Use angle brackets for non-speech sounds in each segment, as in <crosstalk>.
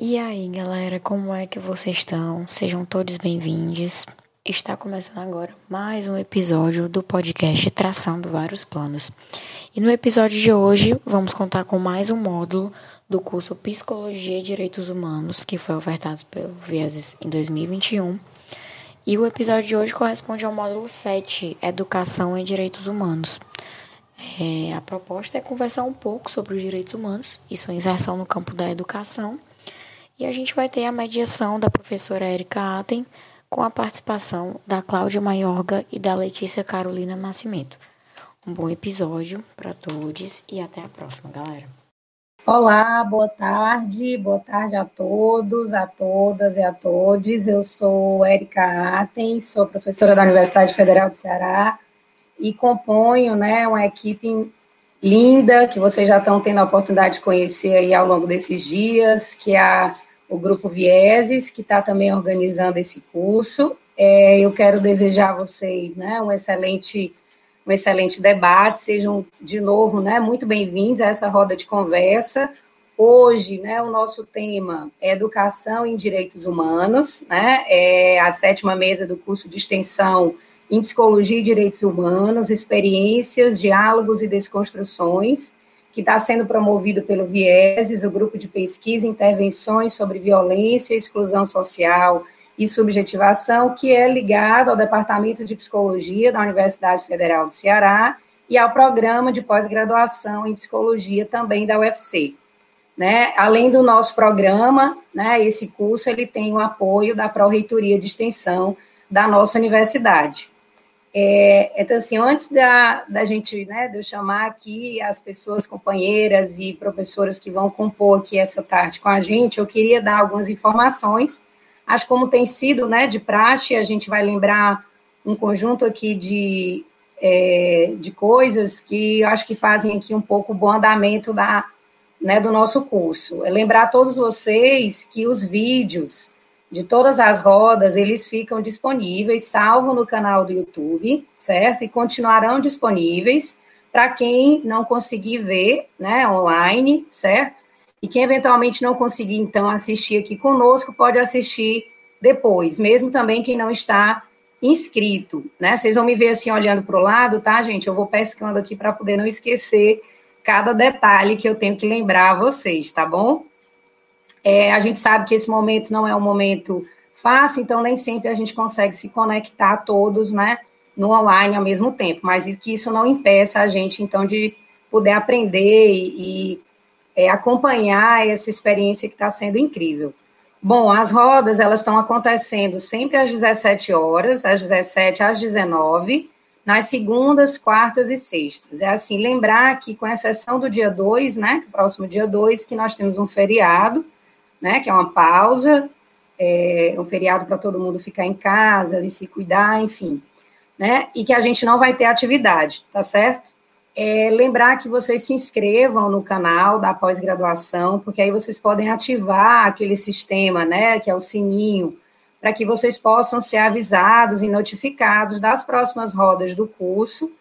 E aí, galera, como é que vocês estão? Sejam todos bem-vindos. Está começando agora mais um episódio do podcast Traçando Vários Planos. E no episódio de hoje, vamos contar com mais um módulo do curso Psicologia e Direitos Humanos, que foi ofertado pelo Vieses em 2021. E o episódio de hoje corresponde ao módulo 7, Educação e Direitos Humanos. É, a proposta é conversar um pouco sobre os direitos humanos e sua inserção no campo da educação e a gente vai ter a mediação da professora Erika Aten com a participação da Cláudia Maiorga e da Letícia Carolina Nascimento. Um bom episódio para todos e até a próxima, galera. Olá, boa tarde, boa tarde a todos, a todas e a todos. Eu sou Erika Aten, sou professora da Universidade Federal do Ceará e componho né, uma equipe linda que vocês já estão tendo a oportunidade de conhecer aí ao longo desses dias, que é a o Grupo Vieses, que está também organizando esse curso. É, eu quero desejar a vocês né, um, excelente, um excelente debate, sejam de novo né, muito bem-vindos a essa roda de conversa. Hoje, né, o nosso tema é Educação em Direitos Humanos, né, é a sétima mesa do curso de extensão em Psicologia e Direitos Humanos, Experiências, Diálogos e Desconstruções que está sendo promovido pelo Vieses, o grupo de pesquisa e intervenções sobre violência, exclusão social e subjetivação, que é ligado ao Departamento de Psicologia da Universidade Federal do Ceará e ao programa de pós-graduação em psicologia também da UFC. Né? Além do nosso programa, né, esse curso ele tem o apoio da Pró-Reitoria de Extensão da nossa universidade. É, então, assim, antes da, da gente, né, de eu chamar aqui as pessoas, companheiras e professoras que vão compor aqui essa tarde com a gente, eu queria dar algumas informações. Acho como tem sido, né, de praxe, a gente vai lembrar um conjunto aqui de, é, de coisas que acho que fazem aqui um pouco o bom andamento da, né, do nosso curso. É lembrar a todos vocês que os vídeos de todas as rodas, eles ficam disponíveis, salvo no canal do YouTube, certo? E continuarão disponíveis para quem não conseguir ver, né, online, certo? E quem eventualmente não conseguir, então, assistir aqui conosco, pode assistir depois, mesmo também quem não está inscrito, né? Vocês vão me ver assim olhando para o lado, tá, gente? Eu vou pescando aqui para poder não esquecer cada detalhe que eu tenho que lembrar a vocês, tá bom? É, a gente sabe que esse momento não é um momento fácil, então nem sempre a gente consegue se conectar todos, né, no online ao mesmo tempo, mas que isso não impeça a gente, então, de poder aprender e, e é, acompanhar essa experiência que está sendo incrível. Bom, as rodas, elas estão acontecendo sempre às 17 horas, às 17 às 19, nas segundas, quartas e sextas. É assim, lembrar que, com exceção do dia 2, né, é próximo dia 2, que nós temos um feriado, né, que é uma pausa, é, um feriado para todo mundo ficar em casa e se cuidar, enfim, né, e que a gente não vai ter atividade, tá certo? É, lembrar que vocês se inscrevam no canal da pós-graduação, porque aí vocês podem ativar aquele sistema, né, que é o sininho, para que vocês possam ser avisados e notificados das próximas rodas do curso,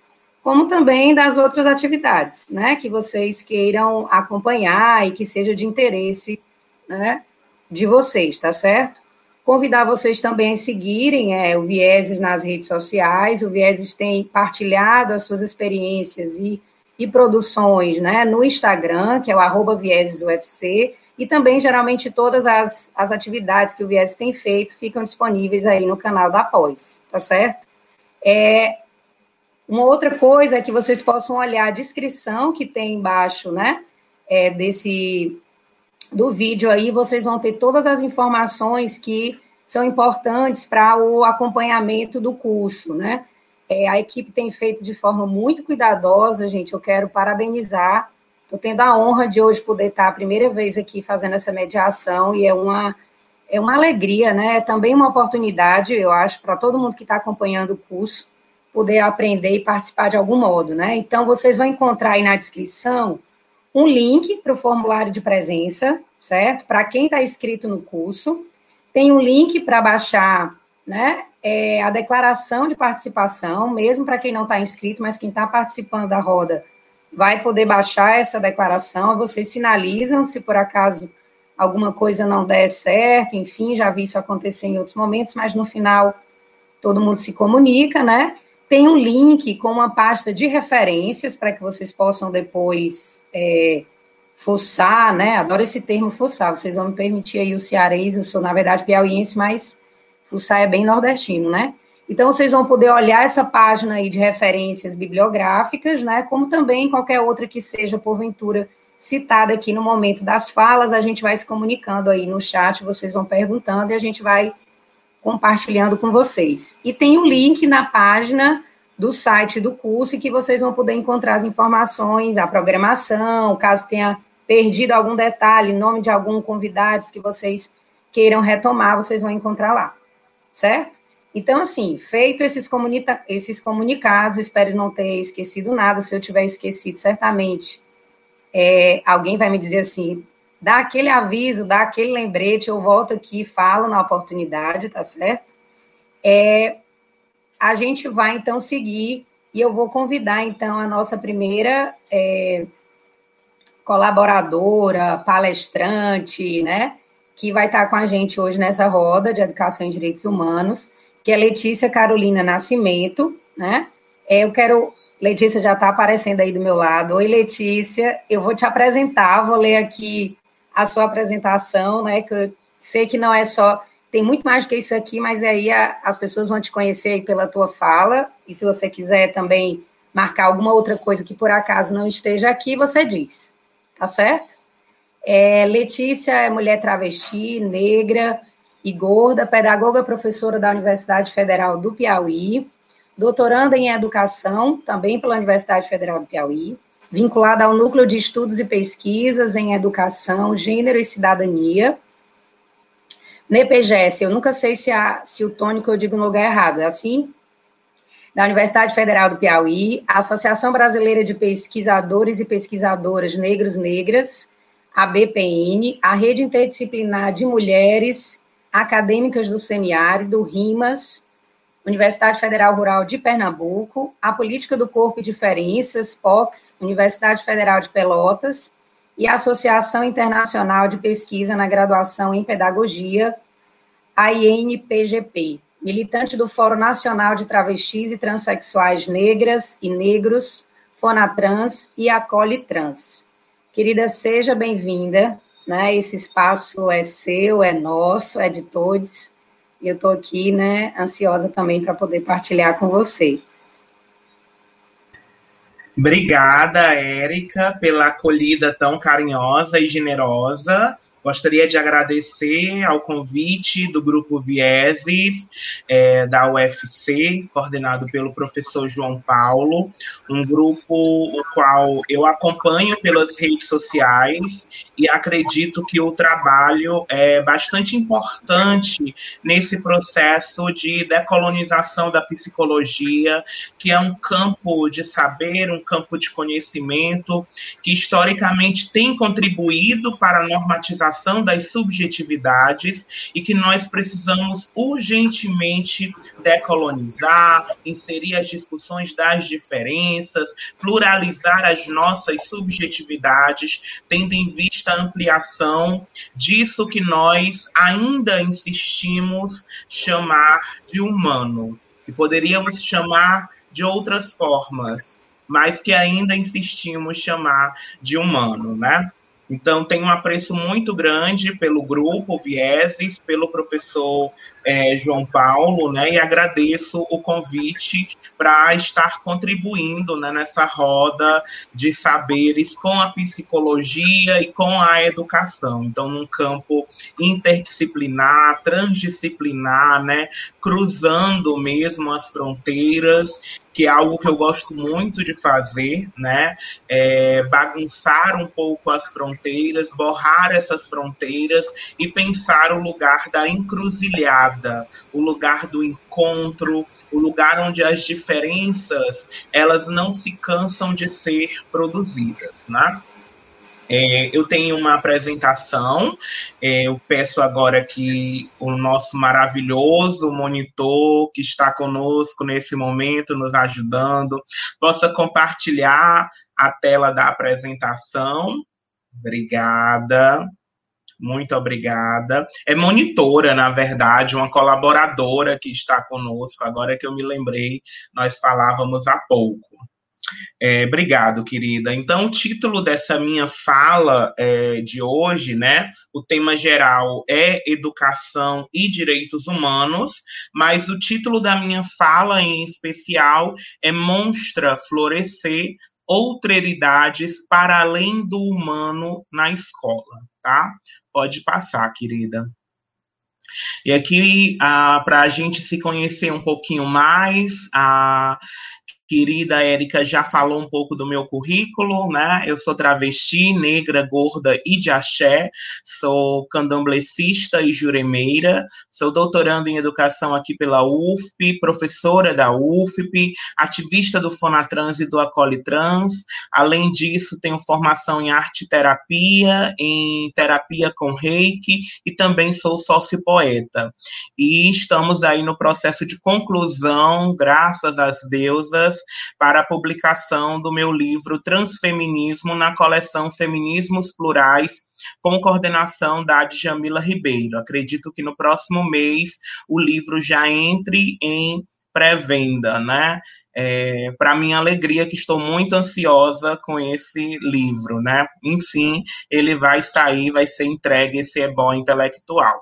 como também das outras atividades, né, que vocês queiram acompanhar e que seja de interesse né, de vocês, tá certo? Convidar vocês também a seguirem é, o Vieses nas redes sociais. O Vieses tem partilhado as suas experiências e, e produções né, no Instagram, que é o arroba ViesesUFC, e também, geralmente, todas as, as atividades que o Vieses tem feito ficam disponíveis aí no canal da Pós, tá certo? É, uma outra coisa é que vocês possam olhar a descrição que tem embaixo, né, é, desse, do vídeo aí, vocês vão ter todas as informações que são importantes para o acompanhamento do curso, né? É, a equipe tem feito de forma muito cuidadosa, gente. Eu quero parabenizar. Estou tendo a honra de hoje poder estar a primeira vez aqui fazendo essa mediação e é uma, é uma alegria, né? É também uma oportunidade, eu acho, para todo mundo que está acompanhando o curso poder aprender e participar de algum modo, né? Então, vocês vão encontrar aí na descrição um link para o formulário de presença, certo? Para quem está inscrito no curso. Tem um link para baixar né, é, a declaração de participação, mesmo para quem não está inscrito, mas quem está participando da roda vai poder baixar essa declaração. Vocês sinalizam se por acaso alguma coisa não der certo, enfim, já vi isso acontecer em outros momentos, mas no final todo mundo se comunica, né? Tem um link com uma pasta de referências para que vocês possam depois é, fuçar, né? Adoro esse termo fuçar, vocês vão me permitir aí o cearês, eu sou, na verdade, piauiense, mas fuçar é bem nordestino, né? Então, vocês vão poder olhar essa página aí de referências bibliográficas, né? Como também qualquer outra que seja, porventura, citada aqui no momento das falas, a gente vai se comunicando aí no chat, vocês vão perguntando e a gente vai compartilhando com vocês. E tem um link na página do site do curso que vocês vão poder encontrar as informações, a programação, caso tenha perdido algum detalhe, nome de algum convidado que vocês queiram retomar, vocês vão encontrar lá, certo? Então, assim, feito esses, comunica esses comunicados, espero não ter esquecido nada. Se eu tiver esquecido, certamente é, alguém vai me dizer assim: dá aquele aviso, dá aquele lembrete, eu volto aqui e falo na oportunidade, tá certo? É, a gente vai então seguir e eu vou convidar então a nossa primeira é, colaboradora, palestrante, né? Que vai estar com a gente hoje nessa roda de educação em direitos humanos, que é Letícia Carolina Nascimento, né? É, eu quero Letícia já está aparecendo aí do meu lado. Oi, Letícia. Eu vou te apresentar, vou ler aqui a sua apresentação, né? Que eu sei que não é só. Tem muito mais do que isso aqui, mas aí a, as pessoas vão te conhecer pela tua fala. E se você quiser também marcar alguma outra coisa que por acaso não esteja aqui, você diz. Tá certo? É, Letícia é mulher travesti, negra e gorda, pedagoga professora da Universidade Federal do Piauí doutoranda em Educação, também pela Universidade Federal do Piauí, vinculada ao Núcleo de Estudos e Pesquisas em Educação, Gênero e Cidadania. NEPGS, eu nunca sei se, a, se o tônico eu digo no lugar errado, é assim? Da Universidade Federal do Piauí, a Associação Brasileira de Pesquisadores e Pesquisadoras Negros Negras, a BPN, a Rede Interdisciplinar de Mulheres Acadêmicas do Semiárido, RIMAS, Universidade Federal Rural de Pernambuco, a Política do Corpo e Diferenças, POCs, Universidade Federal de Pelotas e a Associação Internacional de Pesquisa na Graduação em Pedagogia, a INPGP, militante do Fórum Nacional de Travestis e Transsexuais Negras e Negros, Fonatrans e Acolhe Trans. Querida, seja bem-vinda, né? Esse espaço é seu, é nosso, é de todos. Eu estou aqui, né, ansiosa também para poder partilhar com você. Obrigada, Érica, pela acolhida tão carinhosa e generosa. Gostaria de agradecer ao convite do Grupo Vieses, é, da UFC, coordenado pelo professor João Paulo, um grupo o qual eu acompanho pelas redes sociais e acredito que o trabalho é bastante importante nesse processo de decolonização da psicologia, que é um campo de saber, um campo de conhecimento, que historicamente tem contribuído para a normatização das subjetividades e que nós precisamos urgentemente decolonizar, inserir as discussões das diferenças, pluralizar as nossas subjetividades, tendo em vista a ampliação disso que nós ainda insistimos chamar de humano, que poderíamos chamar de outras formas, mas que ainda insistimos chamar de humano, né? Então, tenho um apreço muito grande pelo grupo Vieses, pelo professor é, João Paulo, né, e agradeço o convite para estar contribuindo né, nessa roda de saberes com a psicologia e com a educação. Então, num campo interdisciplinar, transdisciplinar, né, cruzando mesmo as fronteiras que é algo que eu gosto muito de fazer, né? É bagunçar um pouco as fronteiras, borrar essas fronteiras e pensar o lugar da encruzilhada, o lugar do encontro, o lugar onde as diferenças elas não se cansam de ser produzidas, né? É, eu tenho uma apresentação. É, eu peço agora que o nosso maravilhoso monitor que está conosco nesse momento, nos ajudando, possa compartilhar a tela da apresentação. Obrigada. Muito obrigada. É monitora, na verdade, uma colaboradora que está conosco. Agora que eu me lembrei, nós falávamos há pouco. É, obrigado, querida. Então, o título dessa minha fala é, de hoje, né? O tema geral é Educação e Direitos Humanos, mas o título da minha fala em especial é Monstra Florescer Outreridades para além do humano na escola, tá? Pode passar, querida. E aqui, ah, para a gente se conhecer um pouquinho mais, ah, querida Érica já falou um pouco do meu currículo, né? Eu sou travesti, negra, gorda e de axé, sou candomblecista e juremeira, sou doutoranda em educação aqui pela UFP, professora da UFP, ativista do Fonatrans e do Acolitrans. Além disso, tenho formação em arte terapia, em terapia com reiki e também sou sócio-poeta. E estamos aí no processo de conclusão, graças às deusas, para a publicação do meu livro Transfeminismo na coleção Feminismos Plurais, com coordenação da Djamila Ribeiro. Acredito que no próximo mês o livro já entre em pré-venda, né? É, para minha alegria, que estou muito ansiosa com esse livro, né? Enfim, ele vai sair, vai ser entregue esse ebó intelectual.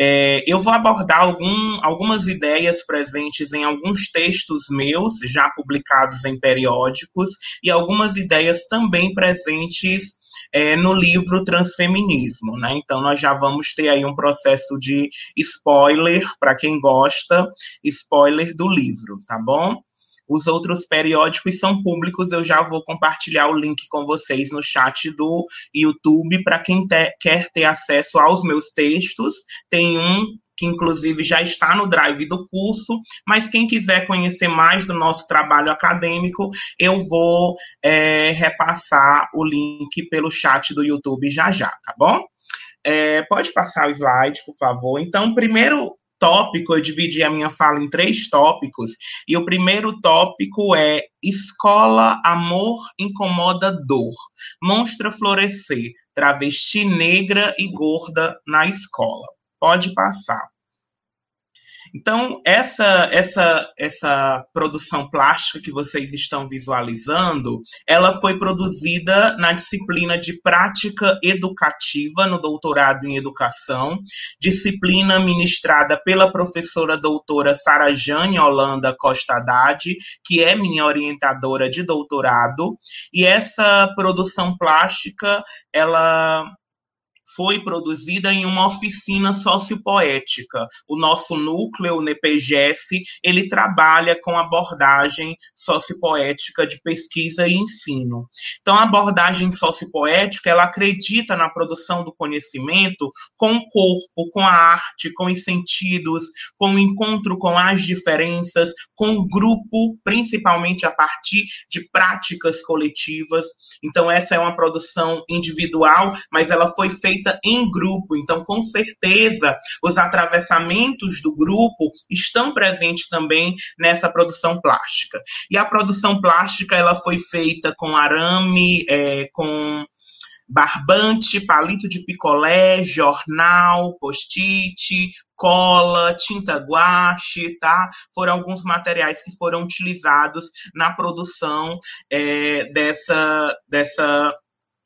É, eu vou abordar algum, algumas ideias presentes em alguns textos meus, já publicados em periódicos, e algumas ideias também presentes é, no livro Transfeminismo. Né? Então, nós já vamos ter aí um processo de spoiler, para quem gosta, spoiler do livro, tá bom? Os outros periódicos são públicos, eu já vou compartilhar o link com vocês no chat do YouTube para quem te, quer ter acesso aos meus textos. Tem um que inclusive já está no drive do curso, mas quem quiser conhecer mais do nosso trabalho acadêmico, eu vou é, repassar o link pelo chat do YouTube já já, tá bom? É, pode passar o slide, por favor. Então, primeiro tópico, eu dividi a minha fala em três tópicos, e o primeiro tópico é Escola, Amor, Incomoda, Dor. Monstra florescer, travesti negra e gorda na escola. Pode passar. Então, essa, essa, essa produção plástica que vocês estão visualizando, ela foi produzida na disciplina de prática educativa, no doutorado em educação, disciplina ministrada pela professora doutora Sara Jane Holanda Costa Haddad, que é minha orientadora de doutorado, e essa produção plástica, ela foi produzida em uma oficina sociopoética. O nosso núcleo, o NEPGS, ele trabalha com abordagem sociopoética de pesquisa e ensino. Então, a abordagem sociopoética, ela acredita na produção do conhecimento com o corpo, com a arte, com os sentidos, com o encontro com as diferenças, com o grupo, principalmente a partir de práticas coletivas. Então, essa é uma produção individual, mas ela foi feita feita em grupo. Então, com certeza, os atravessamentos do grupo estão presentes também nessa produção plástica. E a produção plástica ela foi feita com arame, é, com barbante, palito de picolé, jornal, post-it, cola, tinta guache, tá? Foram alguns materiais que foram utilizados na produção é, dessa, dessa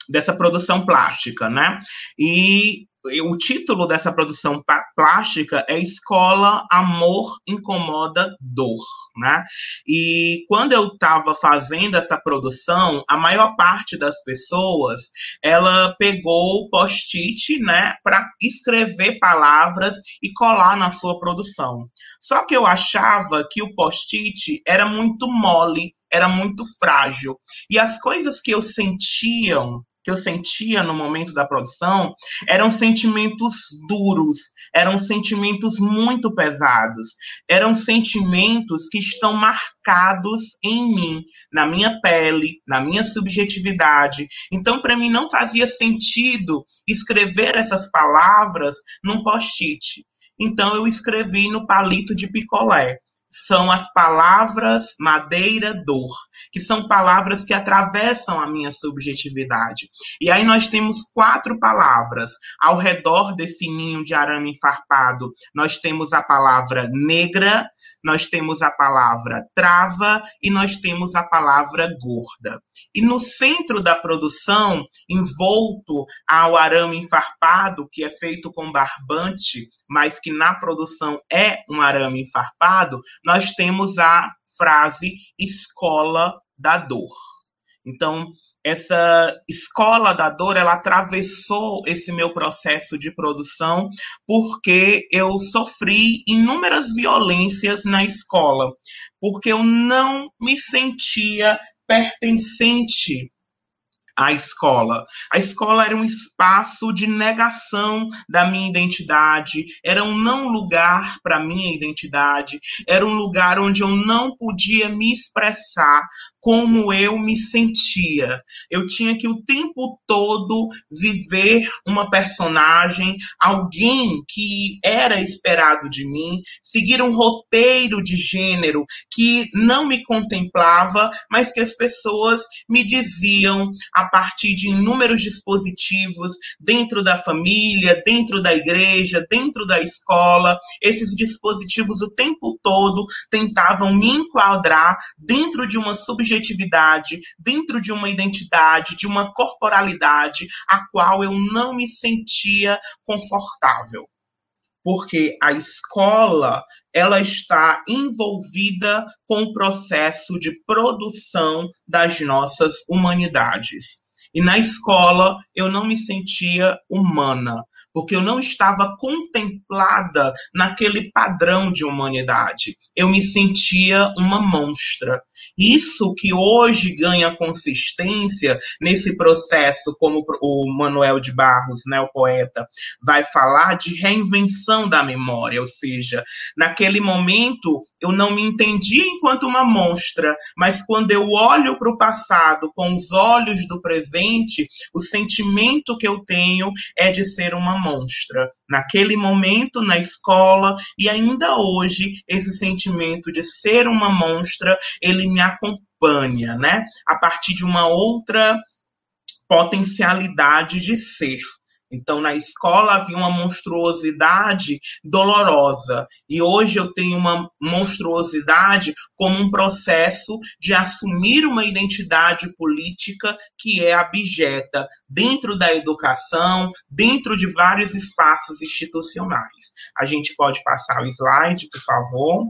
dessa produção plástica, né? E o título dessa produção plástica é Escola Amor Incomoda Dor, né? E quando eu estava fazendo essa produção, a maior parte das pessoas ela pegou o post-it, né, para escrever palavras e colar na sua produção. Só que eu achava que o post-it era muito mole, era muito frágil. E as coisas que eu sentiam que eu sentia no momento da produção eram sentimentos duros, eram sentimentos muito pesados, eram sentimentos que estão marcados em mim, na minha pele, na minha subjetividade. Então, para mim, não fazia sentido escrever essas palavras num post-it. Então, eu escrevi no palito de picolé. São as palavras madeira, dor, que são palavras que atravessam a minha subjetividade. E aí nós temos quatro palavras. Ao redor desse ninho de arame enfarpado, nós temos a palavra negra, nós temos a palavra trava e nós temos a palavra gorda. E no centro da produção, envolto ao arame enfarpado, que é feito com barbante, mas que na produção é um arame enfarpado, nós temos a frase escola da dor. Então, essa escola da dor, ela atravessou esse meu processo de produção porque eu sofri inúmeras violências na escola, porque eu não me sentia pertencente à escola. A escola era um espaço de negação da minha identidade, era um não lugar para minha identidade, era um lugar onde eu não podia me expressar como eu me sentia. Eu tinha que o tempo todo viver uma personagem, alguém que era esperado de mim, seguir um roteiro de gênero que não me contemplava, mas que as pessoas me diziam a partir de inúmeros dispositivos dentro da família, dentro da igreja, dentro da escola. Esses dispositivos o tempo todo tentavam me enquadrar dentro de uma subjetividade dentro de uma identidade, de uma corporalidade a qual eu não me sentia confortável. Porque a escola ela está envolvida com o processo de produção das nossas humanidades. E na escola eu não me sentia humana, porque eu não estava contemplada naquele padrão de humanidade. Eu me sentia uma monstra. Isso que hoje ganha consistência nesse processo, como o Manuel de Barros, né, o poeta, vai falar de reinvenção da memória, ou seja, naquele momento eu não me entendia enquanto uma monstra, mas quando eu olho para o passado com os olhos do presente, o sentimento que eu tenho é de ser uma monstra. Naquele momento, na escola e ainda hoje, esse sentimento de ser uma monstra, ele me acompanha, né? A partir de uma outra potencialidade de ser. Então, na escola havia uma monstruosidade dolorosa, e hoje eu tenho uma monstruosidade como um processo de assumir uma identidade política que é abjeta dentro da educação, dentro de vários espaços institucionais. A gente pode passar o slide, por favor.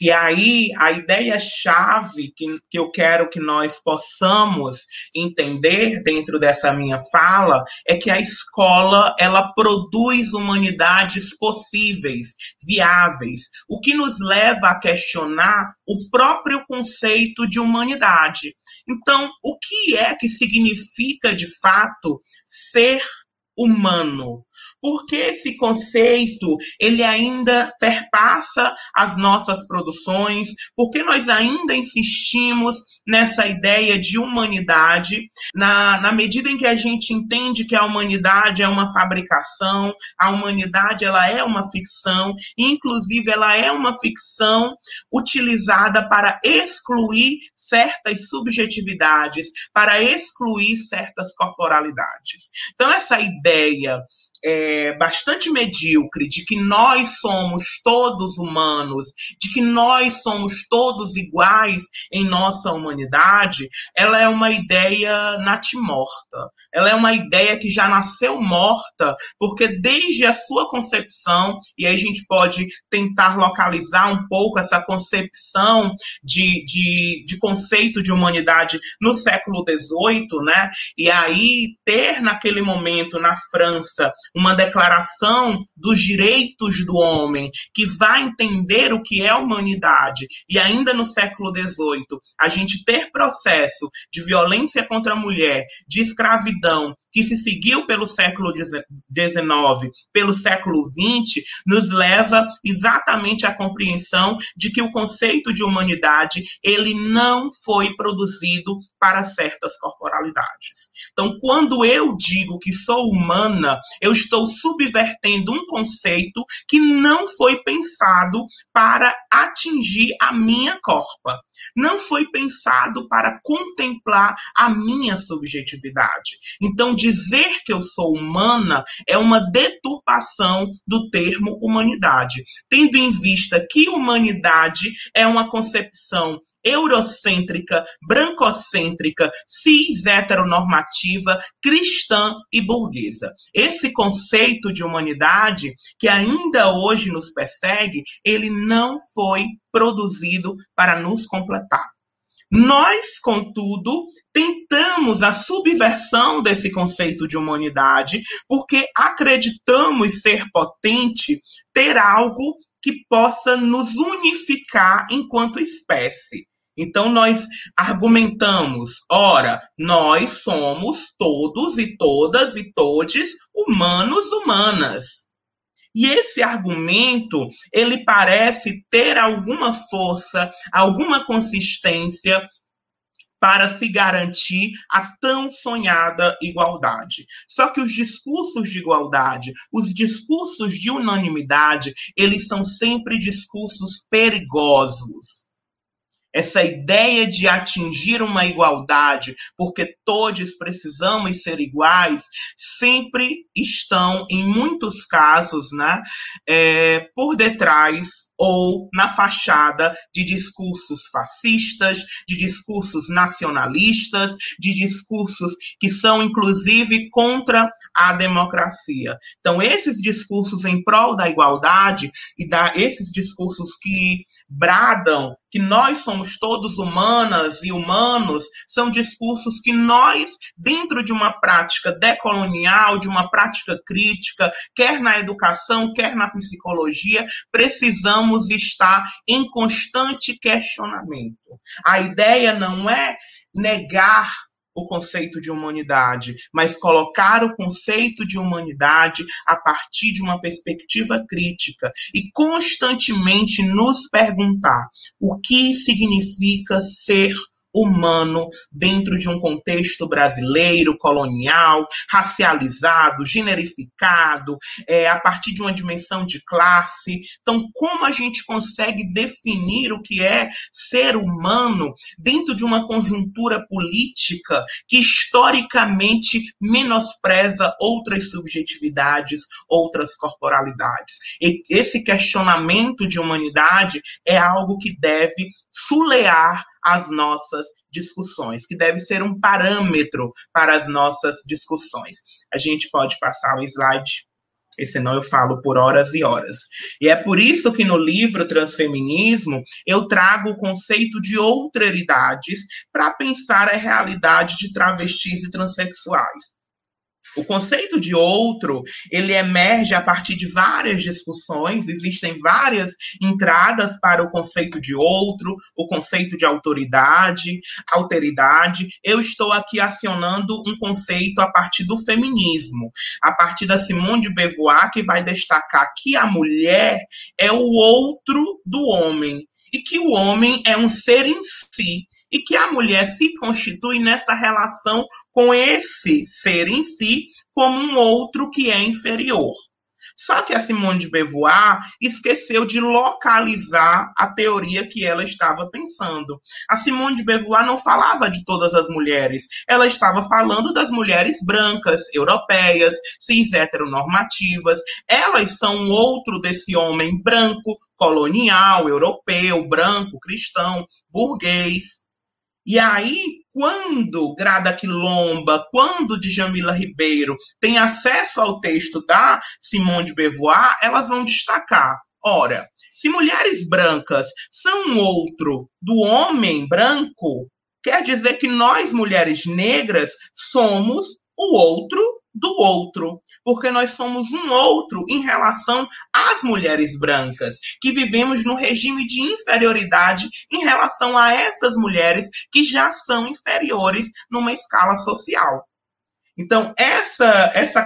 E aí, a ideia-chave que, que eu quero que nós possamos entender dentro dessa minha fala é que a escola ela produz humanidades possíveis, viáveis, o que nos leva a questionar o próprio conceito de humanidade. Então, o que é que significa de fato ser humano? Porque esse conceito ele ainda perpassa as nossas produções, porque nós ainda insistimos nessa ideia de humanidade, na, na medida em que a gente entende que a humanidade é uma fabricação, a humanidade ela é uma ficção, inclusive ela é uma ficção utilizada para excluir certas subjetividades, para excluir certas corporalidades. Então essa ideia é, bastante medíocre de que nós somos todos humanos, de que nós somos todos iguais em nossa humanidade, ela é uma ideia natimorta. Ela é uma ideia que já nasceu morta, porque desde a sua concepção, e aí a gente pode tentar localizar um pouco essa concepção de, de, de conceito de humanidade no século XVIII, né? E aí ter naquele momento na França uma declaração dos direitos do homem, que vai entender o que é humanidade, e ainda no século XVIII, a gente ter processo de violência contra a mulher, de escravidão, que se seguiu pelo século XIX, pelo século XX, nos leva exatamente à compreensão de que o conceito de humanidade ele não foi produzido para certas corporalidades. Então, quando eu digo que sou humana, eu estou subvertendo um conceito que não foi pensado para atingir a minha corpa. Não foi pensado para contemplar a minha subjetividade. Então, dizer que eu sou humana é uma deturpação do termo humanidade, tendo em vista que humanidade é uma concepção eurocêntrica, brancocêntrica, cis heteronormativa, cristã e burguesa. Esse conceito de humanidade que ainda hoje nos persegue, ele não foi produzido para nos completar. Nós, contudo, tentamos a subversão desse conceito de humanidade porque acreditamos ser potente ter algo que possa nos unificar enquanto espécie. Então, nós argumentamos, ora, nós somos todos e todas e todes humanos, humanas. E esse argumento, ele parece ter alguma força, alguma consistência para se garantir a tão sonhada igualdade. Só que os discursos de igualdade, os discursos de unanimidade, eles são sempre discursos perigosos essa ideia de atingir uma igualdade, porque todos precisamos ser iguais, sempre estão, em muitos casos, né, é, por detrás ou na fachada de discursos fascistas, de discursos nacionalistas, de discursos que são inclusive contra a democracia. Então, esses discursos em prol da igualdade e da, esses discursos que bradam que nós somos todos humanas e humanos, são discursos que nós, dentro de uma prática decolonial, de uma prática crítica, quer na educação, quer na psicologia, precisamos precisamos estar em constante questionamento. A ideia não é negar o conceito de humanidade, mas colocar o conceito de humanidade a partir de uma perspectiva crítica e constantemente nos perguntar o que significa ser humano dentro de um contexto brasileiro, colonial, racializado, generificado, é, a partir de uma dimensão de classe. Então, como a gente consegue definir o que é ser humano dentro de uma conjuntura política que historicamente menospreza outras subjetividades, outras corporalidades? E esse questionamento de humanidade é algo que deve sulear as nossas discussões, que deve ser um parâmetro para as nossas discussões. A gente pode passar o slide e senão eu falo por horas e horas. E é por isso que no livro Transfeminismo eu trago o conceito de outraridades para pensar a realidade de travestis e transexuais. O conceito de outro, ele emerge a partir de várias discussões, existem várias entradas para o conceito de outro, o conceito de autoridade, alteridade. Eu estou aqui acionando um conceito a partir do feminismo, a partir da Simone de Beauvoir, que vai destacar que a mulher é o outro do homem e que o homem é um ser em si e que a mulher se constitui nessa relação com esse ser em si como um outro que é inferior. Só que a Simone de Beauvoir esqueceu de localizar a teoria que ela estava pensando. A Simone de Beauvoir não falava de todas as mulheres, ela estava falando das mulheres brancas, europeias, cis heteronormativas. Elas são outro desse homem branco, colonial, europeu, branco, cristão, burguês. E aí, quando Grada Quilomba, quando Djamila Ribeiro tem acesso ao texto da Simone de Beauvoir, elas vão destacar. Ora, se mulheres brancas são outro do homem branco, quer dizer que nós, mulheres negras, somos o outro do outro porque nós somos um outro em relação às mulheres brancas, que vivemos no regime de inferioridade em relação a essas mulheres que já são inferiores numa escala social. Então, essa, essa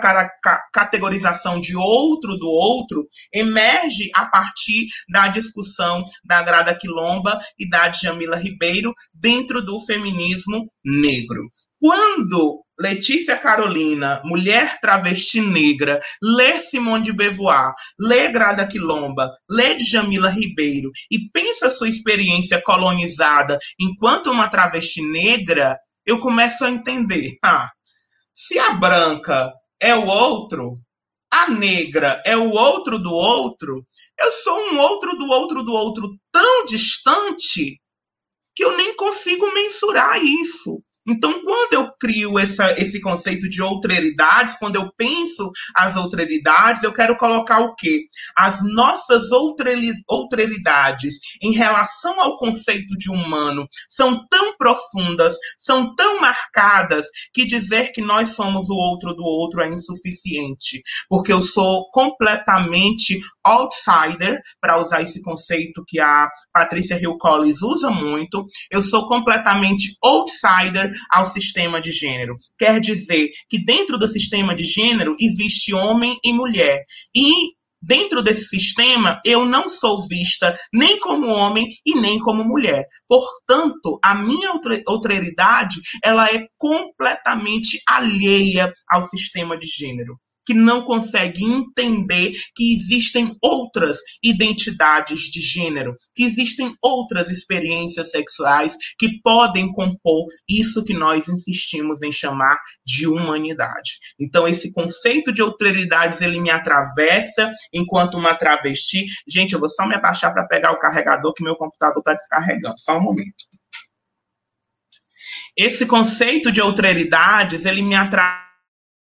categorização de outro do outro emerge a partir da discussão da Grada Quilomba e da Djamila Ribeiro dentro do feminismo negro. Quando Letícia Carolina, mulher travesti negra, lê Simone de Beauvoir, lê Grada Quilomba, lê Djamila Ribeiro e pensa sua experiência colonizada enquanto uma travesti negra, eu começo a entender. <laughs> Ah, se a branca é o outro, a negra é o outro do outro, eu sou um outro do outro do outro tão distante que eu nem consigo mensurar isso. Então, quando eu crio essa, esse conceito de outreridades, quando eu penso as outreridades, eu quero colocar o quê? As nossas outreridades em relação ao conceito de humano são tão profundas, são tão marcadas, que dizer que nós somos o outro do outro é insuficiente, porque eu sou completamente outsider, para usar esse conceito que a Patrícia Hill Collins usa muito, eu sou completamente outsider ao sistema de gênero. Quer dizer que dentro do sistema de gênero existe homem e mulher. E dentro desse sistema, eu não sou vista nem como homem e nem como mulher. Portanto, a minha outra ela é completamente alheia ao sistema de gênero que não consegue entender que existem outras identidades de gênero, que existem outras experiências sexuais que podem compor isso que nós insistimos em chamar de humanidade. Então, esse conceito de alteridades ele me atravessa enquanto uma travesti. Gente, eu vou só me abaixar para pegar o carregador que meu computador está descarregando. Só um momento. Esse conceito de alteridades ele me atravessa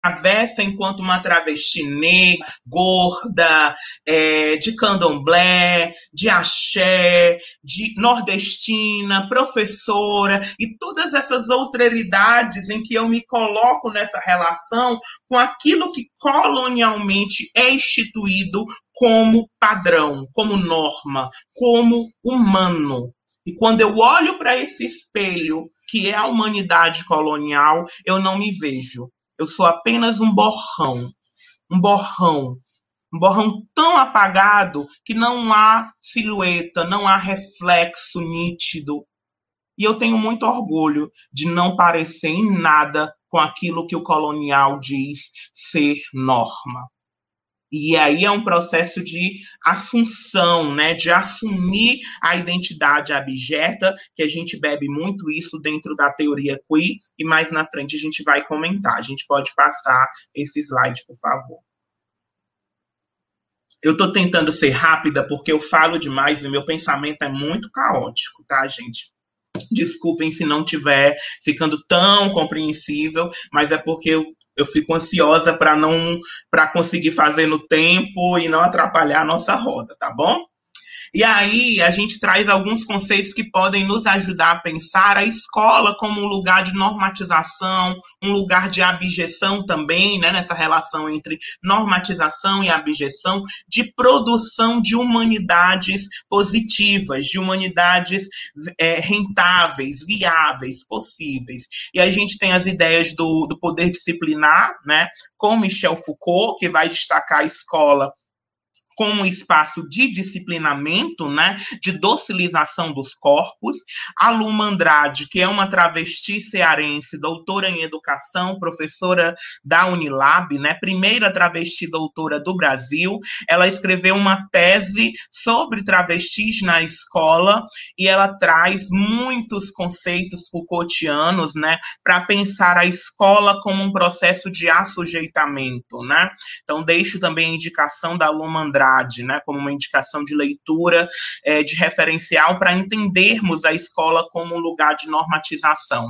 atravessa enquanto uma travesti negra, gorda, é, de candomblé, de axé, de nordestina, professora e todas essas outeridades em que eu me coloco nessa relação com aquilo que colonialmente é instituído como padrão, como norma, como humano. E quando eu olho para esse espelho que é a humanidade colonial, eu não me vejo. Eu sou apenas um borrão, um borrão, um borrão tão apagado que não há silhueta, não há reflexo nítido. E eu tenho muito orgulho de não parecer em nada com aquilo que o colonial diz ser norma. E aí é um processo de assunção, né, de assumir a identidade abjeta, que a gente bebe muito isso dentro da teoria queer, e mais na frente a gente vai comentar. A gente pode passar esse slide, por favor. Eu estou tentando ser rápida porque eu falo demais e meu pensamento é muito caótico, tá, gente? Desculpem se não tiver ficando tão compreensível, mas é porque eu eu fico ansiosa para não para conseguir fazer no tempo e não atrapalhar a nossa roda, tá bom? E aí a gente traz alguns conceitos que podem nos ajudar a pensar a escola como um lugar de normatização, um lugar de abjeção também, né, nessa relação entre normatização e abjeção, de produção de humanidades positivas, de humanidades é, rentáveis, viáveis, possíveis. E a gente tem as ideias do, do poder disciplinar, né, com Michel Foucault, que vai destacar a escola como um espaço de disciplinamento, né, de docilização dos corpos. A Luma Andrade, que é uma travesti cearense, doutora em educação, professora da Unilab, né, primeira travesti doutora do Brasil, ela escreveu uma tese sobre travestis na escola e ela traz muitos conceitos Foucaultianos, né, para pensar a escola como um processo de assujeitamento, né? Então deixo também a indicação da Luma Andrade né, como uma indicação de leitura, é, de referencial, para entendermos a escola como um lugar de normatização.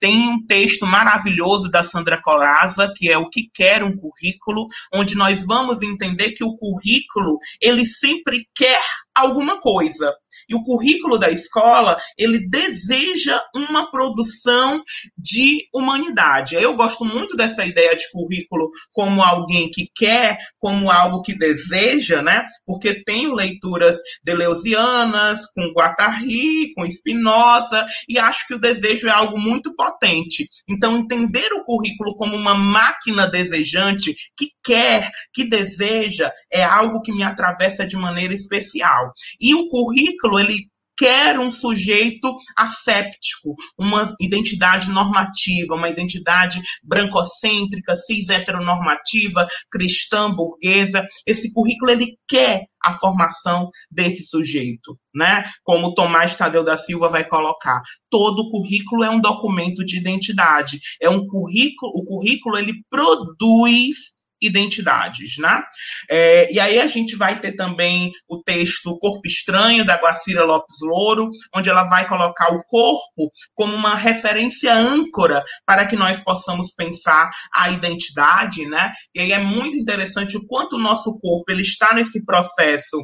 Tem um texto maravilhoso da Sandra Coraza, que é O que quer um currículo, onde nós vamos entender que o currículo, ele sempre quer alguma coisa. E o currículo da escola, ele deseja uma produção de humanidade. Eu gosto muito dessa ideia de currículo como alguém que quer, como algo que deseja, né? Porque tenho leituras deleuzianas, com Guattari, com Spinoza, e acho que o desejo é algo muito potente. Então, entender o currículo como uma máquina desejante que quer, que deseja, é algo que me atravessa de maneira especial. E o currículo, ele quer um sujeito asséptico, uma identidade normativa, uma identidade brancocêntrica, cis heteronormativa, cristã, burguesa. Esse currículo ele quer a formação desse sujeito, né? Como Tomás Tadeu da Silva vai colocar, todo currículo é um documento de identidade, é um currículo, o currículo ele produz identidades, né? É, e aí a gente vai ter também o texto Corpo Estranho, da Guacira Lopes Louro, onde ela vai colocar o corpo como uma referência âncora para que nós possamos pensar a identidade, né? E aí é muito interessante o quanto o nosso corpo ele está nesse processo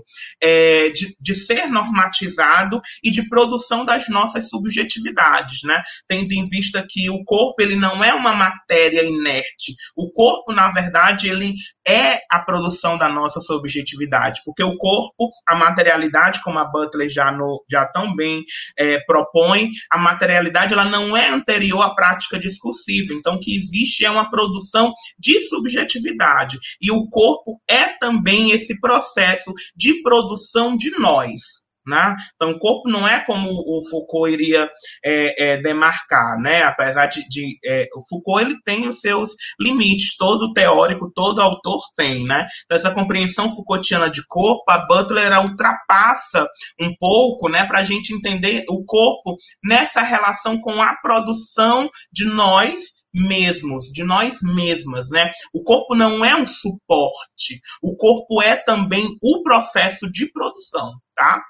é, de, de ser normatizado e de produção das nossas subjetividades, né? Tendo em vista que o corpo ele não é uma matéria inerte, o corpo na verdade ele é a produção da nossa subjetividade, porque o corpo, a materialidade, como a Butler já, no, já tão bem é, propõe, a materialidade ela não é anterior à prática discursiva, então o que existe é uma produção de subjetividade, e o corpo é também esse processo de produção de nós. Né? Então, o corpo não é como o Foucault iria é, é, demarcar, né? apesar de, de é, o Foucault ele tem os seus limites, todo teórico, todo autor tem. Né? Então, essa compreensão Foucaultiana de corpo, a Butler ultrapassa um pouco né, para a gente entender o corpo nessa relação com a produção de nós mesmos, de nós mesmas, né? O corpo não é um suporte, o corpo é também o processo de produção, tá?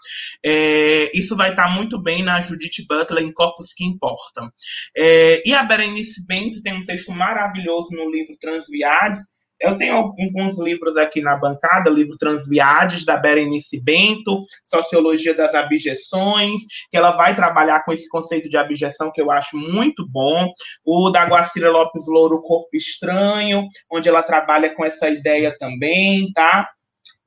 É, isso vai estar muito bem na Judith Butler em Corpos que Importam. É, e a Berenice Bento tem um texto maravilhoso no livro Transviades, eu tenho alguns livros aqui na bancada, o livro Transviades, da Berenice Bento, Sociologia das Abjeções, que ela vai trabalhar com esse conceito de abjeção que eu acho muito bom. O da Guacira Lopes Louro, Corpo Estranho, onde ela trabalha com essa ideia também, tá?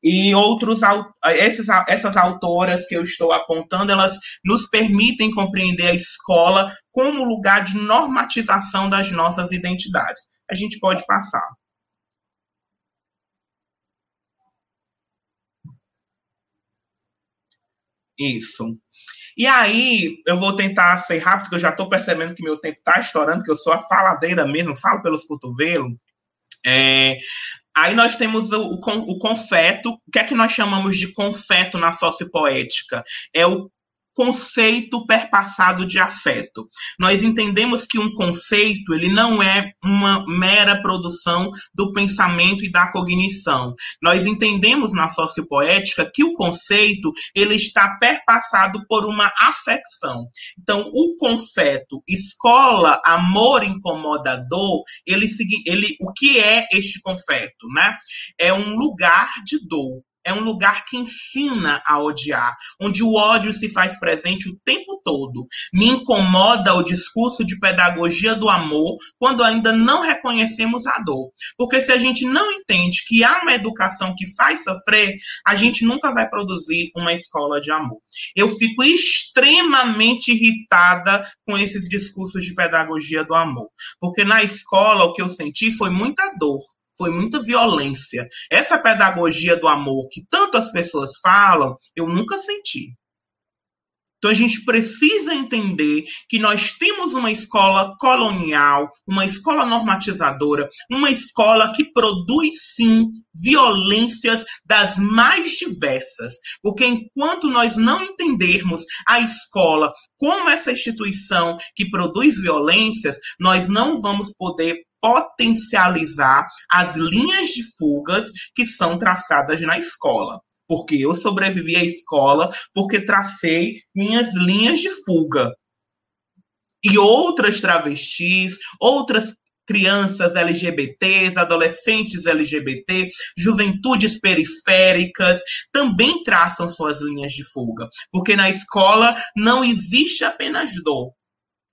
E outros esses, essas autoras que eu estou apontando, elas nos permitem compreender a escola como lugar de normatização das nossas identidades. A gente pode passar. Isso. E aí, eu vou tentar ser rápido, porque eu já estou percebendo que meu tempo está estourando, que eu sou a faladeira mesmo, falo pelos cotovelos. É, aí nós temos o, o, o, confeto. O que é que nós chamamos de confeto na sociopoética? É o conceito perpassado de afeto. Nós entendemos que um conceito, ele não é uma mera produção do pensamento e da cognição. Nós entendemos na sociopoética que o conceito, ele está perpassado por uma afecção. Então, o conceito escola, amor incomodador, ele, ele o que é este confeto, né? É um lugar de dor é um lugar que ensina a odiar, onde o ódio se faz presente o tempo todo. Me incomoda o discurso de pedagogia do amor quando ainda não reconhecemos a dor. Porque se a gente não entende que há uma educação que faz sofrer, a gente nunca vai produzir uma escola de amor. Eu fico extremamente irritada com esses discursos de pedagogia do amor. Porque na escola o que eu senti foi muita dor foi muita violência. Essa pedagogia do amor que tantas pessoas falam, eu nunca senti. Então a gente precisa entender que nós temos uma escola colonial, uma escola normatizadora, uma escola que produz sim violências das mais diversas. Porque enquanto nós não entendermos a escola como essa instituição que produz violências, nós não vamos poder potencializar as linhas de fugas que são traçadas na escola. Porque eu sobrevivi à escola porque tracei minhas linhas de fuga. E outras travestis, outras crianças LGBTs, adolescentes LGBT, juventudes periféricas, também traçam suas linhas de fuga. Porque na escola não existe apenas dor,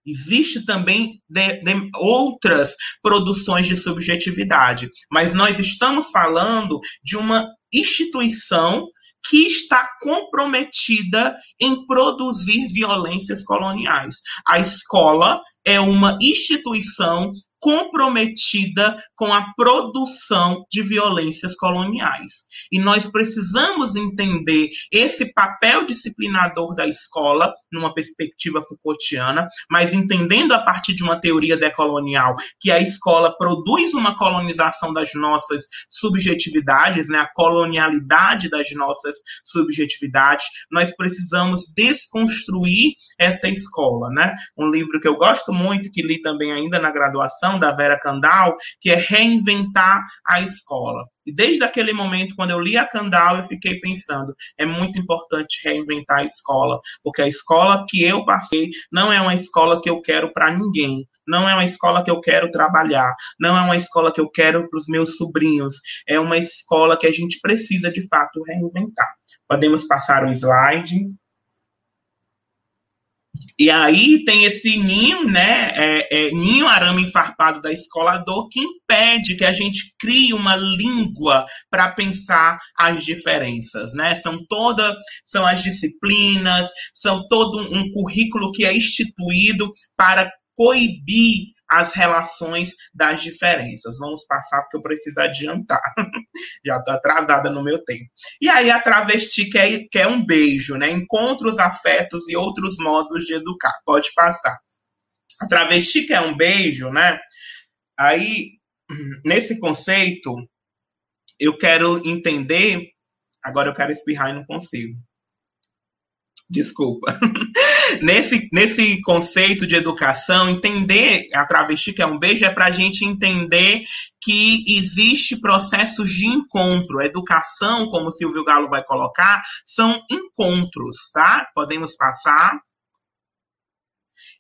Existe também de, de outras produções de subjetividade, mas nós estamos falando de uma instituição que está comprometida em produzir violências coloniais. A escola é uma instituição comprometida com a produção de violências coloniais. E nós precisamos entender esse papel disciplinador da escola numa perspectiva Foucaultiana, mas entendendo a partir de uma teoria decolonial que a escola produz uma colonização das nossas subjetividades, né, a colonialidade das nossas subjetividades, nós precisamos desconstruir essa escola, né? Um livro que eu gosto muito que li também ainda na graduação da Vera Candal, que é reinventar a escola. E desde aquele momento, quando eu li a Candal, eu fiquei pensando: é muito importante reinventar a escola, porque a escola que eu passei não é uma escola que eu quero para ninguém. Não é uma escola que eu quero trabalhar, não é uma escola que eu quero para os meus sobrinhos, é uma escola que a gente precisa de fato reinventar. Podemos passar o slide. E aí tem esse ninho, né, é, é, ninho arame farpado da escola dor que impede que a gente crie uma língua para pensar as diferenças, né? São todas, são as disciplinas, são todo um currículo que é instituído para coibir as relações das diferenças. Vamos passar porque eu preciso adiantar. <laughs> Já estou atrasada no meu tempo. E aí a travesti quer, quer um beijo, né? Encontra os afetos e outros modos de educar. Pode passar. A travesti quer um beijo, né? Aí, <clears throat> nesse conceito, eu quero entender. Agora eu quero espirrar e não consigo. Desculpa. <laughs> nesse, nesse conceito de educação, entender a travesti que é um beijo é para a gente entender que existe processos de encontro. A educação, como o Silvio Galo vai colocar, são encontros, tá? Podemos passar.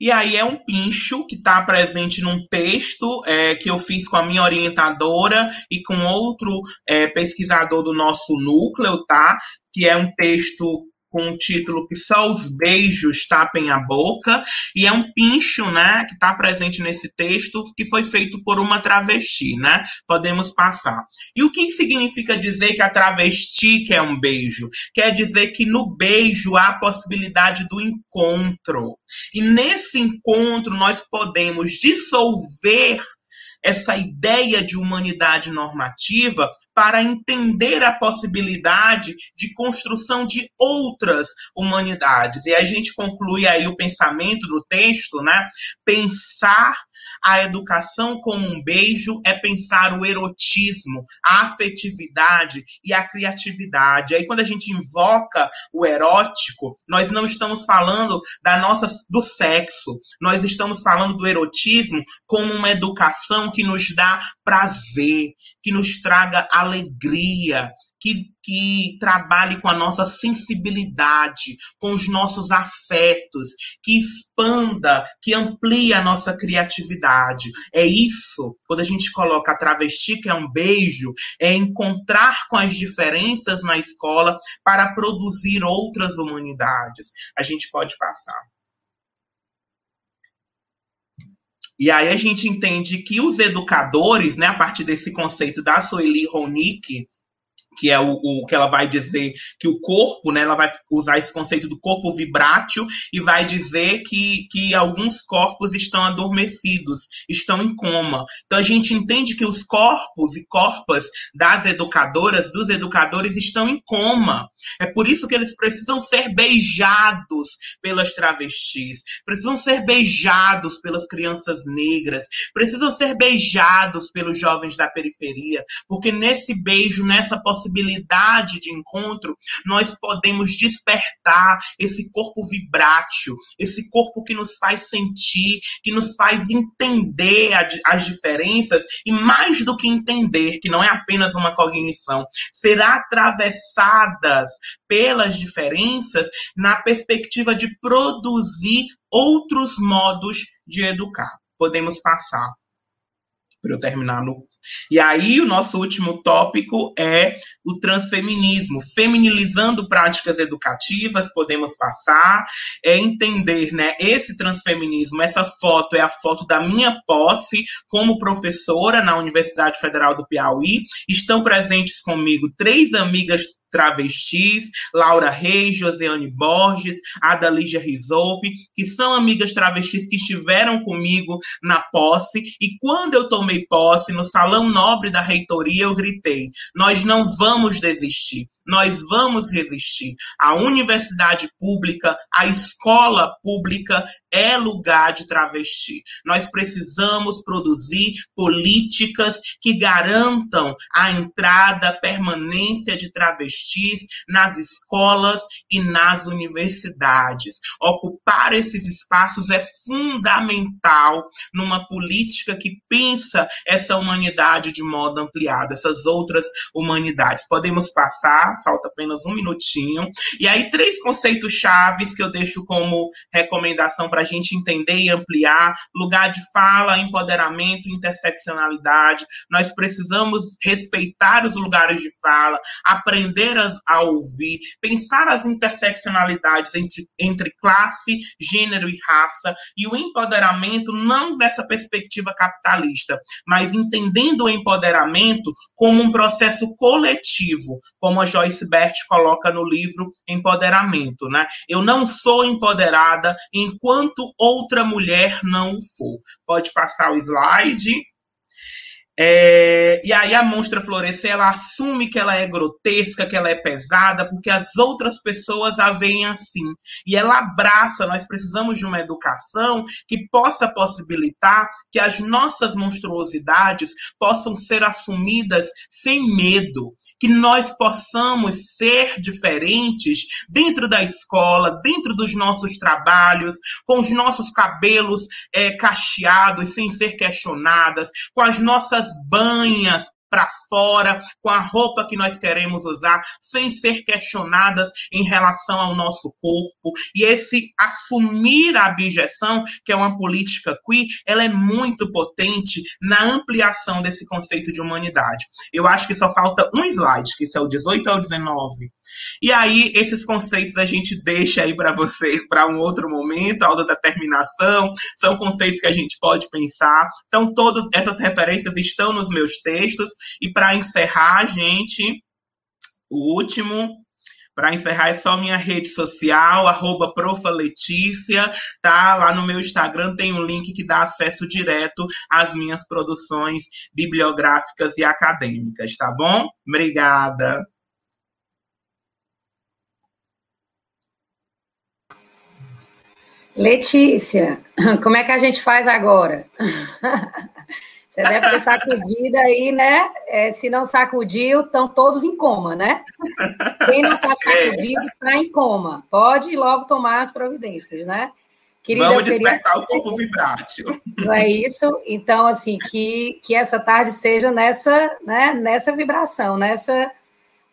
E aí é um pincho que está presente num texto é, que eu fiz com a minha orientadora e com outro é, pesquisador do nosso núcleo, tá? Que é um texto com o título que só os beijos tapem a boca, e é um pincho, né, que está presente nesse texto, que foi feito por uma travesti, né? Podemos passar. E o que significa dizer que a travesti quer um beijo? Quer dizer que no beijo há a possibilidade do encontro. E nesse encontro nós podemos dissolver essa ideia de humanidade normativa para entender a possibilidade de construção de outras humanidades. E a gente conclui aí o pensamento do texto, né? Pensar a educação como um beijo é pensar o erotismo, a afetividade e a criatividade. Aí quando a gente invoca o erótico, nós não estamos falando da nossa do sexo, nós estamos falando do erotismo como uma educação que nos dá prazer, que nos traga alegria, que, que trabalhe com a nossa sensibilidade, com os nossos afetos, que expanda, que amplie a nossa criatividade. É isso, quando a gente coloca a travesti, que é um beijo, é encontrar com as diferenças na escola para produzir outras humanidades. A gente pode passar. E aí a gente entende que os educadores, né, a partir desse conceito da Soeli Ronick, que é o, o, que ela vai dizer que o corpo, né, ela vai usar esse conceito do corpo vibrátil e vai dizer que, que alguns corpos estão adormecidos, estão em coma. Então a gente entende que os corpos e corpas das educadoras, dos educadores estão em coma. É por isso que eles precisam ser beijados pelas travestis, precisam ser beijados pelas crianças negras, precisam ser beijados pelos jovens da periferia, porque nesse beijo, nessa possibilidade possibilidade de encontro, nós podemos despertar esse corpo vibrátil, esse corpo que nos faz sentir, que nos faz entender a, as diferenças e mais do que entender, que não é apenas uma cognição, será atravessadas pelas diferenças na perspectiva de produzir outros modos de educar. Podemos passar. para eu terminar no e aí, o nosso último tópico é o transfeminismo, feminilizando práticas educativas, podemos passar, é entender, né, esse transfeminismo, essa foto é a foto da minha posse como professora na Universidade Federal do Piauí. Estão presentes comigo três amigas travestis, Laura Reis, Joseane Borges, Ada Lígia Rizoupe, que são amigas travestis que estiveram comigo na posse. E quando eu tomei posse no Salão Nobre da Reitoria, eu gritei: Nós não vamos desistir. Nós vamos resistir. A universidade pública, a escola pública é lugar de travesti. Nós precisamos produzir políticas que garantam a entrada, a permanência de travestis nas escolas e nas universidades. Ocupar esses espaços é fundamental numa política que pensa essa humanidade de modo ampliado, essas outras humanidades. Podemos passar falta apenas um minutinho. E aí, três conceitos chaves que eu deixo como recomendação para a gente entender e ampliar: lugar de fala, empoderamento, interseccionalidade. Nós precisamos respeitar os lugares de fala, aprender a, ouvir, pensar as interseccionalidades entre, entre classe, gênero e raça, e o empoderamento não dessa perspectiva capitalista, mas entendendo o empoderamento como um processo coletivo, como a Bert coloca no livro Empoderamento, né? Eu não sou empoderada enquanto outra mulher não for. Pode passar o slide. É, e aí a monstra florescer, ela assume que ela é grotesca, que ela é pesada, porque as outras pessoas a veem assim. E ela abraça, nós precisamos de uma educação que possa possibilitar que as nossas monstruosidades possam ser assumidas sem medo, que nós possamos ser diferentes dentro da escola, dentro dos nossos trabalhos, com os nossos cabelos é, cacheados, sem ser questionadas, com as nossas banhas para fora, com a roupa que nós queremos usar, sem ser questionadas em relação ao nosso corpo. E esse assumir a abjeção, que é uma política queer, ela é muito potente na ampliação desse conceito de humanidade. Eu acho que só falta um slide, que isso é o 18 ao 19. E aí, esses conceitos a gente deixa aí para vocês para um outro momento, a autodeterminação, são conceitos que a gente pode pensar. Então, todas essas referências estão nos meus textos. E para encerrar, gente, o último, para encerrar, é só minha rede social, arroba profaletícia, tá? Lá no meu Instagram tem um link que dá acesso direto às minhas produções bibliográficas e acadêmicas, tá bom? Obrigada. Letícia, <clears throat> como é que a gente faz agora? <laughs> Você deve ter sacudido aí, né? É, se não sacudiu, estão todos em coma, né? Quem não está <laughs> sacudido está em coma. Pode logo tomar as providências, né? Querida, Vamos despertar queria... o corpo vibrátil. Não é isso? Então, assim, que, que essa tarde seja nessa, né, nessa vibração, nessa...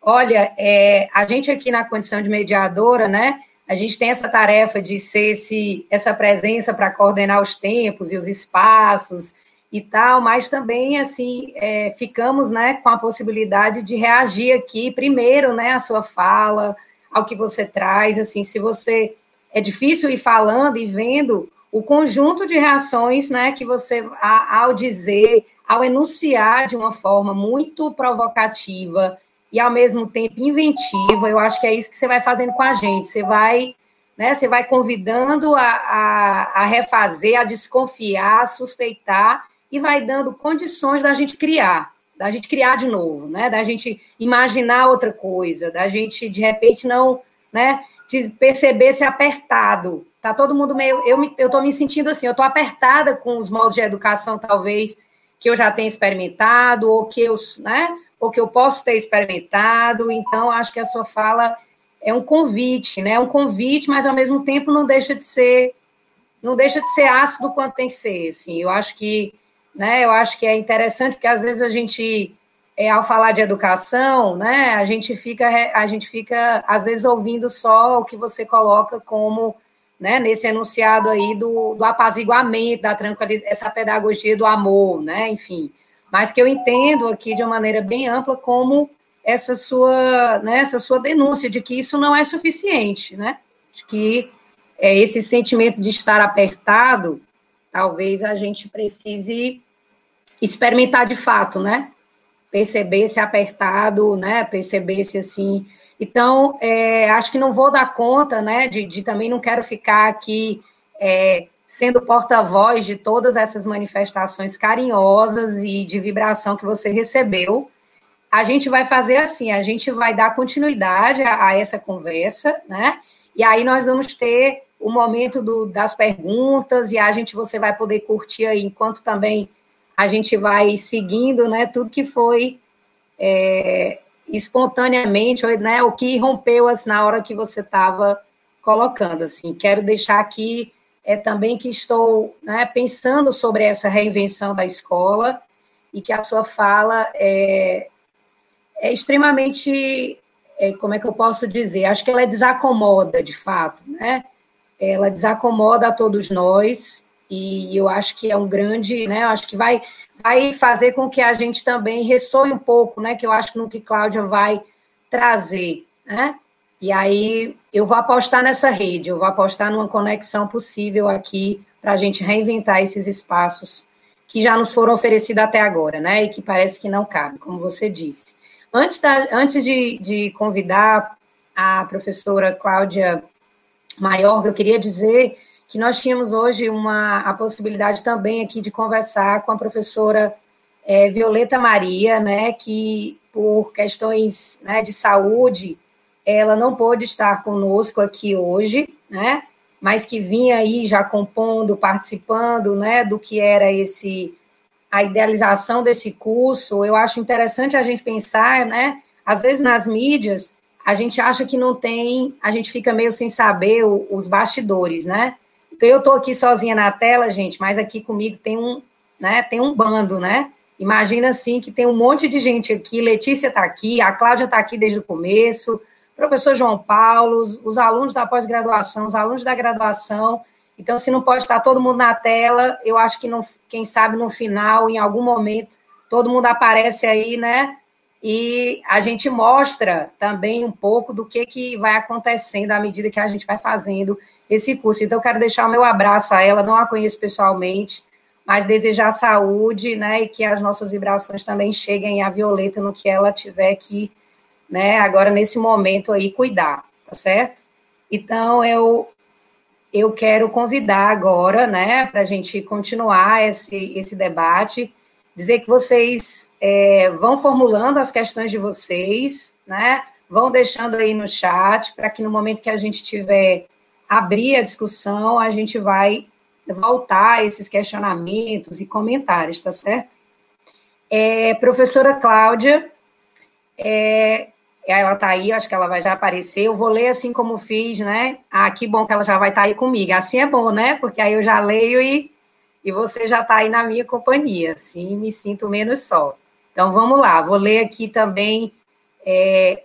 Olha, é, a gente aqui na condição de mediadora, né? A gente tem essa tarefa de ser esse, essa presença para coordenar os tempos e os espaços e tal, mas também, assim, é, ficamos né, com a possibilidade de reagir aqui, primeiro, né, à sua fala, ao que você traz, assim, se você... É difícil ir falando e vendo o conjunto de reações, né, que você, ao dizer, ao enunciar de uma forma muito provocativa, e ao mesmo tempo inventiva. Eu acho que é isso que você vai fazendo com a gente. Você vai, né? Você vai convidando a, a, a refazer, a desconfiar, a suspeitar e vai dando condições da gente criar, da gente criar de novo, né? Da gente imaginar outra coisa, da gente de repente não, né? perceber se apertado. Tá todo mundo meio. Eu, me, eu tô me sentindo assim, eu tô apertada com os moldes de educação, talvez, que eu já tenha experimentado, ou que eu, né? ou que eu posso ter experimentado. Então, acho que a sua fala é um convite, né? É um convite, mas ao mesmo tempo não deixa de ser não deixa de ser ácido quanto tem que ser. Assim, eu acho que, né? Eu acho que é interessante porque às vezes a gente é, ao falar de educação, né? A gente fica a gente fica às vezes ouvindo só o que você coloca como né, nesse enunciado aí do, do apaziguamento, da tranquilização, essa pedagogia do amor, né, enfim, mas que eu entendo aqui de uma maneira bem ampla como essa sua, né, essa sua denúncia de que isso não é suficiente, né? De que é, esse sentimento de estar apertado, talvez a gente precise experimentar de fato, né? Perceber-se apertado, né? Perceber-se assim. Então, é, acho que não vou dar conta, né? De, de também não quero ficar aqui é, sendo porta-voz de todas essas manifestações carinhosas e de vibração que você recebeu. A gente vai fazer assim, a gente vai dar continuidade a, a essa conversa, né? E aí nós vamos ter o momento do, das perguntas e a gente você vai poder curtir aí enquanto também a gente vai seguindo, né? Tudo que foi é, espontaneamente, né? O que rompeu assim, na hora que você estava colocando, assim. Quero deixar aqui é também que estou né, pensando sobre essa reinvenção da escola e que a sua fala é, é extremamente, é, como é que eu posso dizer? Acho que ela desacomoda, de fato, né? Ela desacomoda a todos nós e eu acho que é um grande, né? Acho que vai, vai fazer com que a gente também ressoe um pouco, né? Que eu acho que no que Cláudia vai trazer, né? E aí eu vou apostar nessa rede, eu vou apostar numa conexão possível aqui para a gente reinventar esses espaços que já nos foram oferecidos até agora, né? E que parece que não cabe, como você disse. Antes, da, antes de, de convidar a professora Cláudia Maior, eu queria dizer que nós tínhamos hoje uma, a possibilidade também aqui de conversar com a professora é, Violeta Maria, né, que por questões né, de saúde ela não pôde estar conosco aqui hoje, né? Mas que vinha aí já compondo, participando, né, do que era esse a idealização desse curso. Eu acho interessante a gente pensar, né? Às vezes nas mídias a gente acha que não tem, a gente fica meio sem saber o, os bastidores, né? Então eu estou aqui sozinha na tela, gente, mas aqui comigo tem um, né? Tem um bando, né? Imagina assim que tem um monte de gente aqui. Letícia está aqui, a Cláudia está aqui desde o começo, professor João Paulo, os, os alunos da pós-graduação, os alunos da graduação. Então, se não pode estar todo mundo na tela, eu acho que, não, quem sabe, no final, em algum momento, todo mundo aparece aí, né? E a gente mostra também um pouco do que, que vai acontecendo à medida que a gente vai fazendo esse curso. Então, eu quero deixar o meu abraço a ela, não a conheço pessoalmente, mas desejar saúde, né? E que as nossas vibrações também cheguem à Violeta no que ela tiver que né, agora nesse momento aí cuidar, tá certo? Então eu eu quero convidar agora, né, para a gente continuar esse, esse debate, dizer que vocês é, vão formulando as questões de vocês, né, vão deixando aí no chat, para que no momento que a gente tiver abrir a discussão, a gente vai voltar esses questionamentos e comentários, tá certo? É, professora Cláudia, é, ela está aí, acho que ela vai já aparecer. Eu vou ler assim como fiz, né? Ah, que bom que ela já vai estar tá aí comigo. Assim é bom, né? Porque aí eu já leio e, e você já está aí na minha companhia. Assim me sinto menos só. Então vamos lá, vou ler aqui também é,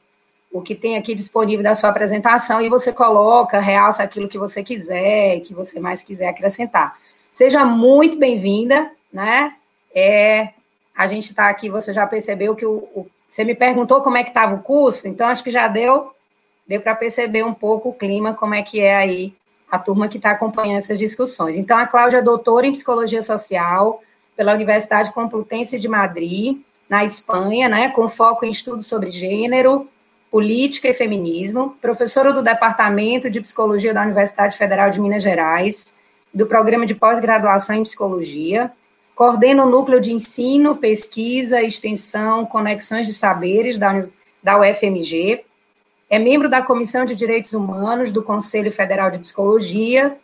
o que tem aqui disponível da sua apresentação e você coloca, realça aquilo que você quiser, que você mais quiser acrescentar. Seja muito bem-vinda, né? É, a gente está aqui, você já percebeu que o, o você me perguntou como é que estava o curso, então acho que já deu, deu para perceber um pouco o clima, como é que é aí a turma que está acompanhando essas discussões. Então, a Cláudia é doutora em Psicologia Social pela Universidade Complutense de Madrid, na Espanha, né, com foco em estudos sobre gênero, política e feminismo, professora do Departamento de Psicologia da Universidade Federal de Minas Gerais, do Programa de Pós-Graduação em Psicologia, Coordena o núcleo de ensino, pesquisa, extensão, conexões de saberes da, da UFMG. É membro da Comissão de Direitos Humanos do Conselho Federal de Psicologia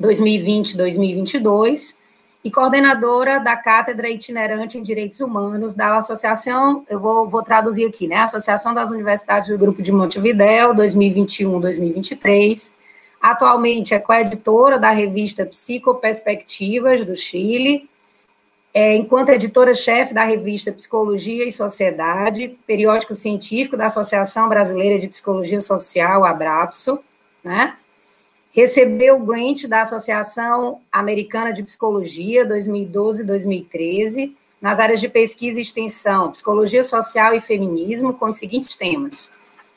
2020-2022 e coordenadora da Cátedra Itinerante em Direitos Humanos da Associação, eu vou, vou traduzir aqui, né? Associação das Universidades do Grupo de Montevidéu 2021-2023 Atualmente é coeditora da revista Psicoperspectivas do Chile, é, enquanto editora-chefe da revista Psicologia e Sociedade, periódico científico da Associação Brasileira de Psicologia Social, Abrapso, né? Recebeu o grant da Associação Americana de Psicologia 2012-2013 nas áreas de pesquisa e extensão, psicologia social e feminismo, com os seguintes temas: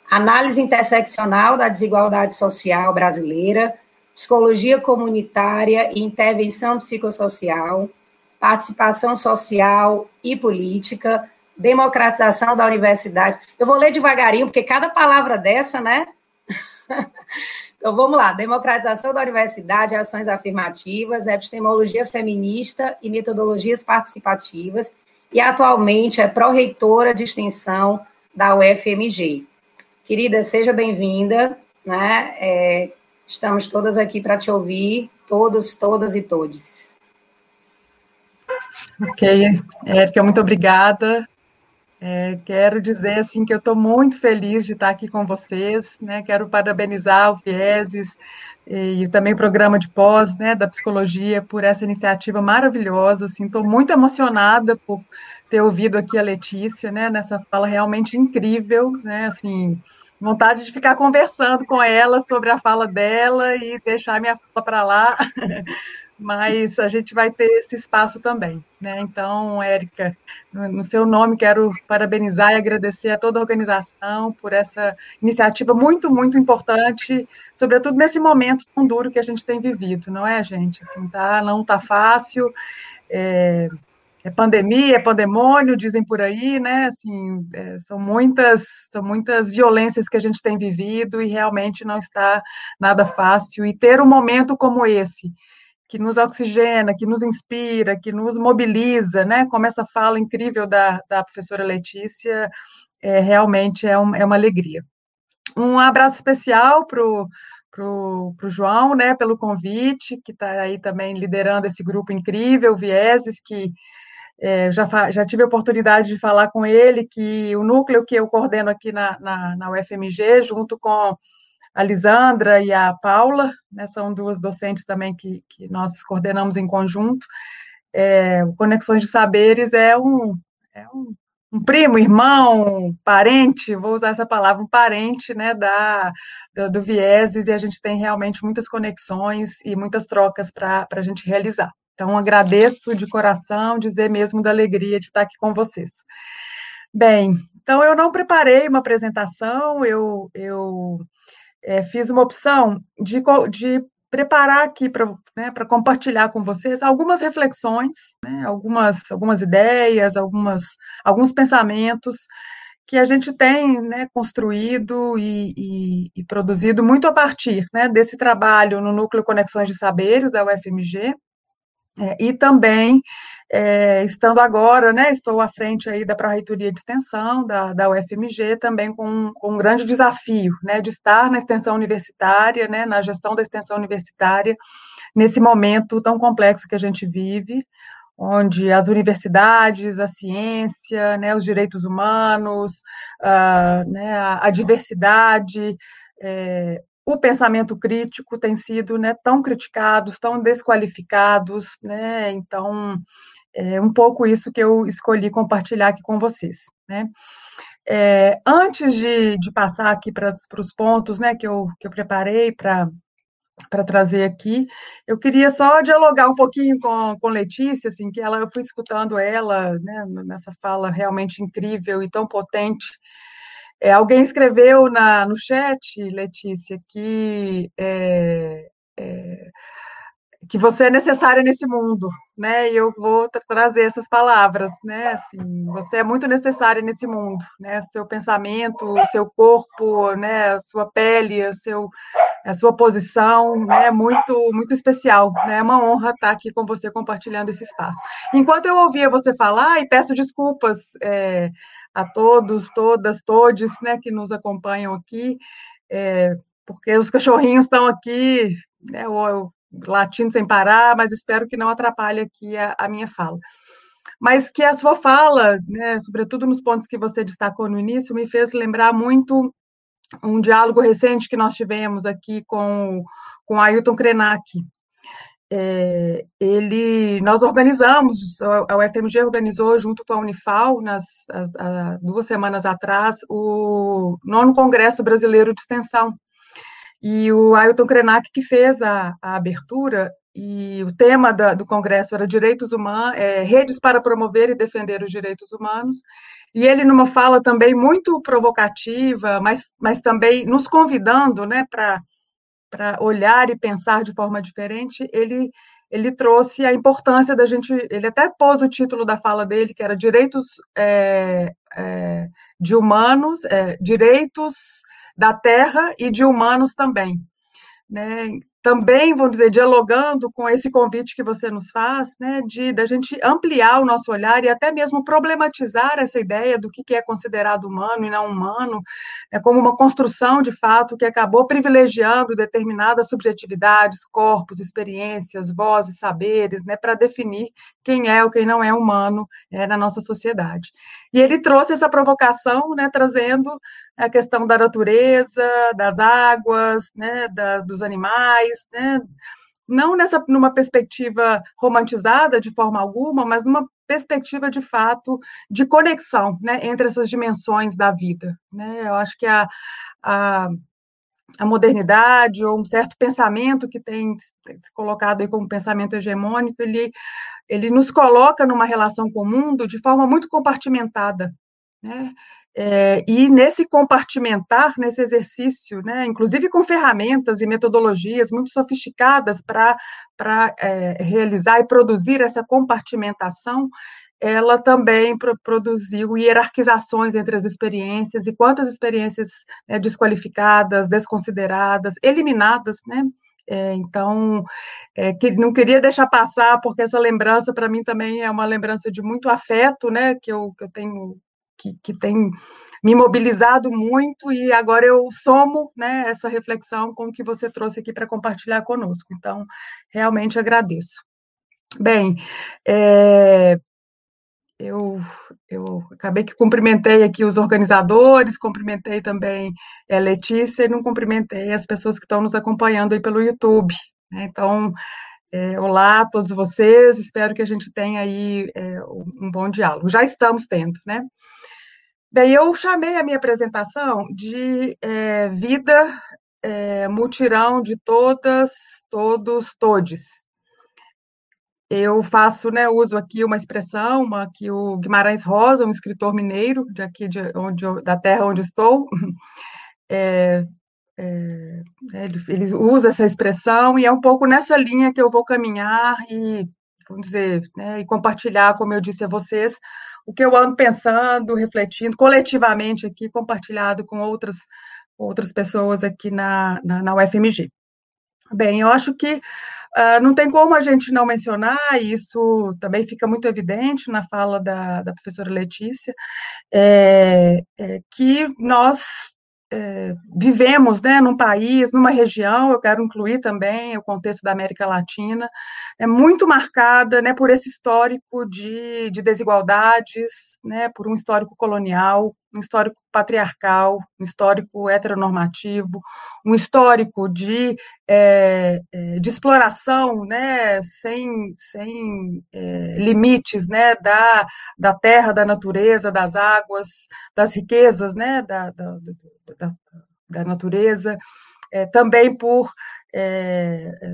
análise interseccional da desigualdade social brasileira, psicologia comunitária e intervenção psicossocial, participação social e política, democratização da universidade. Eu vou ler devagarinho, porque cada palavra dessa, né? <laughs> então vamos lá: democratização da universidade, ações afirmativas, epistemologia feminista e metodologias participativas, e atualmente é pró-reitora de extensão da UFMG. Querida, seja bem-vinda, né? É, estamos todas aqui para te ouvir, todos, todas e todos. Ok, Érica, muito obrigada. É, quero dizer assim que eu estou muito feliz de estar aqui com vocês, né? Quero parabenizar o Vieses e, e também o programa de pós, né, da psicologia por essa iniciativa maravilhosa. Assim, estou muito emocionada por ter ouvido aqui a Letícia, né, nessa fala realmente incrível, né? Assim, vontade de ficar conversando com ela sobre a fala dela e deixar minha fala para lá. <laughs> mas a gente vai ter esse espaço também. Né? Então, Érica, no seu nome, quero parabenizar e agradecer a toda a organização por essa iniciativa muito, muito importante, sobretudo nesse momento tão duro que a gente tem vivido, não é, gente? Assim, tá, não está fácil. É, é, pandemia, é pandemônio, dizem por aí, né? Assim, é, são muitas, são muitas violências que a gente tem vivido e realmente não está nada fácil. E ter um momento como esse, que nos oxigena, que nos inspira, que nos mobiliza, né? Como essa fala incrível da, da professora Letícia, é, realmente é, um, é uma alegria. Um abraço especial para o pro, pro João, né, pelo convite, que está aí também liderando esse grupo incrível, Vieses, que é, já, já tive a oportunidade de falar com ele, que o núcleo que eu coordeno aqui na, na, na UFMG, junto com a Lisandra e a Paula, né, são duas docentes também que, que nós coordenamos em conjunto. É, Conexões de Saberes é um, é um, um, primo, irmão, parente, vou usar essa palavra, um parente né, da, do, do Vieses, e a gente tem realmente muitas conexões e muitas trocas para a gente realizar. Então, agradeço de coração, dizer mesmo da alegria de estar aqui com vocês. Bem, então eu não preparei uma apresentação, eu, eu é, fiz uma opção de, de preparar aqui para né, compartilhar com vocês algumas reflexões, né, algumas, algumas ideias, algumas, alguns pensamentos que a gente tem né, construído e, e, e, produzido muito a partir né, desse trabalho no Núcleo Conexões de Saberes da UFMG, é, e também, é, estando agora, né, estou à frente aí da Pró-Reitoria de Extensão da, da UFMG, também com, com um grande desafio, né, de estar na extensão universitária, né, na gestão da extensão universitária, nesse momento tão complexo que a gente vive, onde as universidades, a ciência, né, os direitos humanos, uh, né, a, a diversidade, é, o pensamento crítico tem sido né, tão criticados, tão desqualificados, né? Então, é um pouco isso que eu escolhi compartilhar aqui com vocês, né? É, antes de, de, passar aqui para os pontos né, que, eu, que eu preparei para trazer aqui. Eu queria só dialogar um pouquinho com, com Letícia, assim, que ela, eu fui escutando ela, né, nessa fala realmente incrível e tão potente é, alguém escreveu na, no chat, Letícia, que, é, é, que você é necessária nesse mundo, né? E eu vou tra trazer essas palavras, né? Assim, você é muito necessária nesse mundo, né? Seu pensamento, seu corpo, né? A sua pele, a, seu, a sua posição, né? Muito, muito especial, né? É uma honra estar aqui com você compartilhando esse espaço. Enquanto eu ouvia você falar, e peço desculpas. A todos, todas, todes, né, que nos acompanham aqui, é, porque os cachorrinhos estão aqui, né, latindo sem parar, mas espero que não atrapalhe aqui a, a minha fala. Mas que a sua fala, né, sobretudo nos pontos que você destacou no início, me fez lembrar muito um diálogo recente que nós tivemos aqui com, com Ailton Krenak, é, ele, nós organizamos, a UFMG organizou junto com a Unifal, nas as, a, duas semanas atrás, o nono Congresso Brasileiro de Extensão. E o Ailton Krenak que fez a, a abertura, e o tema da, do congresso era direitos humanos, é, redes para promover e defender os direitos humanos. E ele, numa fala também muito provocativa, mas, mas também nos convidando né, para olhar e pensar de forma diferente, ele, ele trouxe a importância da gente. Ele até pôs o título da fala dele, que era Direitos é, é, de Humanos, é, Direitos da Terra e de Humanos também. Né? Também, vamos dizer, dialogando com esse convite que você nos faz, né, de da gente ampliar o nosso olhar e até mesmo problematizar essa ideia do que é considerado humano e não humano, é como uma construção de fato que acabou privilegiando determinadas subjetividades, corpos, experiências, vozes, saberes, né, para definir quem é ou quem não é humano é, na nossa sociedade. E ele trouxe essa provocação, né, trazendo a questão da natureza, das águas, né, da, dos animais, né, não nessa numa perspectiva romantizada de forma alguma, mas numa perspectiva de fato de conexão, né, entre essas dimensões da vida, né? Eu acho que a, a a modernidade ou um certo pensamento que tem se colocado aí como pensamento hegemônico, ele, ele nos coloca numa relação com o mundo de forma muito compartimentada, né? É, e nesse compartimentar, nesse exercício, né, inclusive com ferramentas e metodologias muito sofisticadas para é, realizar e produzir essa compartimentação, ela também pro, produziu hierarquizações entre as experiências e quantas experiências né, desqualificadas, desconsideradas, eliminadas, né? É, então, é, que, não queria deixar passar, porque essa lembrança, para mim, também é uma lembrança de muito afeto, né? Que eu, que eu tenho, que, que tem me mobilizado muito, e agora eu somo né, essa reflexão com o que você trouxe aqui para compartilhar conosco. Então, realmente agradeço. Bem, é, eu, eu acabei que cumprimentei aqui os organizadores, cumprimentei também a Letícia e não cumprimentei as pessoas que estão nos acompanhando aí pelo YouTube. Né? Então, é, olá a todos vocês, espero que a gente tenha aí é, um bom diálogo. Já estamos tendo, né? Bem, eu chamei a minha apresentação de é, Vida é, Mutirão de Todas, Todos, Todes. Eu faço, né, uso aqui uma expressão, uma que o Guimarães Rosa, um escritor mineiro de aqui de onde eu, da terra onde estou, é, <laughs> é, ele, ele, usa essa expressão e é um pouco nessa linha que eu vou caminhar e, vamos dizer, né, e compartilhar, como eu disse a vocês, o que eu ando pensando, refletindo coletivamente aqui, compartilhado com outras outras pessoas aqui na, na, na UFMG. Bem, eu acho que Uh, não tem como a gente não mencionar, isso também fica muito evidente na fala da, da professora Letícia, é, é, que nós é, vivemos né, num país, numa região, eu quero incluir também o contexto da América Latina, é muito marcada né, por esse histórico de, de desigualdades, né, por um histórico colonial, um histórico patriarcal, um histórico heteronormativo, um histórico de, é, de exploração né, sem, sem é, limites né, da, da terra, da natureza, das águas, das riquezas né, da, da, da, da natureza, é, também por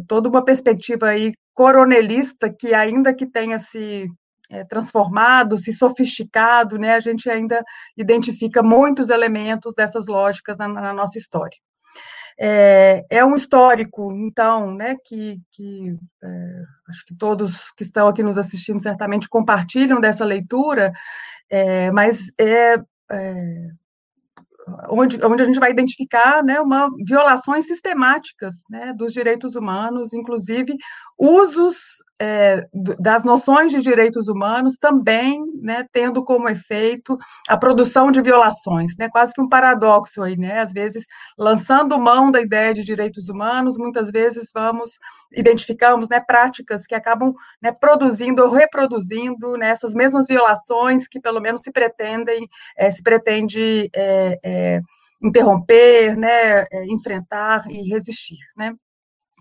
toda uma perspectiva aí coronelista que ainda que tenha se é, transformado, se sofisticado, né, a gente ainda identifica muitos elementos dessas lógicas na, na nossa história. É, é, um histórico, então, né, que, que é, acho que todos que estão aqui nos assistindo certamente compartilham dessa leitura, é, mas é, é onde, onde a gente vai identificar né, uma, violações sistemáticas né, dos direitos humanos, inclusive usos é, das noções de direitos humanos também né, tendo como efeito a produção de violações, né, quase que um paradoxo aí, né, às vezes lançando mão da ideia de direitos humanos, muitas vezes vamos identificamos né, práticas que acabam né, produzindo ou reproduzindo né, essas mesmas violações que pelo menos se pretendem é, se pretende é, é interromper, né, é, enfrentar e resistir, né.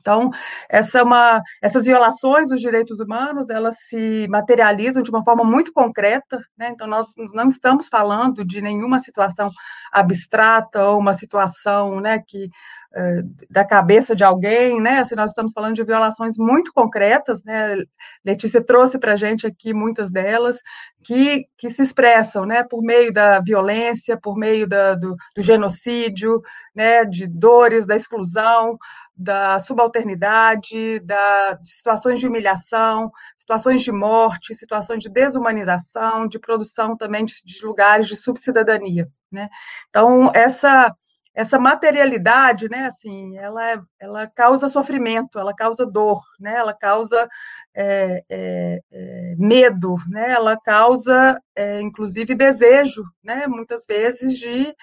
Então, essa é uma, essas violações dos direitos humanos, elas se materializam de uma forma muito concreta, né? Então, nós não estamos falando de nenhuma situação abstrata ou uma situação, né, que eh, da cabeça de alguém, né? Assim, nós estamos falando de violações muito concretas, né? Letícia trouxe para a gente aqui muitas delas que, que se expressam, né? Por meio da violência, por meio da, do, do genocídio, né? De dores, da exclusão, da subalternidade, da, de situações de humilhação, situações de morte, situações de desumanização, de produção também de, de lugares de subcidadania. Né? Então, essa essa materialidade, né, assim, ela, ela causa sofrimento, ela causa dor, né, ela causa é, é, é, medo, né, ela causa, é, inclusive, desejo, né, muitas vezes de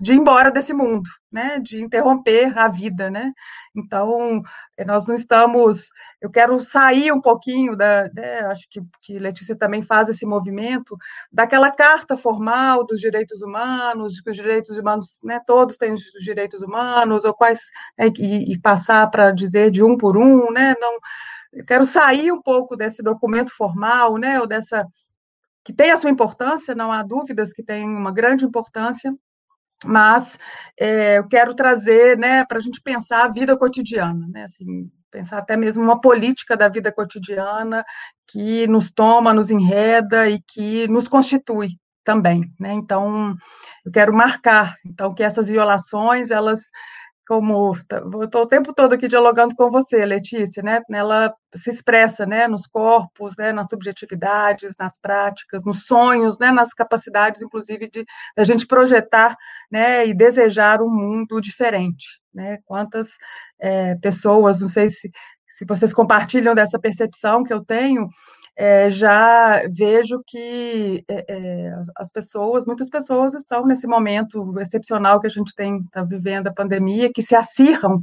de ir embora desse mundo, né, de interromper a vida, né. Então, eh, nós não estamos. Eu quero sair um pouquinho da. Né, acho que, que Letícia também faz esse movimento, daquela carta formal dos direitos humanos, de que os direitos humanos, né, todos têm os direitos humanos, ou quais. Né, e, e passar para dizer de um por um, né, não. Eu quero sair um pouco desse documento formal, né, ou dessa. que tem a sua importância, não há dúvidas que tem uma grande importância, mas é, eu quero trazer, né, para a gente pensar a vida cotidiana, né, assim, pensar até mesmo uma política da vida cotidiana que nos toma, nos enreda e que nos constitui também, né, então eu quero marcar, então, que essas violações, elas como estou o tempo todo aqui dialogando com você, Letícia, né? Ela se expressa, né, nos corpos, né, nas subjetividades, nas práticas, nos sonhos, né, nas capacidades, inclusive, de a gente projetar, né, e desejar um mundo diferente, né? Quantas é, pessoas, não sei se se vocês compartilham dessa percepção que eu tenho, é, já vejo que é, as pessoas, muitas pessoas estão nesse momento excepcional que a gente tem, está vivendo a pandemia, que se acirram,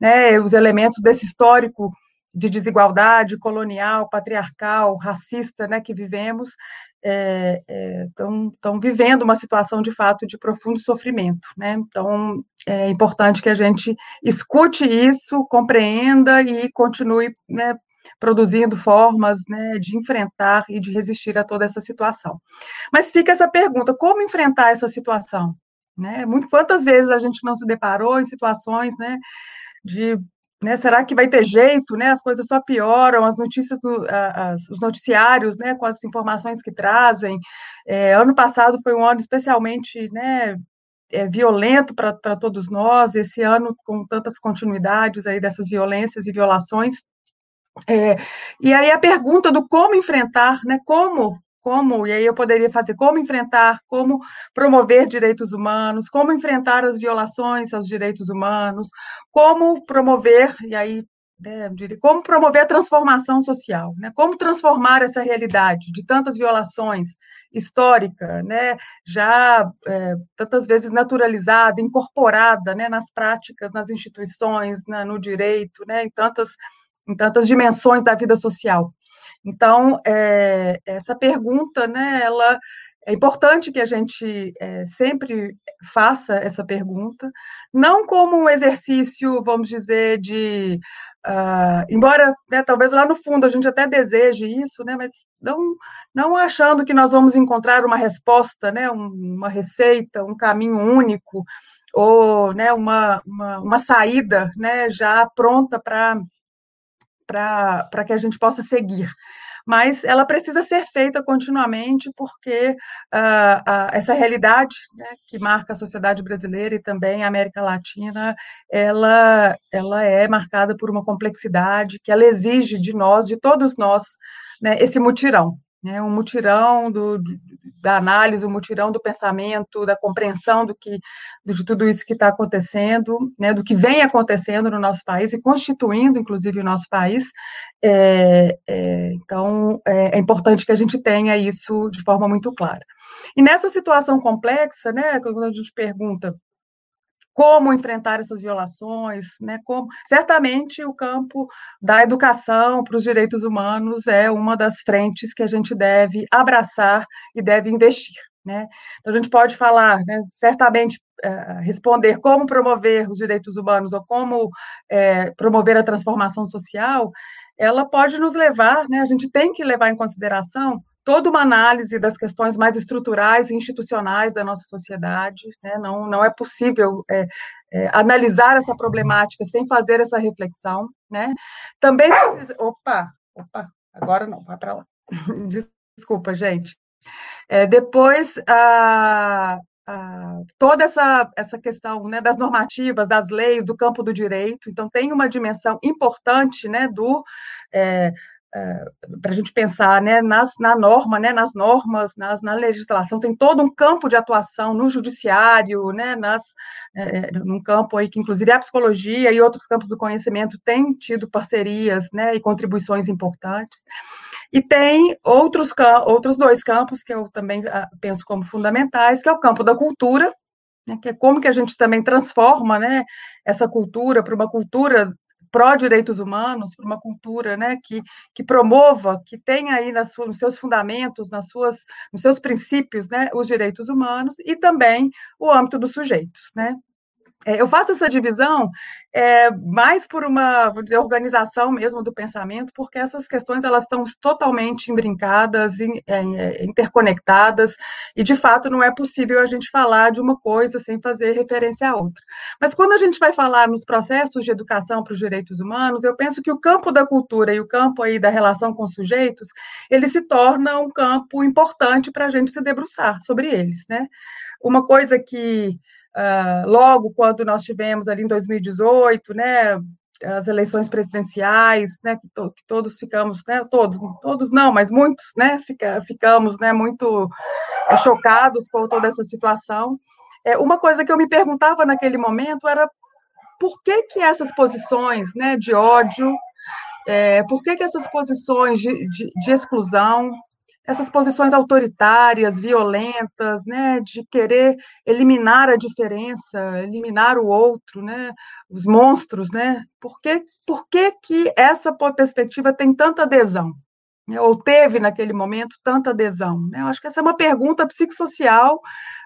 né, os elementos desse histórico de desigualdade colonial, patriarcal, racista, né, que vivemos, estão é, vivendo uma situação de fato de profundo sofrimento, né? Então é importante que a gente escute isso, compreenda e continue né, produzindo formas né, de enfrentar e de resistir a toda essa situação. Mas fica essa pergunta: como enfrentar essa situação? Né? Muito, quantas vezes a gente não se deparou em situações né, de né, será que vai ter jeito? Né, as coisas só pioram, as notícias, as, os noticiários, né, com as informações que trazem. É, ano passado foi um ano especialmente né, é, violento para todos nós. Esse ano, com tantas continuidades aí dessas violências e violações, é, e aí a pergunta do como enfrentar, né? Como, como, e aí eu poderia fazer como enfrentar, como promover direitos humanos, como enfrentar as violações aos direitos humanos, como promover, e aí né, como promover a transformação social, né? Como transformar essa realidade de tantas violações histórica, né? Já é, tantas vezes naturalizada, incorporada, né? Nas práticas, nas instituições, né, no direito, né? Em tantas em tantas dimensões da vida social. Então, é, essa pergunta, né, ela é importante que a gente é, sempre faça essa pergunta, não como um exercício, vamos dizer, de. Uh, embora né, talvez lá no fundo a gente até deseje isso, né, mas não, não achando que nós vamos encontrar uma resposta, né, um, uma receita, um caminho único, ou né, uma, uma, uma saída né, já pronta para para que a gente possa seguir. Mas ela precisa ser feita continuamente, porque uh, uh, essa realidade né, que marca a sociedade brasileira e também a América Latina, ela, ela é marcada por uma complexidade que ela exige de nós, de todos nós, né, esse mutirão né, um mutirão do, da análise, um mutirão do pensamento, da compreensão do que de tudo isso que está acontecendo, né, do que vem acontecendo no nosso país e constituindo, inclusive, o nosso país. É, é, então, é, é, importante que a gente tenha isso de forma muito clara. E nessa situação complexa, né, quando a gente pergunta como enfrentar essas violações, né? Como certamente o campo da educação para os direitos humanos é uma das frentes que a gente deve abraçar e deve investir. Né? Então, a gente pode falar, né, certamente, é, responder como promover os direitos humanos ou como é, promover a transformação social, ela pode nos levar, né, a gente tem que levar em consideração toda uma análise das questões mais estruturais e institucionais da nossa sociedade. Né? Não, não é possível é, é, analisar essa problemática sem fazer essa reflexão. Né? Também precisa. Opa, opa, agora não, vai para lá. <laughs> Desculpa, gente. É, depois, a, a, toda essa, essa questão né, das normativas, das leis, do campo do direito. Então, tem uma dimensão importante né, do. É, é, para a gente pensar né, nas, na norma, né, nas normas, nas, na legislação, tem todo um campo de atuação no judiciário, né, nas, é, num campo aí que, inclusive, a psicologia e outros campos do conhecimento têm tido parcerias né, e contribuições importantes. E tem outros, outros dois campos que eu também ah, penso como fundamentais, que é o campo da cultura, né, que é como que a gente também transforma né, essa cultura para uma cultura pró-direitos humanos, para uma cultura né, que, que promova, que tenha aí nas, nos seus fundamentos, nas suas, nos seus princípios, né, os direitos humanos e também o âmbito dos sujeitos. Né? É, eu faço essa divisão é, mais por uma dizer, organização mesmo do pensamento, porque essas questões elas estão totalmente embrincadas, in, é, é, interconectadas, e de fato não é possível a gente falar de uma coisa sem fazer referência a outra. Mas quando a gente vai falar nos processos de educação para os direitos humanos, eu penso que o campo da cultura e o campo aí da relação com os sujeitos, ele se torna um campo importante para a gente se debruçar sobre eles, né? Uma coisa que uh, logo quando nós tivemos ali em 2018, né, as eleições presidenciais, né, que, to, que todos ficamos, né, todos, todos não, mas muitos, né, fica, ficamos, né, muito é, chocados com toda essa situação. É, uma coisa que eu me perguntava naquele momento era por que que essas posições, né, de ódio, é, por que que essas posições de, de, de exclusão, essas posições autoritárias, violentas, né, de querer eliminar a diferença, eliminar o outro, né, os monstros, né? Por que, por que, que essa perspectiva tem tanta adesão? Né, ou teve naquele momento tanta adesão? Né? Eu acho que essa é uma pergunta psicossocial,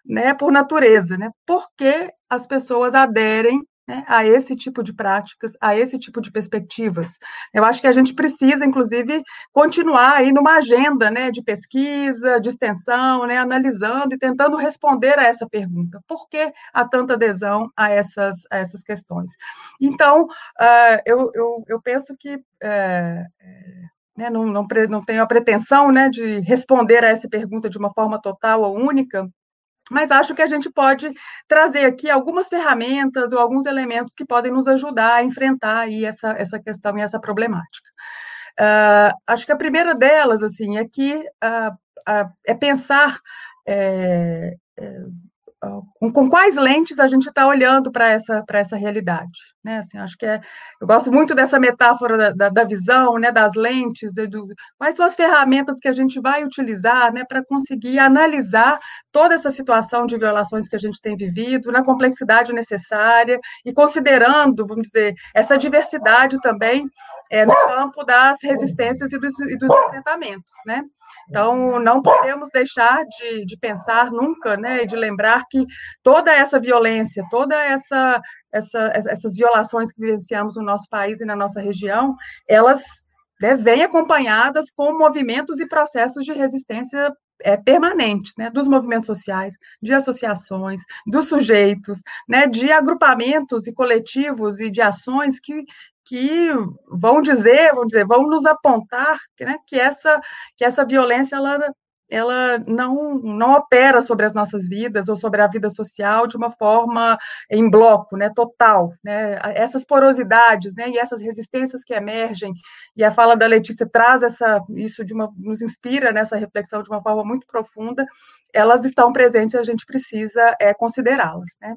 né, por natureza, né? Por que as pessoas aderem né, a esse tipo de práticas, a esse tipo de perspectivas. Eu acho que a gente precisa, inclusive, continuar aí numa agenda né, de pesquisa, de extensão, né, analisando e tentando responder a essa pergunta. Por que há tanta adesão a essas, a essas questões? Então, uh, eu, eu, eu, penso que. Uh, não, não, não tenho a pretensão né, de responder a essa pergunta de uma forma total ou única, mas acho que a gente pode trazer aqui algumas ferramentas ou alguns elementos que podem nos ajudar a enfrentar aí essa, essa questão e essa problemática. Uh, acho que a primeira delas, assim, é que uh, uh, é pensar é, com, com, quais lentes a gente está olhando para essa, essa realidade. Né? Assim, acho que é, eu gosto muito dessa metáfora da, da, da visão, né, das lentes, do, quais são as ferramentas que a gente vai utilizar né, para conseguir analisar toda essa situação de violações que a gente tem vivido, na complexidade necessária, e considerando, vamos dizer, essa diversidade também é, no campo das resistências e dos, e dos enfrentamentos. Né? Então, não podemos deixar de, de pensar nunca, né, de lembrar que toda essa violência, toda essa, essa, essas violações que vivenciamos no nosso país e na nossa região, elas né, vêm acompanhadas com movimentos e processos de resistência é, permanentes, né, dos movimentos sociais, de associações, dos sujeitos, né, de agrupamentos e coletivos e de ações que, que vão dizer, vão dizer, vão nos apontar né, que, essa, que essa violência ela, ela não, não opera sobre as nossas vidas ou sobre a vida social de uma forma em bloco, né, total. Né? Essas porosidades né, e essas resistências que emergem, e a fala da Letícia traz essa, isso de uma, nos inspira nessa reflexão de uma forma muito profunda, elas estão presentes e a gente precisa é, considerá-las. Né?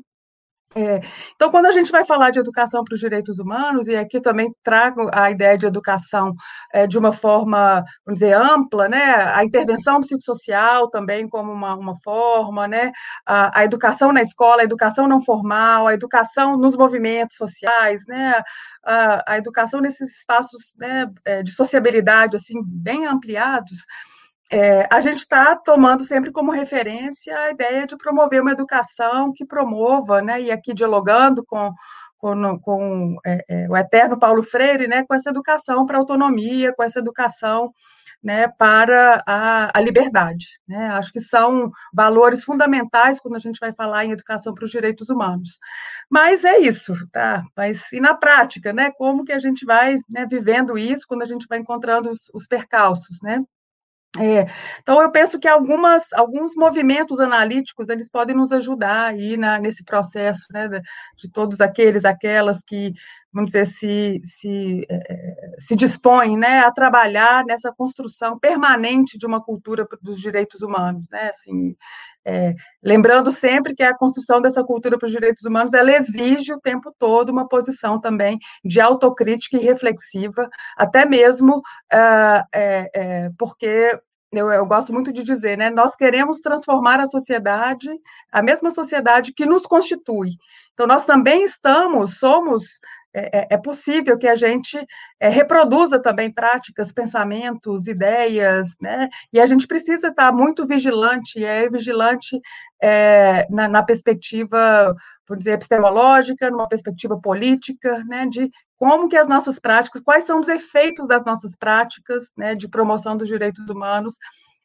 É, então, quando a gente vai falar de educação para os direitos humanos, e aqui também trago a ideia de educação é, de uma forma, vamos dizer, ampla, né? A intervenção psicossocial também como uma, uma forma, né? A, a, educação na escola, a educação não formal, a educação nos movimentos sociais, né? A, a educação nesses espaços né, é, de sociabilidade, assim, bem ampliados, é, a gente está tomando sempre como referência a ideia de promover uma educação que promova, né, e aqui dialogando com, com, com é, é, o eterno Paulo Freire, né, com essa educação para autonomia, com essa educação né, para a, a liberdade. Né? Acho que são valores fundamentais quando a gente vai falar em educação para os direitos humanos. Mas é isso, tá? Mas e na prática, né? Como que a gente vai né, vivendo isso quando a gente vai encontrando os, os percalços, né? É, então, eu penso que algumas, alguns movimentos analíticos eles podem nos ajudar aí na, nesse processo né, de todos aqueles, aquelas que, vamos dizer, se, se, é, se dispõem né, a trabalhar nessa construção permanente de uma cultura dos direitos humanos. Né, assim, é, lembrando sempre que a construção dessa cultura para os direitos humanos ela exige o tempo todo uma posição também de autocrítica e reflexiva, até mesmo uh, é, é, porque eu, eu, gosto muito de dizer, né? Nós queremos transformar a sociedade, a mesma sociedade que nos constitui. Então, nós também estamos, somos é, é, é possível que a gente é, reproduza também práticas, pensamentos, ideias, né? E a gente precisa estar muito vigilante, e é vigilante é, na, na, perspectiva, vou dizer, epistemológica, numa perspectiva política, né? De como que as nossas práticas, quais são os efeitos das nossas práticas, né? De promoção dos direitos humanos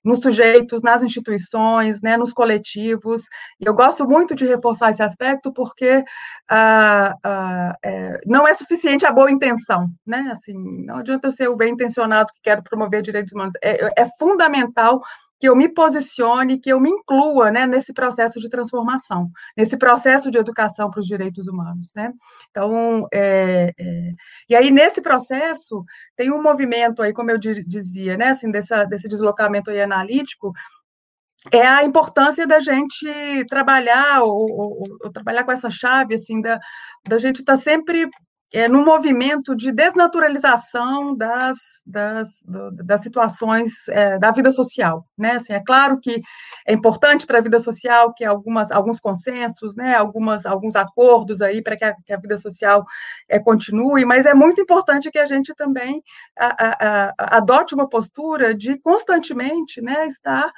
nos sujeitos, nas instituições, né, nos coletivos. E eu gosto muito de reforçar esse aspecto porque ah, ah, é, não é suficiente a boa intenção, né? Assim, não adianta eu ser o bem intencionado que quero promover direitos humanos. É, é fundamental que eu me posicione, que eu me inclua né, nesse processo de transformação, nesse processo de educação para os direitos humanos. Né? Então, é, é, e aí nesse processo tem um movimento aí, como eu dizia, né, assim, dessa, desse deslocamento aí analítico, é a importância da gente trabalhar ou, ou, ou, trabalhar com essa chave assim da, da gente estar tá sempre é, no movimento de desnaturalização das, das, das situações é, da vida social, né? Assim, é claro que é importante para a vida social que algumas, alguns consensos, né? Algumas, alguns acordos aí para que, que, a vida social é, continue, mas é muito importante que a gente também a, a, a, adote uma postura de constantemente, né? Estar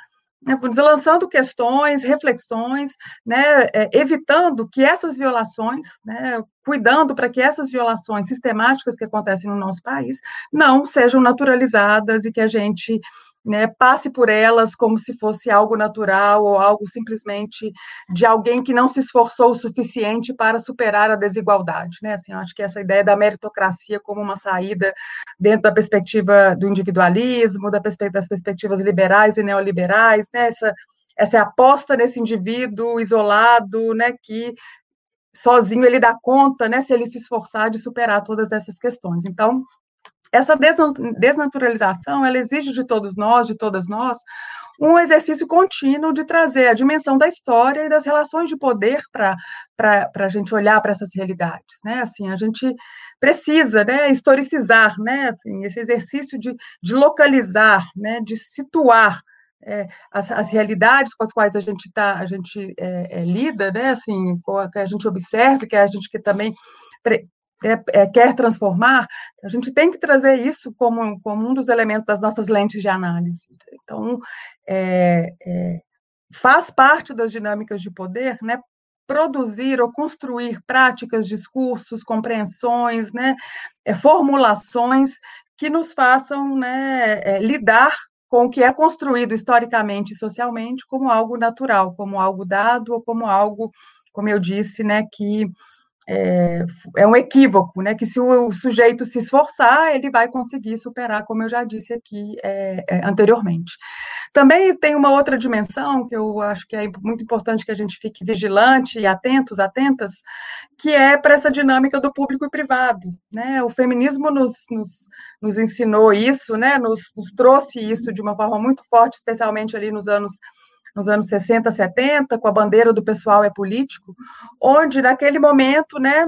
lançando questões, reflexões, né, é, evitando que essas violações, né, cuidando para que essas violações sistemáticas que acontecem no nosso país não sejam naturalizadas e que a gente né, passe por elas como se fosse algo natural ou algo simplesmente de alguém que não se esforçou o suficiente para superar a desigualdade, né? Assim, acho que essa ideia da meritocracia como uma saída dentro da perspectiva do individualismo, da perspe das perspectivas liberais e neoliberais, né? Essa, essa aposta nesse indivíduo isolado, né, que sozinho ele dá conta, né, se ele se esforçar de superar todas essas questões. Então, essa desnaturalização, ela exige de todos nós, de todas nós, um exercício contínuo de trazer a dimensão da história e das relações de poder para a gente olhar para essas realidades, né? Assim, a gente precisa, né, historicizar, né, assim, esse exercício de, de localizar, né, de situar é, as, as, realidades com as quais a gente tá, a gente é, é, lida, né, assim, que a gente observa, que a gente que também é, é, quer transformar, a gente tem que trazer isso como, como um dos elementos das nossas lentes de análise. Então, é, é, faz parte das dinâmicas de poder, né, produzir ou construir práticas, discursos, compreensões, né, é, formulações que nos façam né, é, lidar com o que é construído historicamente e socialmente como algo natural, como algo dado ou como algo, como eu disse, né, que é, é, um equívoco, né? Que se o sujeito se esforçar, ele vai conseguir superar, como eu já disse aqui é, é, anteriormente. Também tem uma outra dimensão que eu acho que é muito importante que a gente fique vigilante e atentos, atentas, que é para essa dinâmica do público e privado, né? O feminismo nos, nos, nos ensinou isso, né? Nos, nos trouxe isso de uma forma muito forte, especialmente ali nos anos nos anos 60, 70, com a bandeira do pessoal é político, onde naquele momento, né,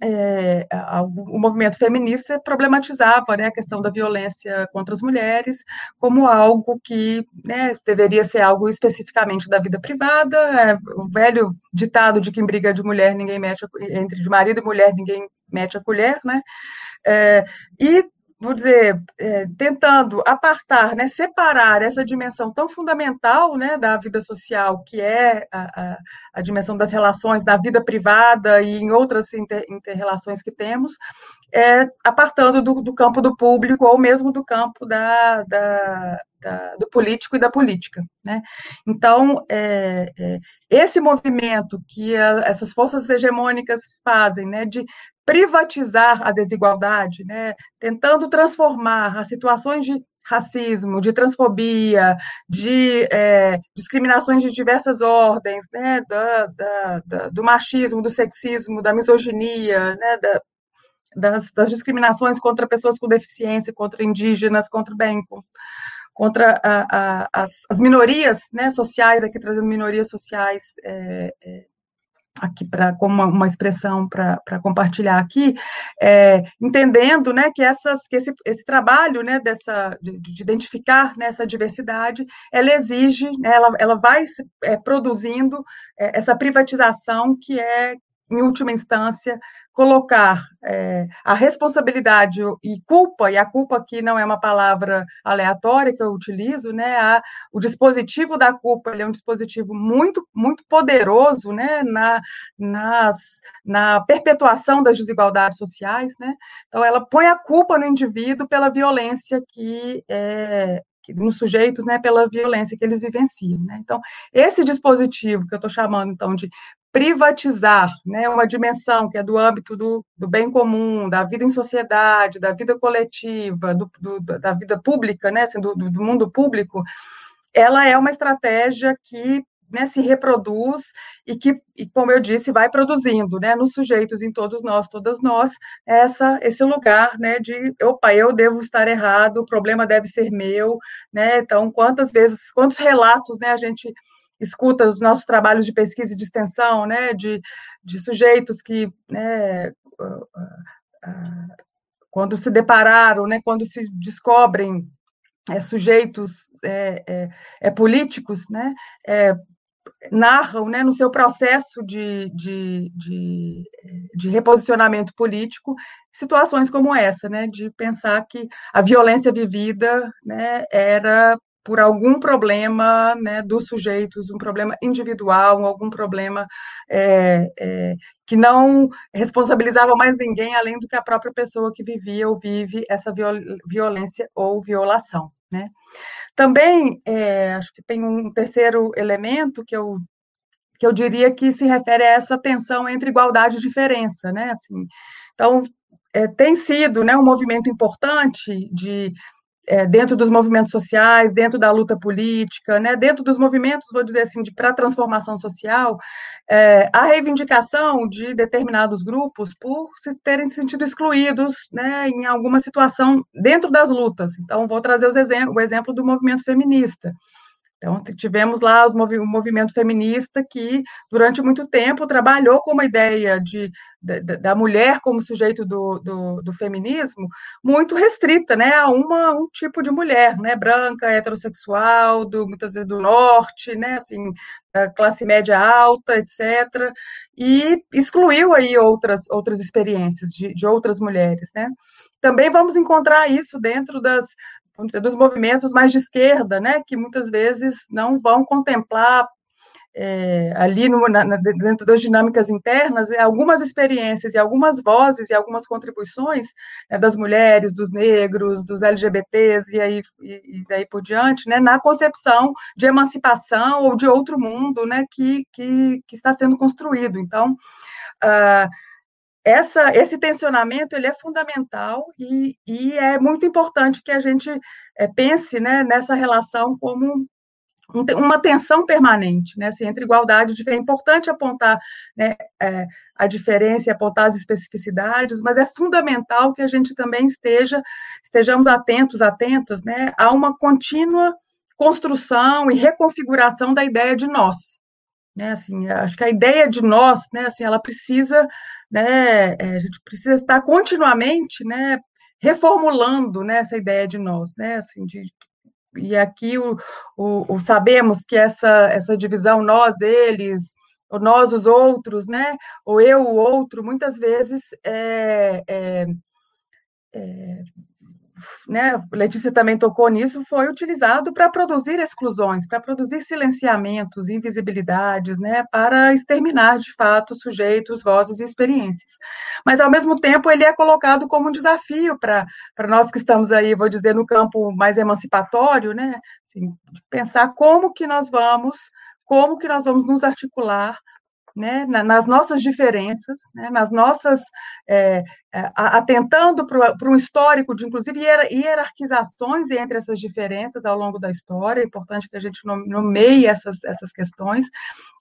é, o movimento feminista problematizava né, a questão da violência contra as mulheres como algo que né, deveria ser algo especificamente da vida privada, é, o velho ditado de que em briga de mulher ninguém mete a, entre de marido e mulher ninguém mete a colher, né? É, e vou dizer, é, tentando apartar, né, separar essa dimensão tão fundamental né, da vida social, que é a, a, a dimensão das relações da vida privada e em outras inter-relações que temos, é, apartando do, do, campo do público ou mesmo do campo da, da, da do político e da política. Né? Então, é, é, esse movimento que a, essas forças hegemônicas fazem, né, de privatizar a desigualdade, né, tentando transformar as situações de racismo, de transfobia, de é, discriminações de diversas ordens, né, da, da, da, do machismo, do sexismo, da misoginia, né, das, das, discriminações contra pessoas com deficiência, contra indígenas, contra bem, contra a, a, as, as, minorias né, sociais, aqui trazendo minorias sociais é, é, aqui para como uma, uma expressão para compartilhar aqui, é, entendendo né, que, essas, que esse, esse trabalho né, dessa, de, de identificar né, diversidade, ela exige, né, ela, ela vai é, produzindo é, essa privatização que é, em última instância, colocar é, a responsabilidade e culpa, e a culpa aqui não é uma palavra aleatória que eu utilizo, né? A, o dispositivo da culpa é um dispositivo muito, muito poderoso né? na, nas, na perpetuação das desigualdades sociais, né? Então, ela põe a culpa no indivíduo pela violência que é, nos sujeitos, né, pela violência que eles vivenciam. Né? Então, esse dispositivo que eu estou chamando, então, de privatizar né, uma dimensão que é do âmbito do, do bem comum, da vida em sociedade, da vida coletiva, do, do, da vida pública, né, assim, do, do mundo público, ela é uma estratégia que né, se reproduz e que, e, como eu disse, vai produzindo, né, nos sujeitos, em todos nós, todas nós, essa, esse lugar, né, de, opa, eu devo estar errado, o problema deve ser meu, né, então, quantas vezes, quantos relatos, né, a gente escuta os nossos trabalhos de pesquisa e de extensão, né, de, de sujeitos que, né, quando se depararam, né, quando se descobrem é, sujeitos é, é, políticos, né, narram né, no seu processo de, de, de, de, reposicionamento político situações como essa, né, de pensar que a violência vivida né, era por algum problema né, dos sujeitos, um problema individual, algum problema é, é, que não responsabilizava mais ninguém além do que a própria pessoa que vivia ou vive essa viol violência ou violação. Né? Também, é, acho que tem um terceiro elemento que eu, que eu diria que se refere a essa tensão entre igualdade e diferença. Né? Assim, então, é, tem sido né, um movimento importante de é, dentro dos movimentos sociais, dentro da luta política, né, dentro dos movimentos, vou dizer assim, para a transformação social, é, a reivindicação de determinados grupos por se terem se sentido excluídos né, em alguma situação dentro das lutas. Então, vou trazer o exemplo do movimento feminista. Então, tivemos lá o movimento feminista que, durante muito tempo, trabalhou com uma ideia de, de da mulher como sujeito do, do, do, feminismo muito restrita né, a uma, um tipo de mulher, né, branca, heterossexual, do, muitas vezes do norte, né, assim, classe média alta, etc., e excluiu aí outras, outras experiências de, de outras mulheres. Né. Também vamos encontrar isso dentro das, vamos dizer, dos movimentos mais de esquerda, né, que muitas vezes não vão contemplar é, ali no, na, dentro das dinâmicas internas algumas experiências e algumas vozes e algumas contribuições né, das mulheres, dos negros, dos LGBTs e aí e, e daí por diante, né, na concepção de emancipação ou de outro mundo, né, que, que, que está sendo construído. Então, uh, essa, esse tensionamento ele é fundamental e, e, é muito importante que a gente é, pense né, nessa relação como um, uma tensão permanente, né, assim, entre igualdade e É importante apontar né, é, a diferença e apontar as especificidades, mas é fundamental que a gente também esteja estejamos atentos, atentas, né, a uma contínua construção e reconfiguração da ideia de nós, né, assim, acho que a ideia de nós, né, assim, ela precisa né, é, a gente precisa estar continuamente, né, reformulando né, essa ideia de nós, né, assim, de, e aqui o, o, o, sabemos que essa, essa divisão nós, eles, ou nós, os outros, né, ou eu, o outro, muitas vezes é, é, é né, Letícia também tocou nisso, foi utilizado para produzir exclusões, para produzir silenciamentos, invisibilidades, né, para exterminar de fato sujeitos, vozes e experiências. Mas, ao mesmo tempo, ele é colocado como um desafio para nós que estamos aí, vou dizer, no campo mais emancipatório, né, assim, pensar como que nós vamos, como que nós vamos nos articular né, nas nossas diferenças, né, nas nossas, é, é atentando para um histórico de, inclusive, hierarquizações entre essas diferenças ao longo da história, é importante que a gente nomeie essas, essas questões,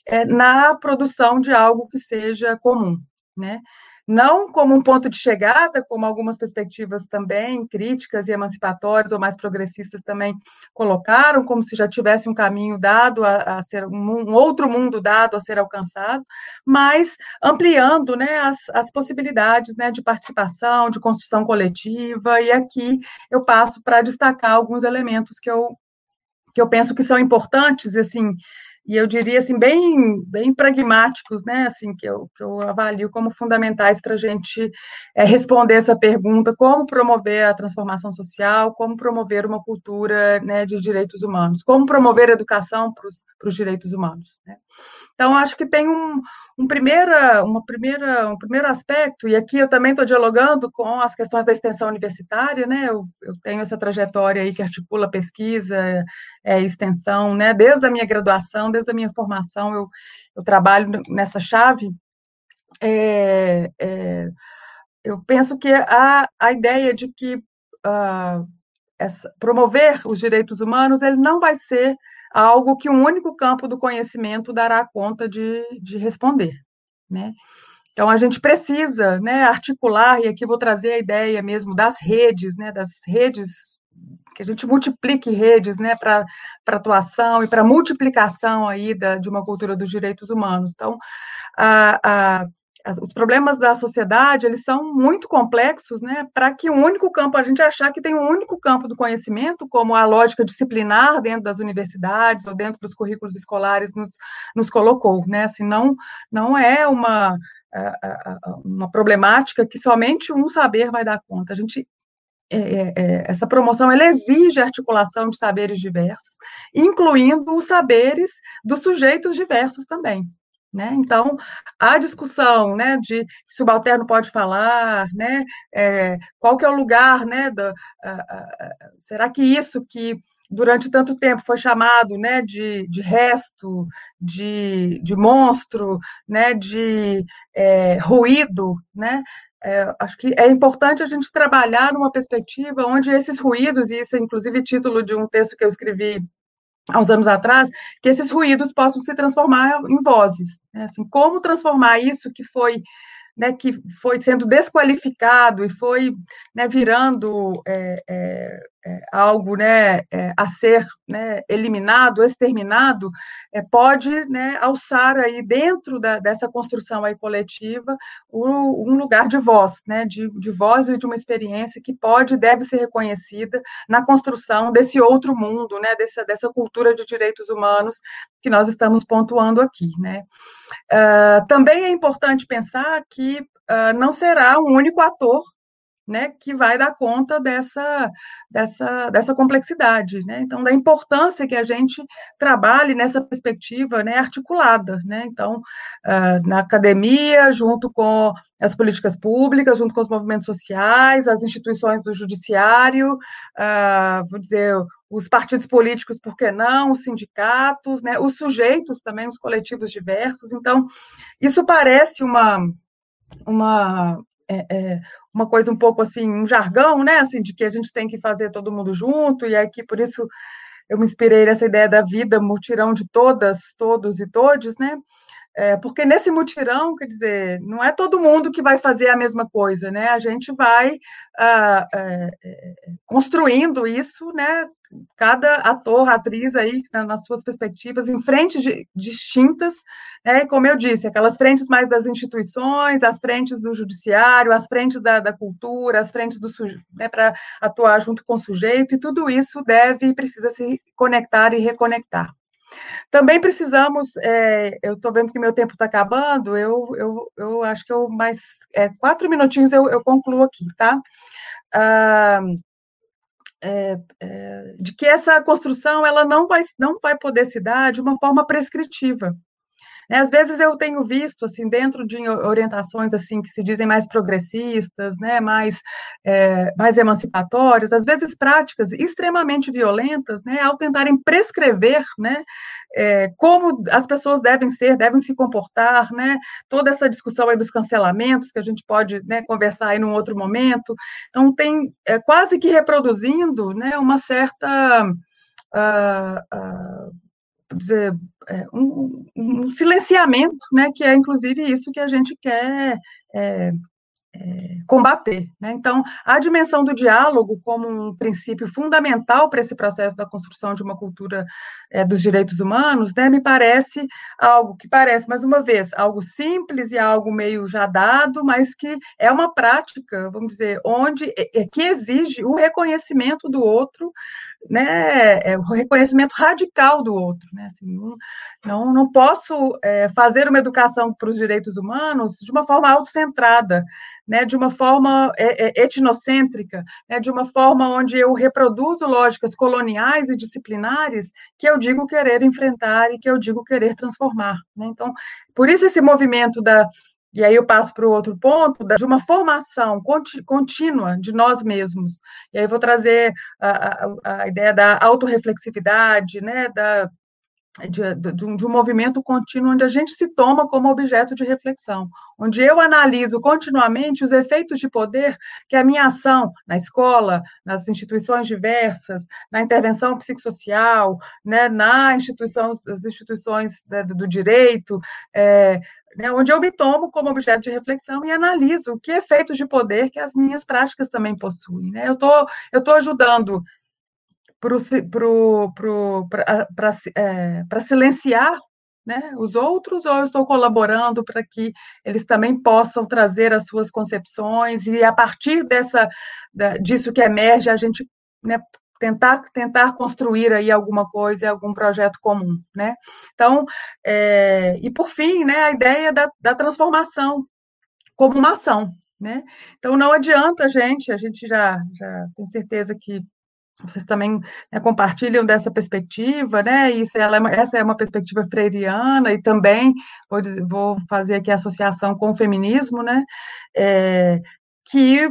é, na produção de algo que seja comum, né, não como um ponto de chegada, como algumas perspectivas também críticas e emancipatórias ou mais progressistas também colocaram, como se já tivesse um caminho dado a, a ser um, um, outro mundo dado a ser alcançado, mas ampliando né, as, as possibilidades né, de participação, de construção coletiva, e aqui eu passo para destacar alguns elementos que eu que eu penso que são importantes, assim, e eu diria assim bem bem pragmáticos, né? Assim que eu, que eu avalio como fundamentais para a gente é, responder essa pergunta: como promover a transformação social, como promover uma cultura né, de direitos humanos, como promover a educação para os direitos humanos. Né? Então acho que tem um, um primeira, uma primeira, um primeiro aspecto, e aqui eu também estou dialogando com as questões da extensão universitária, né? Eu, eu tenho essa trajetória aí que articula pesquisa, é, extensão, né? Desde a minha graduação, desde a minha formação, eu, eu trabalho nessa chave. É, é, eu penso que a, a ideia de que uh, essa, promover os direitos humanos ele não vai ser algo que um único campo do conhecimento dará conta de, de responder, né? Então, a gente precisa né, articular, e aqui vou trazer a ideia mesmo das redes, né, das redes, que a gente multiplique redes né, para atuação e para multiplicação aí da, de uma cultura dos direitos humanos. Então, a, a os problemas da sociedade, eles são muito complexos, né, para que um único campo, a gente achar que tem um único campo do conhecimento, como a lógica disciplinar dentro das universidades ou dentro dos currículos escolares nos, nos colocou, né, assim, não, não é uma, uma problemática que somente um saber vai dar conta, a gente é, é, é, essa promoção ela exige articulação de saberes diversos, incluindo os saberes dos sujeitos diversos também. Né? Então, a discussão né, de se o subalterno pode falar, né, é, qual que é o lugar, né, do, será que isso que durante tanto tempo foi chamado né, de, de resto, de, de monstro, né, de é, ruído, né, é, acho que é importante a gente trabalhar numa perspectiva onde esses ruídos, e isso é inclusive título de um texto que eu escrevi há uns anos atrás, que esses ruídos possam se transformar em vozes. Né? Assim, como transformar isso que foi né, que foi sendo desqualificado e foi né, virando é, é, é, algo né, é, a ser né, eliminado, exterminado, é, pode né, alçar aí dentro da, dessa construção aí coletiva um, um lugar de voz, né, de, de voz e de uma experiência que pode e deve ser reconhecida na construção desse outro mundo, né, dessa, dessa cultura de direitos humanos que nós estamos pontuando aqui. Né. Uh, também é importante pensar que uh, não será um único ator né, que vai dar conta dessa, dessa, dessa complexidade, né? Então, da importância que a gente trabalhe nessa perspectiva né, articulada, né? Então, uh, na academia, junto com as políticas públicas, junto com os movimentos sociais, as instituições do judiciário, uh, vou dizer, os partidos políticos, por que não, os sindicatos, né, os sujeitos também, os coletivos diversos. Então, isso parece uma, uma é, é, uma coisa um pouco assim, um jargão, né? Assim, de que a gente tem que fazer todo mundo junto, e aqui por isso eu me inspirei nessa ideia da vida, mutirão de todas, todos e todes, né? É, porque nesse mutirão, quer dizer, não é todo mundo que vai fazer a mesma coisa, né? A gente vai ah, é, é, construindo isso, né? Cada ator, atriz aí, nas suas perspectivas, em frentes distintas, né? Como eu disse, aquelas frentes mais das instituições, as frentes do judiciário, as frentes da, da cultura, as frentes do né, para atuar junto com o sujeito, e tudo isso deve e precisa se conectar e reconectar. Também precisamos, é, eu estou vendo que meu tempo está acabando, eu, eu, eu acho que eu mais é, quatro minutinhos eu, eu concluo aqui, tá? Ah, é, é, de que essa construção ela não vai, não vai poder se dar de uma forma prescritiva. Né, às vezes eu tenho visto, assim, dentro de orientações, assim, que se dizem mais progressistas, né, mais, é, mais emancipatórias, às vezes práticas extremamente violentas, né, ao tentarem prescrever, né, é, como as pessoas devem ser, devem se comportar, né, toda essa discussão aí dos cancelamentos, que a gente pode, né, conversar aí num outro momento, então tem é, quase que reproduzindo, né, uma certa... Uh, uh, dizer, é, um, um, silenciamento, né, que é inclusive isso que a gente quer é, é, combater. Né? Então, a dimensão do diálogo como um princípio fundamental para esse processo da construção de uma cultura é, dos direitos humanos, né, me parece algo que parece, mais uma vez, algo simples e algo meio já dado, mas que é uma prática, vamos dizer, onde é, é que exige o reconhecimento do outro né, é, o reconhecimento radical do outro. Né? Assim, não, não, posso é, fazer uma educação para os direitos humanos de uma forma autocentrada, né, de uma forma é, é, etnocêntrica, né, de uma forma onde eu reproduzo lógicas coloniais e disciplinares que eu digo querer enfrentar e que eu digo querer transformar. Né? Então, por isso esse movimento da e aí eu passo para o outro ponto, de uma formação contínua de nós mesmos. E aí eu vou trazer a, a, a ideia da autorreflexividade, né, da, de, de, um, de, um, movimento contínuo onde a gente se toma como objeto de reflexão, onde eu analiso continuamente os efeitos de poder que a minha ação na escola, nas instituições diversas, na intervenção psicossocial, né, na instituição, as instituições do direito, é, né, onde eu me tomo como objeto de reflexão e analiso que efeitos de poder que as minhas práticas também possuem. Né? Eu estou eu tô ajudando para é, silenciar né, os outros, ou eu estou colaborando para que eles também possam trazer as suas concepções e a partir dessa disso que emerge a gente né, tentar tentar construir aí alguma coisa, algum projeto comum, né? Então, é, e por fim, né, a ideia da, da transformação como uma ação, né? Então não adianta gente, a gente já já tem certeza que vocês também né, compartilham dessa perspectiva, né? Isso, ela, é essa é uma perspectiva freiriana e também vou, dizer, vou fazer aqui associação com o feminismo, né? É, que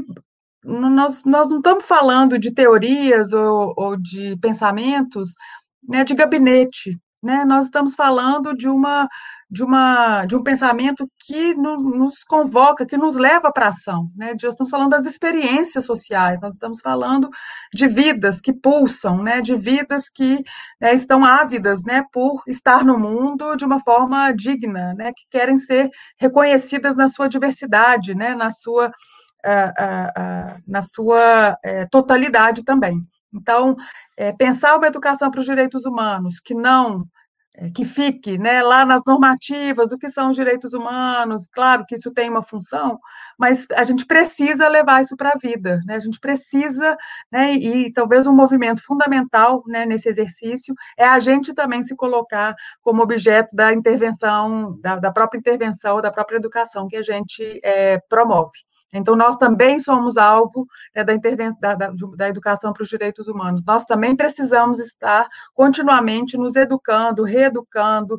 nós, nós não estamos falando de teorias ou, ou de pensamentos né, de gabinete, né? Nós estamos falando de uma de uma de um pensamento que no, nos convoca, que nos leva para a ação, né? Nós estamos falando das experiências sociais, nós estamos falando de vidas que pulsam, né? De vidas que né, estão ávidas, né? Por estar no mundo de uma forma digna, né? Que querem ser reconhecidas na sua diversidade, né? Na sua na sua é, totalidade também. Então, é, pensar uma educação para os direitos humanos que não é, que fique né, lá nas normativas do que são os direitos humanos, claro que isso tem uma função, mas a gente precisa levar isso para a vida, né? a gente precisa, né, e talvez um movimento fundamental né, nesse exercício é a gente também se colocar como objeto da intervenção, da, da própria intervenção, da própria educação que a gente é, promove. Então, nós também somos alvo né, da, da, da, da, educação para os direitos humanos. Nós também precisamos estar continuamente nos educando, reeducando,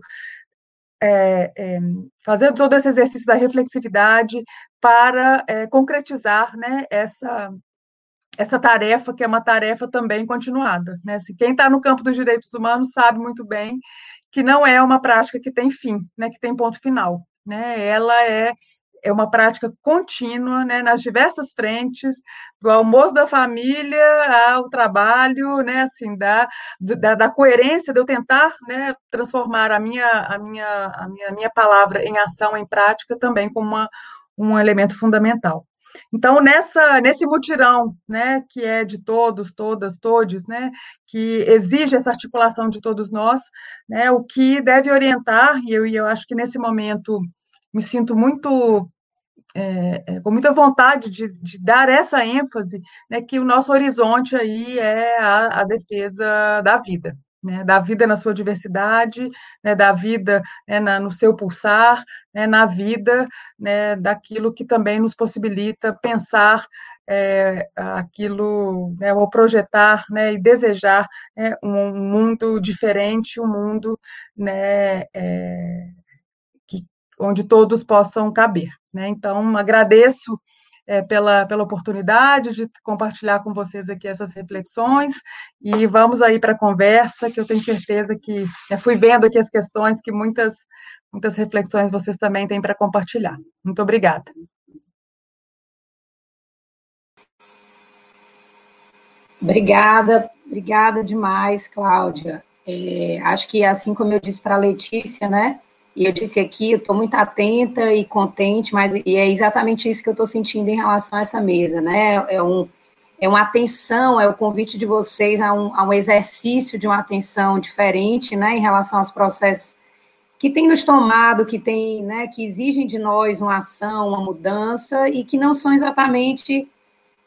é, é, fazendo todo esse exercício da reflexividade para é, concretizar né, essa, essa tarefa, que é uma tarefa também continuada. Né? Se quem está no campo dos direitos humanos sabe muito bem que não é uma prática que tem fim, né, que tem ponto final. Né? Ela é é uma prática contínua, né, nas diversas frentes, do almoço da família ao trabalho, né, assim, da, da, da coerência de eu tentar, né, transformar a minha, a minha, a minha, a minha palavra em ação, em prática, também como uma, um elemento fundamental. Então, nessa, nesse mutirão, né, que é de todos, todas, todes, né, que exige essa articulação de todos nós, né, o que deve orientar, e eu, e eu acho que nesse momento me sinto muito é, é, com muita vontade de, de, dar essa ênfase, né, que o nosso horizonte aí é a, a defesa da vida, né, da vida na sua diversidade, né, da vida né, na, no seu pulsar, né, na vida né, daquilo que também nos possibilita pensar é, aquilo, né, ou projetar e desejar um mundo diferente, um mundo é, onde todos possam caber. Né? Então, agradeço é, pela, pela oportunidade de compartilhar com vocês aqui essas reflexões e vamos aí para a conversa, que eu tenho certeza que né, fui vendo aqui as questões que muitas, muitas reflexões vocês também têm para compartilhar. Muito obrigada. Obrigada, obrigada demais, Cláudia. É, acho que assim como eu disse para a Letícia, né? E eu disse aqui, eu estou muito atenta e contente, mas e é exatamente isso que eu estou sentindo em relação a essa mesa, né? É, um, é uma atenção, é o convite de vocês a um, a um exercício de uma atenção diferente, né, em relação aos processos que tem nos tomado, que tem, né, que exigem de nós uma ação, uma mudança e que não são exatamente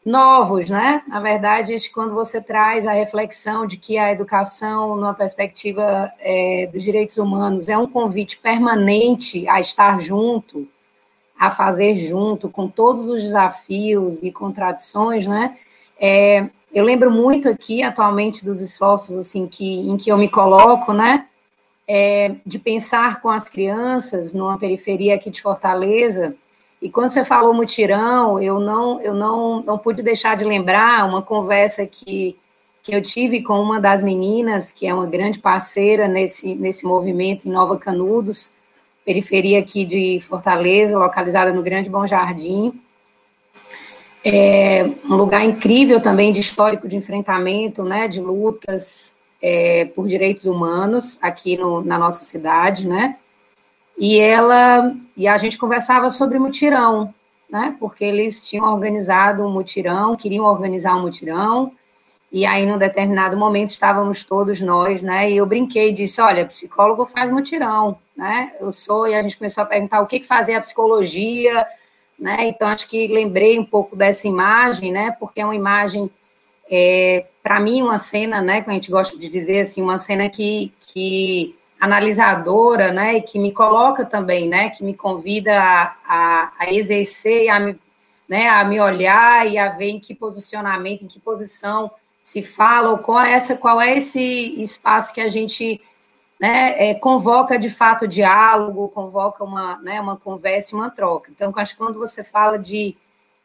novos, né? Na verdade, quando você traz a reflexão de que a educação, numa perspectiva é, dos direitos humanos, é um convite permanente a estar junto, a fazer junto, com todos os desafios e contradições, né? É, eu lembro muito aqui, atualmente, dos esforços assim que, em que eu me coloco, né? É, de pensar com as crianças numa periferia aqui de Fortaleza, e quando você falou mutirão, eu não, eu não, não pude deixar de lembrar uma conversa que, que eu tive com uma das meninas, que é uma grande parceira nesse, nesse movimento em Nova Canudos, periferia aqui de Fortaleza, localizada no Grande Bom Jardim. É um lugar incrível também de histórico de enfrentamento, né, de lutas é, por direitos humanos aqui no, na nossa cidade, né? E ela e a gente conversava sobre mutirão, né? Porque eles tinham organizado um mutirão, queriam organizar um mutirão. E aí, num determinado momento, estávamos todos nós, né? E eu brinquei, disse: olha, psicólogo faz mutirão, né? Eu sou, e a gente começou a perguntar o que, que fazia a psicologia, né? Então, acho que lembrei um pouco dessa imagem, né? Porque é uma imagem, é, para mim, uma cena, né? Que a gente gosta de dizer assim, uma cena que, que analisadora, né, e que me coloca também, né, que me convida a, a, a exercer, a me, né, a me olhar e a ver em que posicionamento, em que posição se fala, ou qual é, essa, qual é esse espaço que a gente né, é, convoca de fato diálogo, convoca uma, né, uma conversa, uma troca. Então, acho que quando você fala de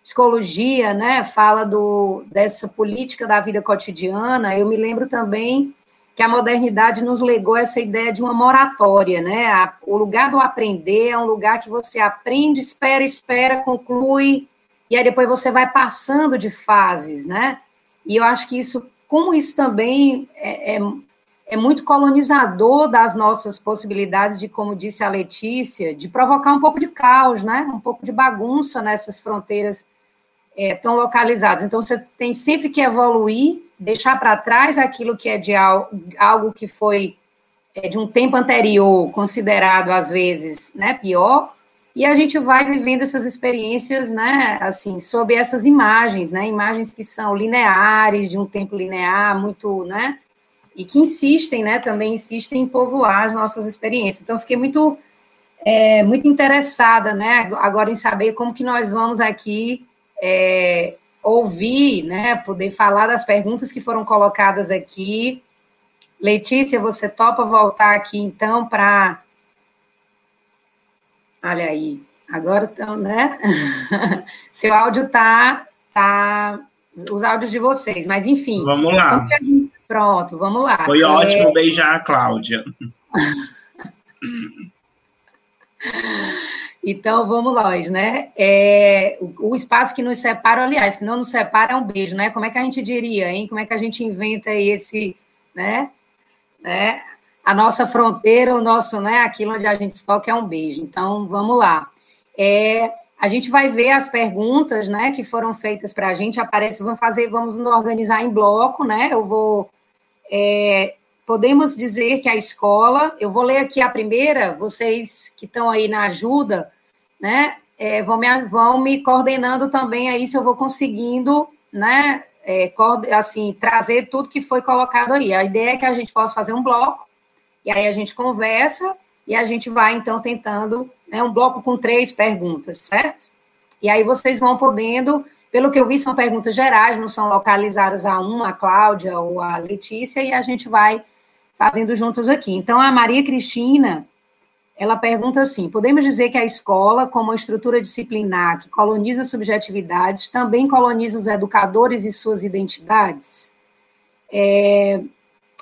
psicologia, né, fala do, dessa política da vida cotidiana, eu me lembro também que a modernidade nos legou essa ideia de uma moratória, né? O lugar do aprender é um lugar que você aprende, espera, espera, conclui, e aí depois você vai passando de fases, né? E eu acho que isso, como isso também é, é, é muito colonizador das nossas possibilidades de, como disse a Letícia, de provocar um pouco de caos, né? Um pouco de bagunça nessas fronteiras é, tão localizadas. Então, você tem sempre que evoluir deixar para trás aquilo que é de algo, que foi é, de um tempo anterior, considerado às vezes né, pior, e a gente vai vivendo essas experiências, né, assim, sob essas imagens, né, imagens que são lineares, de um tempo linear, muito, né, e que insistem, né, também insistem em povoar as nossas experiências. Então, fiquei muito, é, muito interessada, né, agora em saber como que nós vamos aqui é, ouvir, né, poder falar das perguntas que foram colocadas aqui. Letícia, você topa voltar aqui então para. Olha aí, agora estão, né? <laughs> Seu áudio tá, tá, os áudios de vocês, mas enfim. Vamos lá. Pronto, vamos lá. Foi é... ótimo beijar a Cláudia. <laughs> Então, vamos nós, né? É, o, o, espaço que nos separa, aliás, que não nos separa é um beijo, né? Como é que a gente diria, hein? Como é que a gente inventa esse, né? né? A nossa fronteira, o nosso, né? Aquilo onde a gente toca é um beijo. Então, vamos lá. É, a gente vai ver as perguntas, né? Que foram feitas para a gente. Aparece, vamos fazer, vamos nos organizar em bloco, né? Eu vou é, podemos dizer que a escola, eu vou ler aqui a primeira, vocês que estão aí na ajuda, né, é, vão, me, vão me coordenando também aí se eu vou conseguindo, né, é, assim, trazer tudo que foi colocado aí. A ideia é que a gente possa fazer um bloco, e aí a gente conversa, e a gente vai, então, tentando, né, um bloco com três perguntas, certo? E aí vocês vão podendo Pelo que eu vi, são perguntas gerais, não são localizadas a uma, a Cláudia ou a Letícia, e a gente vai fazendo juntos aqui. Então, a Maria Cristina, ela pergunta assim: podemos dizer que a escola, como estrutura disciplinar que coloniza subjetividades, também coloniza os educadores e suas identidades? É,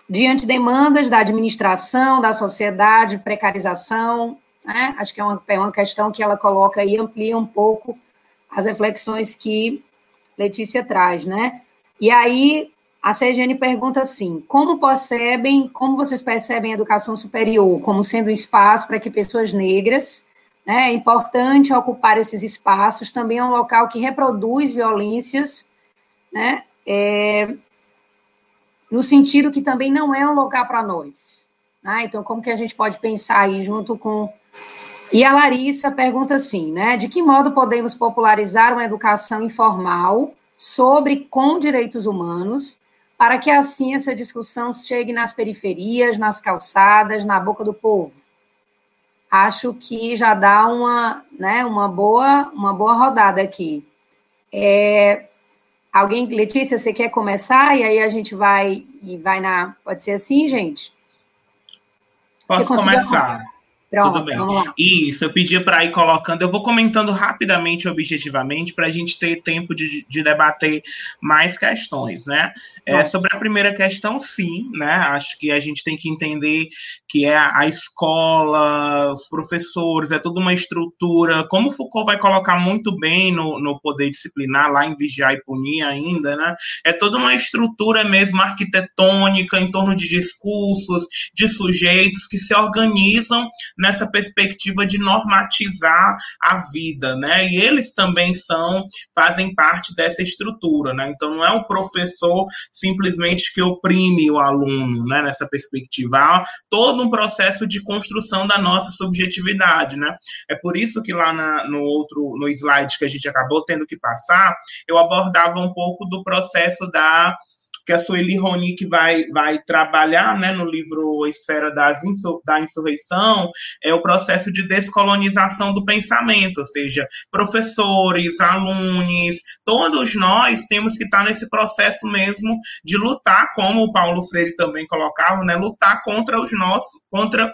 diante de demandas da administração, da sociedade, precarização, né? acho que é uma, é uma questão que ela coloca e amplia um pouco as reflexões que Letícia traz, né? E aí a CGN pergunta assim: como percebem, como vocês percebem a educação superior como sendo um espaço para que pessoas negras, né, é importante ocupar esses espaços, também é um local que reproduz violências, né, é, no sentido que também não é um lugar para nós. Né? Então, como que a gente pode pensar aí junto com. E a Larissa pergunta assim, né? De que modo podemos popularizar uma educação informal sobre com direitos humanos para que assim essa discussão chegue nas periferias, nas calçadas, na boca do povo. Acho que já dá uma, né, uma boa, uma boa rodada aqui. É, alguém, Letícia, você quer começar e aí a gente vai e vai na, pode ser assim, gente? Posso começar? Pronto, Tudo bem. Isso, eu pedi para ir colocando. Eu vou comentando rapidamente, objetivamente, para a gente ter tempo de, de debater mais questões, né? É, sobre a primeira questão, sim, né? Acho que a gente tem que entender que é a escola, os professores, é toda uma estrutura. Como Foucault vai colocar muito bem no, no poder disciplinar, lá em Vigiar e Punir ainda, né? É toda uma estrutura mesmo arquitetônica em torno de discursos, de sujeitos que se organizam nessa perspectiva de normatizar a vida, né? E eles também são, fazem parte dessa estrutura, né? Então não é o professor simplesmente que oprime o aluno, né? Nessa perspectiva, há todo um processo de construção da nossa subjetividade, né? É por isso que lá na, no outro, no slide que a gente acabou tendo que passar, eu abordava um pouco do processo da que a Sueli Ronick vai, vai trabalhar né, no livro Esfera das Insur da Insurreição, é o processo de descolonização do pensamento, ou seja, professores, alunos, todos nós temos que estar nesse processo mesmo de lutar, como o Paulo Freire também colocava, né, lutar contra os nossos, contra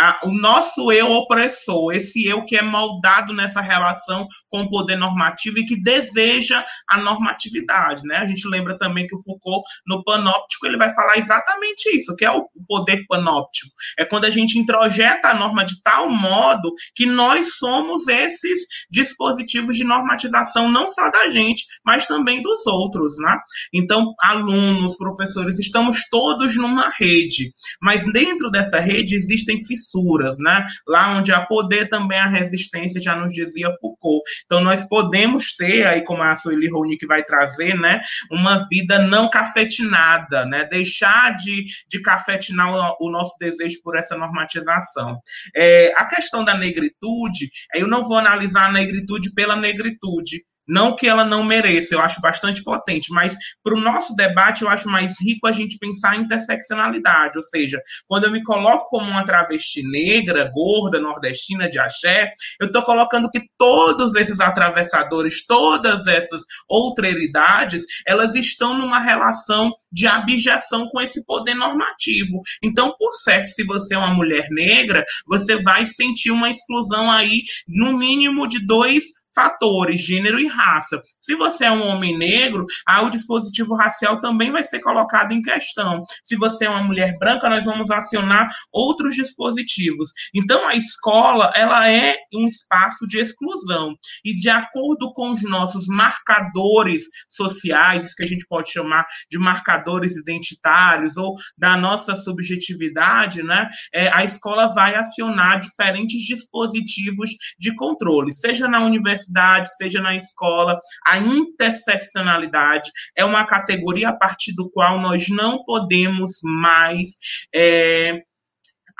a, o nosso eu opressor, esse eu que é moldado nessa relação com o poder normativo e que deseja a normatividade, né? A gente lembra também que o Foucault no panóptico ele vai falar exatamente isso, que é o poder panóptico. É quando a gente introjeta a norma de tal modo que nós somos esses dispositivos de normatização não só da gente, mas também dos outros, né? Então, alunos, professores, estamos todos numa rede, mas dentro dessa rede existem fissuras, né? Lá onde há poder também há resistência, já nos dizia Foucault. Então, nós podemos ter, aí como a Sueli Ronick vai trazer, né, uma vida não cafetinada, né? Deixar de, de cafetinar o, o nosso desejo por essa normatização. É, a questão da negritude, eu não vou analisar a negritude pela negritude, não que ela não mereça, eu acho bastante potente, mas para o nosso debate eu acho mais rico a gente pensar em interseccionalidade, ou seja, quando eu me coloco como uma travesti negra, gorda, nordestina de axé, eu estou colocando que todos esses atravessadores, todas essas outreridades, elas estão numa relação de abjeção com esse poder normativo. Então, por certo, se você é uma mulher negra, você vai sentir uma exclusão aí, no mínimo de dois fatores, gênero e raça. Se você é um homem negro, aí o dispositivo racial também vai ser colocado em questão. Se você é uma mulher branca, nós vamos acionar outros dispositivos. Então, a escola, ela é um espaço de exclusão. E de acordo com os nossos marcadores sociais, que a gente pode chamar de marcadores identitários ou da nossa subjetividade, né, é, a escola vai acionar diferentes dispositivos de controle, seja na universidade universidade, seja na escola, a interseccionalidade é uma categoria a partir do qual nós não podemos mais é,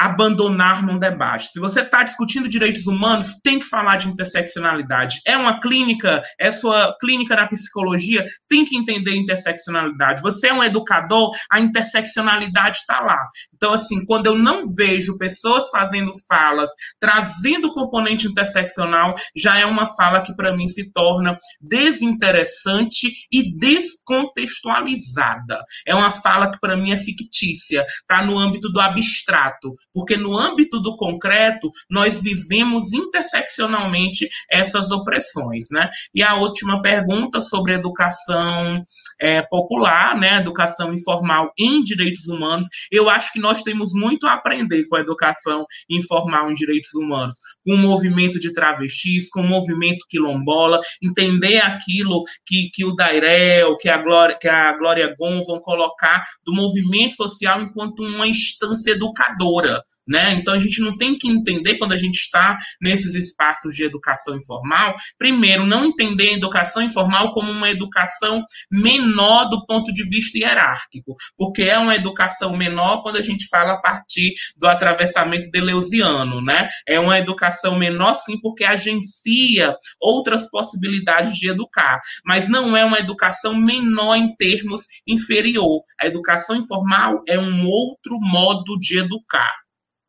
abandonar num debate. Se você está discutindo direitos humanos, tem que falar de interseccionalidade. É uma clínica, é sua clínica na psicologia, tem que entender interseccionalidade. Você é um educador, a interseccionalidade está lá. Então, assim, quando eu não vejo pessoas fazendo falas, trazendo o componente interseccional, já é uma fala que para mim se torna desinteressante e descontextualizada. É uma fala que para mim é fictícia, está no âmbito do abstrato porque no âmbito do concreto nós vivemos interseccionalmente essas opressões, né? E a última pergunta sobre educação é, popular, né? Educação informal em direitos humanos, eu acho que nós temos muito a aprender com a educação informal em direitos humanos, com o movimento de travestis, com o movimento quilombola, entender aquilo que, que o Dairel, que a Glória, que a Glória Gon vão colocar do movimento social enquanto uma instância educadora. Né? Então a gente não tem que entender quando a gente está nesses espaços de educação informal, primeiro, não entender a educação informal como uma educação menor do ponto de vista hierárquico, porque é uma educação menor quando a gente fala a partir do atravessamento deleuziano, né? É uma educação menor sim porque agencia outras possibilidades de educar, mas não é uma educação menor em termos inferior. A educação informal é um outro modo de educar.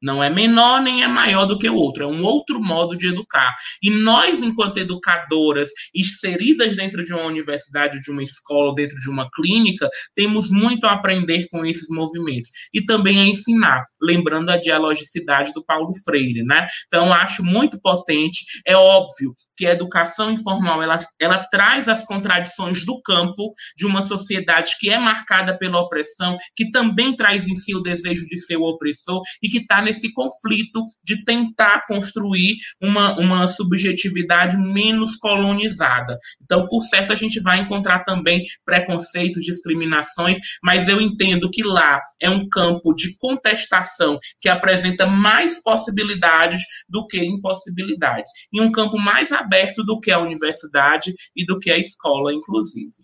Não é menor nem é maior do que o outro, é um outro modo de educar. E nós, enquanto educadoras, inseridas dentro de uma universidade, de uma escola, dentro de uma clínica, temos muito a aprender com esses movimentos e também a ensinar, lembrando a dialogicidade do Paulo Freire, né? Então, acho muito potente. É óbvio que a educação informal ela, ela traz as contradições do campo de uma sociedade que é marcada pela opressão, que também traz em si o desejo de ser o opressor e que está nesse conflito de tentar construir uma, uma subjetividade menos colonizada. Então, por certo, a gente vai encontrar também preconceitos, discriminações, mas eu entendo que lá é um campo de contestação que apresenta mais possibilidades do que impossibilidades, e um campo mais aberto do que a universidade e do que a escola, inclusive.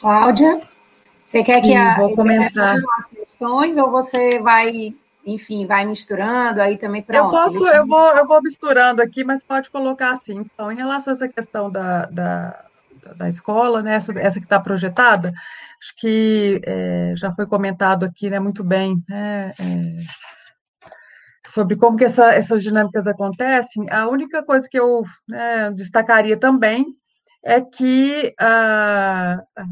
Cláudia? Você quer Sim, que a vou comentar as questões ou você vai, enfim, vai misturando aí também para Eu posso, eu vou, eu vou misturando aqui, mas pode colocar assim. Então, em relação a essa questão da, da, da escola, né, essa, essa que está projetada, acho que é, já foi comentado aqui, né, muito bem, né, é, sobre como que essa, essas dinâmicas acontecem. A única coisa que eu né, destacaria também é que a, a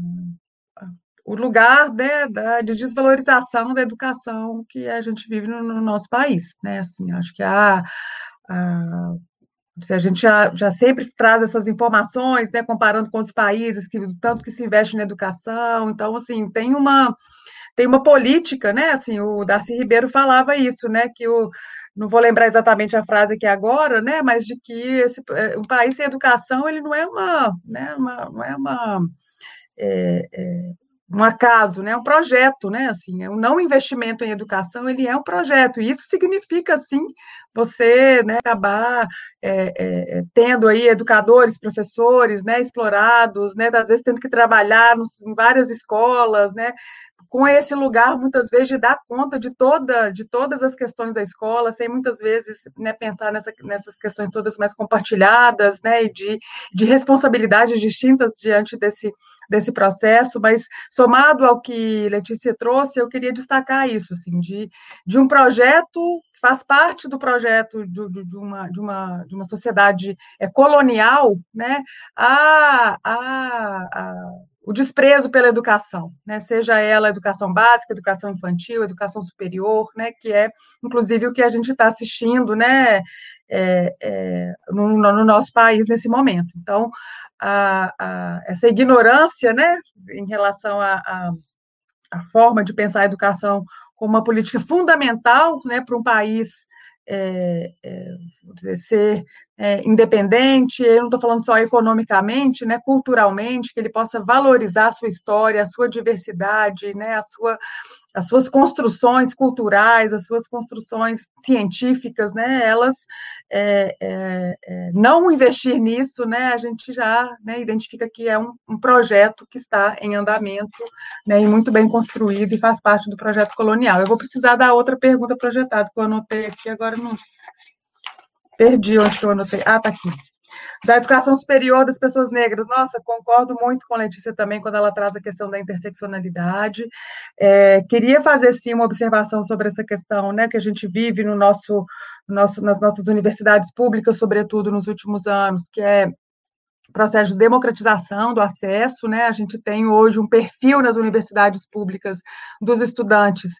o lugar né, da, de desvalorização da educação que a gente vive no, no nosso país. Né? Assim, acho que a, a, a gente já, já sempre traz essas informações, né, comparando com outros países, que tanto que se investe na educação. Então, assim, tem uma tem uma política, né? Assim, o Darcy Ribeiro falava isso, né? Que o não vou lembrar exatamente a frase aqui agora, né? Mas de que esse, é, um país sem educação ele não é uma, né? Uma, não é uma é, é, um acaso, né? Um projeto, né? Assim, o não investimento em educação ele é um projeto e isso significa sim você né, acabar é, é, tendo aí educadores, professores, né, explorados, né, às vezes tendo que trabalhar nos, em várias escolas, né, com esse lugar muitas vezes de dar conta de toda de todas as questões da escola, sem muitas vezes né, pensar nessa, nessas questões todas mais compartilhadas, né, e de, de responsabilidades distintas diante desse, desse processo, mas somado ao que Letícia trouxe, eu queria destacar isso, assim, de, de um projeto faz parte do projeto de, de, de, uma, de, uma, de uma sociedade é, colonial, né, a, a, a o desprezo pela educação, né? seja ela educação básica, educação infantil, educação superior, né? que é, inclusive, o que a gente está assistindo né? É, é, no, no, nosso país nesse momento. Então, a, a, essa ignorância né? em relação à forma de pensar a educação como uma política fundamental né? para um país é, é, dizer, ser é, independente, eu não estou falando só economicamente, né, culturalmente, que ele possa valorizar a sua história, a sua diversidade, né, a sua, as suas construções culturais, as suas construções científicas, né, elas é, é, é, não investir nisso, né, a gente já né, identifica que é um, um, projeto que está em andamento, né, e muito bem construído e faz parte do projeto colonial. Eu vou precisar da outra pergunta projetada que eu anotei aqui, agora não perdi onde que eu anotei. Ah, tá aqui da educação superior das pessoas negras. Nossa, concordo muito com Letícia também quando ela traz a questão da interseccionalidade. É, queria fazer sim uma observação sobre essa questão, né, que a gente vive no nosso, nosso, nas nossas universidades públicas, sobretudo nos últimos anos, que é processo de democratização do acesso, né? A gente tem hoje um perfil nas universidades públicas dos estudantes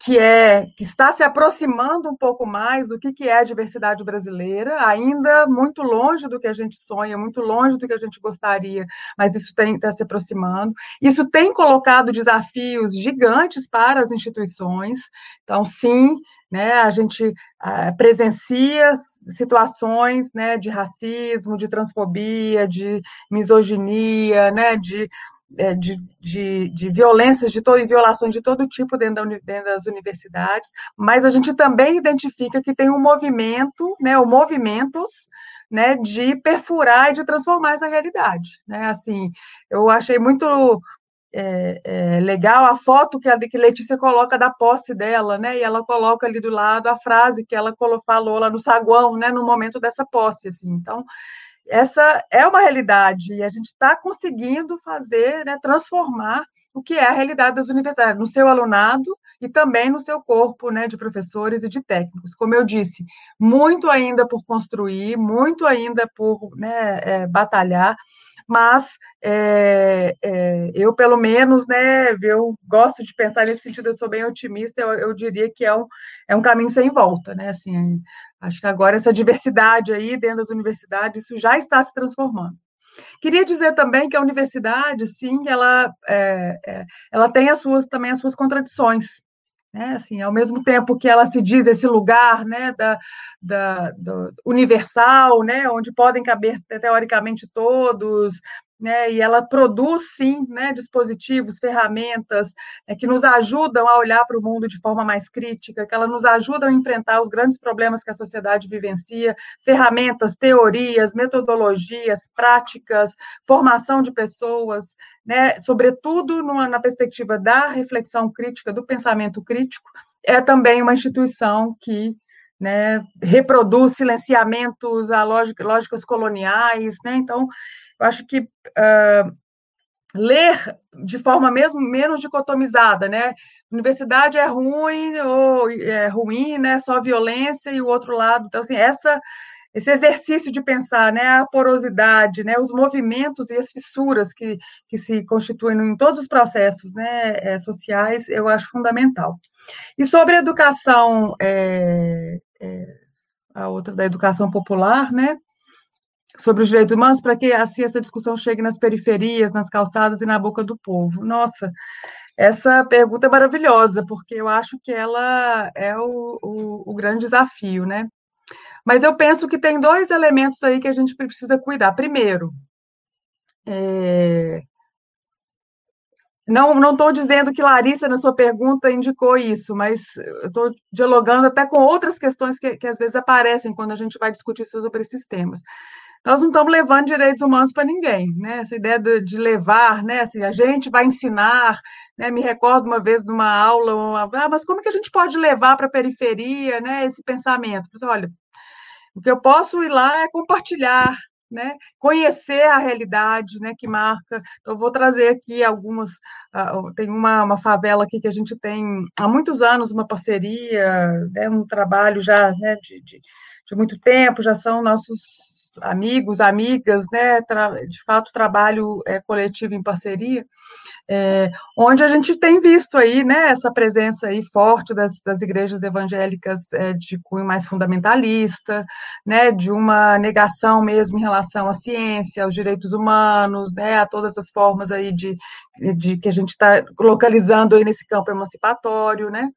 que é que está se aproximando um pouco mais do que, que é a diversidade brasileira, ainda muito longe do que a gente sonha, muito longe do que a gente gostaria, mas isso está se aproximando. Isso tem colocado desafios gigantes para as instituições. Então, sim, né, a gente ah, presencia situações né, de racismo, de transfobia, de misoginia, né, de de, de, de, violências de todo, e violações de todo tipo dentro, da, dentro, das universidades, mas a gente também identifica que tem um movimento, né, ou movimentos, né, de perfurar e de transformar essa realidade, né, assim, eu achei muito é, é, legal a foto que a que Letícia coloca da posse dela, né, e ela coloca ali do lado a frase que ela falou lá no saguão, né, no momento dessa posse, assim, então essa é uma realidade e a gente está conseguindo fazer, né, transformar o que é a realidade das universidades, no seu alunado e também no seu corpo né, de professores e de técnicos. Como eu disse, muito ainda por construir, muito ainda por né, é, batalhar, mas é, é, eu, pelo menos, né, eu gosto de pensar nesse sentido, eu sou bem otimista, eu, eu diria que é um, é um caminho sem volta, né, assim, Acho que agora essa diversidade aí dentro das universidades, isso já está se transformando. Queria dizer também que a universidade, sim, ela, é, é, ela tem as suas, também as suas contradições. Né? Assim, ao mesmo tempo que ela se diz esse lugar né, da, da, universal, né, onde podem caber teoricamente todos, né, e ela produz sim né, dispositivos, ferramentas né, que nos ajudam a olhar para o mundo de forma mais crítica, que ela nos ajudam a enfrentar os grandes problemas que a sociedade vivencia, ferramentas, teorias, metodologias, práticas, formação de pessoas, né, sobretudo numa, na perspectiva da reflexão crítica, do pensamento crítico, é também uma instituição que né, reproduz silenciamentos a lógica, lógicas coloniais, né, então eu acho que uh, ler de forma mesmo menos dicotomizada, né? Universidade é ruim ou é ruim, né? Só violência e o outro lado. Então, assim, essa esse exercício de pensar, né, a porosidade, né, os movimentos e as fissuras que, que se constituem em todos os processos, né, é, sociais, eu acho fundamental. E sobre a educação, é, é, a outra da educação popular, né, sobre os direitos humanos para que assim essa discussão chegue nas periferias, nas calçadas e na boca do povo? Nossa, essa pergunta é maravilhosa, porque eu acho que ela é o, o, o grande desafio, né? Mas eu penso que tem dois elementos aí que a gente precisa cuidar. Primeiro, é... não estou dizendo que Larissa, na sua pergunta, indicou isso, mas estou dialogando até com outras questões que, que às vezes aparecem quando a gente vai discutir sobre esses temas nós não estamos levando direitos humanos para ninguém, né? Essa ideia de, de, levar, né? Assim, a gente vai ensinar, né? Me recordo uma vez numa aula, uma, ah, mas como que a gente pode levar para a periferia, né? Esse pensamento? Olha, o que eu posso ir lá é compartilhar, né? Conhecer a realidade, né? Que marca. Então, vou trazer aqui algumas. Uh, tem uma, uma favela aqui que a gente tem há muitos anos uma parceria, né? Um trabalho já, né? de, de de muito tempo, já são nossos amigos, amigas, né, de fato, trabalho é, coletivo em parceria, é, onde a gente tem visto aí, né, essa presença aí forte das, das igrejas evangélicas é, de cunho mais fundamentalista, né, de uma negação mesmo em relação à ciência, aos direitos humanos, né, a todas as formas aí de, de que a gente está localizando aí nesse campo emancipatório, né,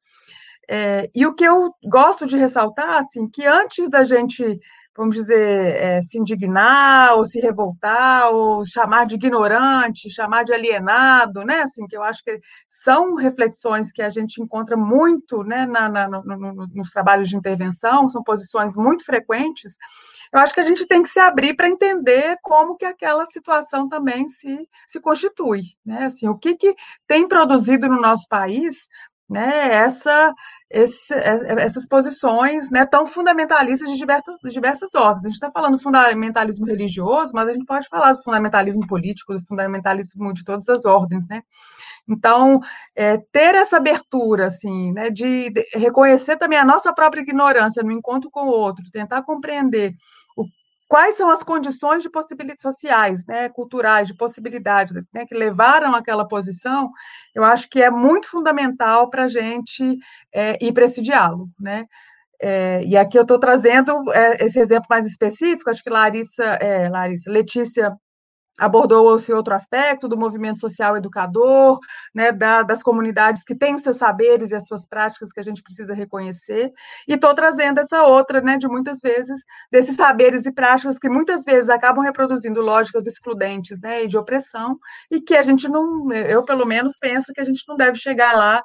é, e o que eu gosto de ressaltar, assim, que antes da gente vamos dizer, é, se indignar, ou se revoltar, ou chamar de ignorante, chamar de alienado, né? Assim, que eu acho que são reflexões que a gente encontra muito né, na, na no, no, nos trabalhos de intervenção, são posições muito frequentes. Eu acho que a gente tem que se abrir para entender como que aquela situação também se, se constitui, né? Assim, o que, que tem produzido no nosso país né, essa, esse, é, essas posições né, tão fundamentalistas de diversas, diversas ordens. A gente está falando do fundamentalismo religioso, mas a gente pode falar do fundamentalismo político, do fundamentalismo de todas as ordens, né? Então, é, ter essa abertura, assim, né, de, de reconhecer também a nossa própria ignorância no encontro com o outro, tentar compreender quais são as condições de possibilidades sociais, né, culturais, de possibilidade, né, que levaram àquela posição, eu acho que é muito fundamental para a gente é, ir para esse diálogo, né? É, e aqui eu estou trazendo é, esse exemplo mais específico, acho que Larissa, é, Larissa, Letícia abordou esse outro aspecto do movimento social educador, né, da, das comunidades que têm os seus saberes e as suas práticas que a gente precisa reconhecer, e estou trazendo essa outra, né, de muitas vezes, desses saberes e práticas que muitas vezes acabam reproduzindo lógicas excludentes, né, e de opressão, e que a gente não, eu pelo menos penso que a gente não deve chegar lá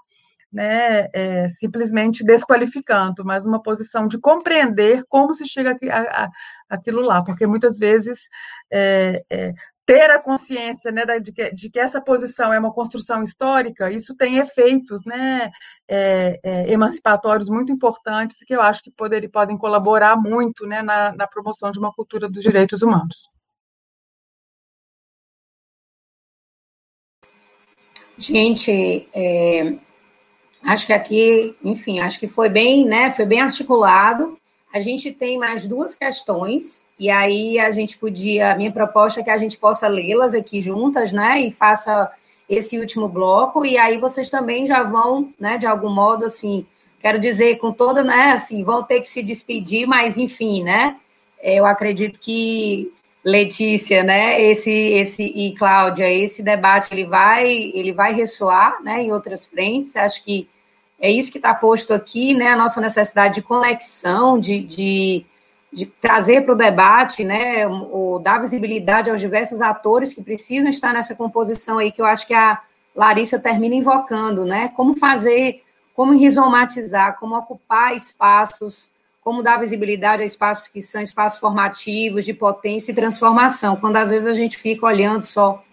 né, é, simplesmente desqualificando, mas uma posição de compreender como se chega a, a, aquilo lá, porque muitas vezes é, é, ter a consciência né, de, que, de, que, essa posição é uma construção histórica, isso tem efeitos né, é, é, emancipatórios muito importantes que eu acho que poder, podem colaborar muito né, na, na, promoção de uma cultura dos direitos humanos. Gente, é, acho que aqui, enfim, acho que foi bem, né, foi bem articulado. A gente tem mais duas questões, e aí a gente podia. Minha proposta é que a gente possa lê-las aqui juntas, né? E faça esse último bloco, e aí vocês também já vão, né, de algum modo, assim, quero dizer, com toda, né, assim, vão ter que se despedir, mas enfim, né? Eu acredito que Letícia, né, esse, esse e Cláudia, esse debate ele vai, ele vai ressoar, né, em outras frentes. Acho que é isso que está posto aqui, né? A nossa necessidade de conexão, de, de, de trazer para o debate, né? O, dar visibilidade aos diversos atores que precisam estar nessa composição aí, que eu acho que a Larissa termina invocando, né? Como fazer, como rizomatizar, como ocupar espaços, como dar visibilidade a espaços que são espaços formativos, de potência e transformação, quando às vezes a gente fica olhando só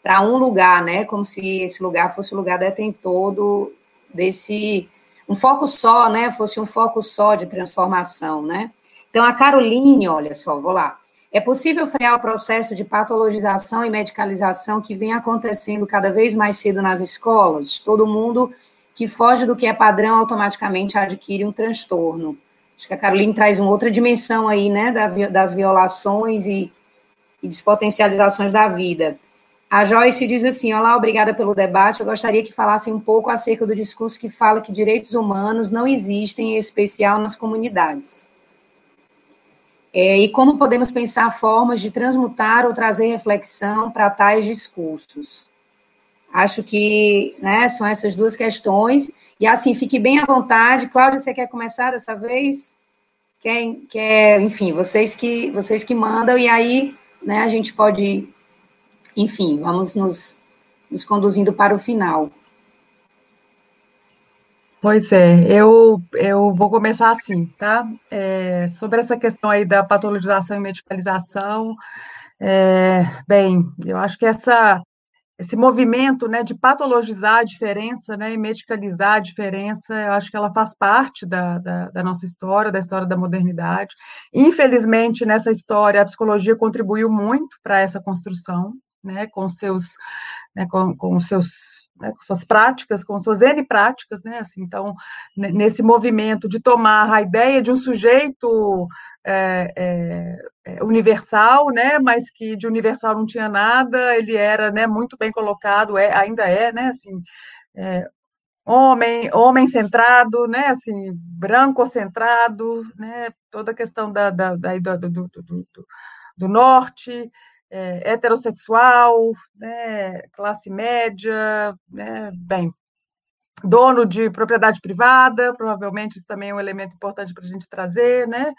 para um lugar, né? Como se esse lugar fosse o lugar detentor do, desse um foco só, né? Fosse um foco só de transformação, né? Então a Caroline, olha só, vou lá. É possível frear o processo de patologização e medicalização que vem acontecendo cada vez mais cedo nas escolas? Todo mundo que foge do que é padrão automaticamente adquire um transtorno. Acho que a Caroline traz uma outra dimensão aí, né, das violações e, e despotencializações da vida. A Joyce diz assim: Olá, obrigada pelo debate. Eu gostaria que falassem um pouco acerca do discurso que fala que direitos humanos não existem, em especial nas comunidades. É, e como podemos pensar formas de transmutar ou trazer reflexão para tais discursos? Acho que né, são essas duas questões. E assim, fique bem à vontade. Cláudia, você quer começar dessa vez? Quer, quer, enfim, vocês que, vocês que mandam, e aí né, a gente pode enfim, vamos nos, nos conduzindo para o final. Pois é, eu, eu vou começar assim, tá? É, sobre essa questão aí da patologização e medicalização, é, bem, eu acho que essa, esse movimento né, de patologizar a diferença né, e medicalizar a diferença, eu acho que ela faz parte da, da, da nossa história, da história da modernidade. Infelizmente, nessa história, a psicologia contribuiu muito para essa construção, né, com seus, né, com, com seus né, com suas práticas, com suas N práticas, né? Assim, então, nesse movimento de tomar a ideia de um sujeito é, é, é, universal, né? Mas que de universal não tinha nada, ele era, né? Muito bem colocado, é, ainda é, né? Assim, é, homem, homem centrado, né? Assim, branco centrado, né? Toda a questão da, da, da do, do, do, do norte, é, heterossexual, né, classe média, né, bem, dono de propriedade privada, provavelmente isso também é um elemento importante para a gente trazer, né?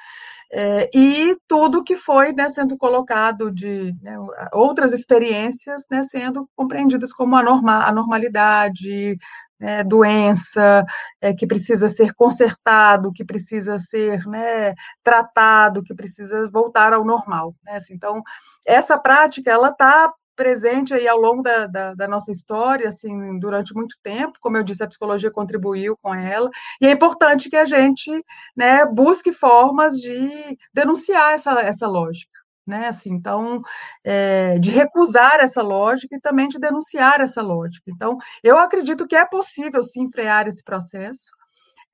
É, e tudo que foi né, sendo colocado de né, outras experiências né, sendo compreendidas como a, norma, a normalidade, né, doença, é, que precisa ser consertado, que precisa ser né, tratado, que precisa voltar ao normal. Né? Assim, então, essa prática ela está presente aí ao longo da, da, da, nossa história, assim, durante muito tempo, como eu disse, a psicologia contribuiu com ela, e é importante que a gente, né, busque formas de denunciar essa, essa lógica, né, assim, então, é, de recusar essa lógica e também de denunciar essa lógica. Então, eu acredito que é possível, sim, frear esse processo,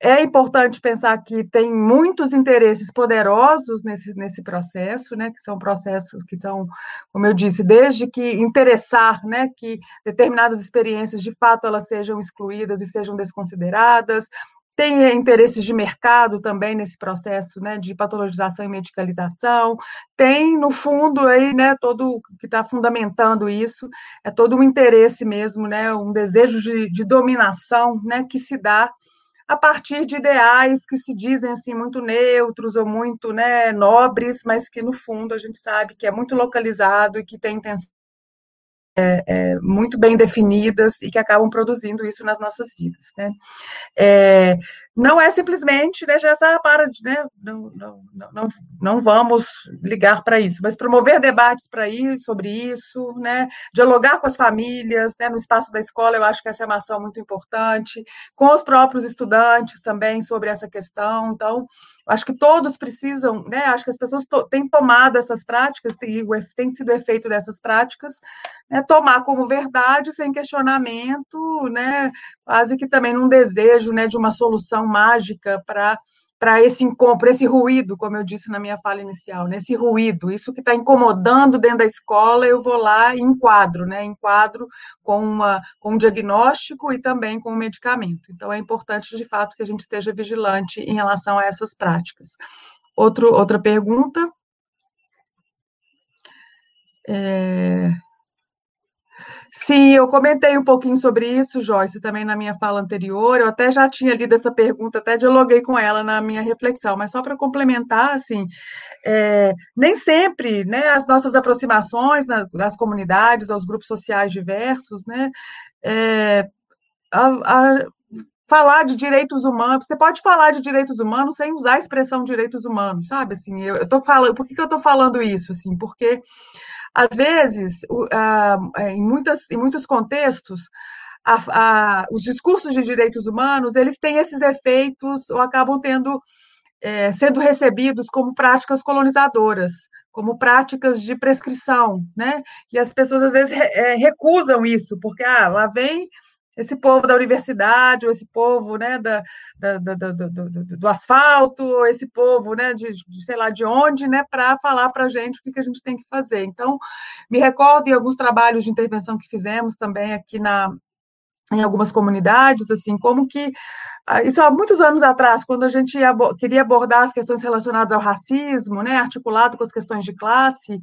é importante pensar que tem muitos interesses poderosos nesse, nesse processo, né, que são processos que são, como eu disse, desde que interessar né, que determinadas experiências, de fato, elas sejam excluídas e sejam desconsideradas, tem interesses de mercado também nesse processo né, de patologização e medicalização, tem, no fundo, aí, né, todo o que está fundamentando isso, é todo um interesse mesmo, né, um desejo de, de dominação né, que se dá a partir de ideais que se dizem assim muito neutros ou muito né, nobres, mas que no fundo a gente sabe que é muito localizado e que tem intenções é, é, muito bem definidas e que acabam produzindo isso nas nossas vidas. Né? É, não é simplesmente, né, já para de, né, não, não, não, não vamos ligar para isso, mas promover debates para isso, sobre isso, né, dialogar com as famílias, né, no espaço da escola, eu acho que essa é uma ação muito importante, com os próprios estudantes também sobre essa questão, então, acho que todos precisam, né, acho que as pessoas to têm tomado essas práticas, e tem sido efeito dessas práticas, né, tomar como verdade, sem questionamento, né, quase que também num desejo, né, de uma solução mágica para para esse para esse ruído, como eu disse na minha fala inicial, né? ruído, isso que está incomodando dentro da escola, eu vou lá e enquadro, né? Enquadro com, uma, com um diagnóstico e também com um medicamento. Então, é importante, de fato, que a gente esteja vigilante em relação a essas práticas. Outro, outra pergunta. É... Sim, eu comentei um pouquinho sobre isso, Joyce, também na minha fala anterior. Eu até já tinha lido essa pergunta, até dialoguei com ela na minha reflexão, mas só para complementar, assim, é, nem sempre, né, as nossas aproximações nas, comunidades, aos grupos sociais diversos, né, é, a, a, falar de direitos humanos, você pode falar de direitos humanos sem usar a expressão direitos humanos, sabe? Assim, eu, eu tô falando, por que, que eu estou falando isso? Assim, porque às vezes, é, em, muitas, em muitos contextos, a, a, os discursos de direitos humanos eles têm esses efeitos ou acabam tendo é, sendo recebidos como práticas colonizadoras, como práticas de prescrição, né? E as pessoas às vezes é, recusam isso, porque ah, lá vem esse povo da universidade, ou esse povo né, da, da, da do, do, do, asfalto, ou esse povo né, de, de sei lá de onde, né, para falar para a gente o que, que a gente tem que fazer. Então, me recordo em alguns trabalhos de intervenção que fizemos também aqui na, em algumas comunidades, assim, como que ah, isso há muitos anos atrás, quando a gente queria abordar as questões relacionadas ao racismo, né, articulado com as questões de classe,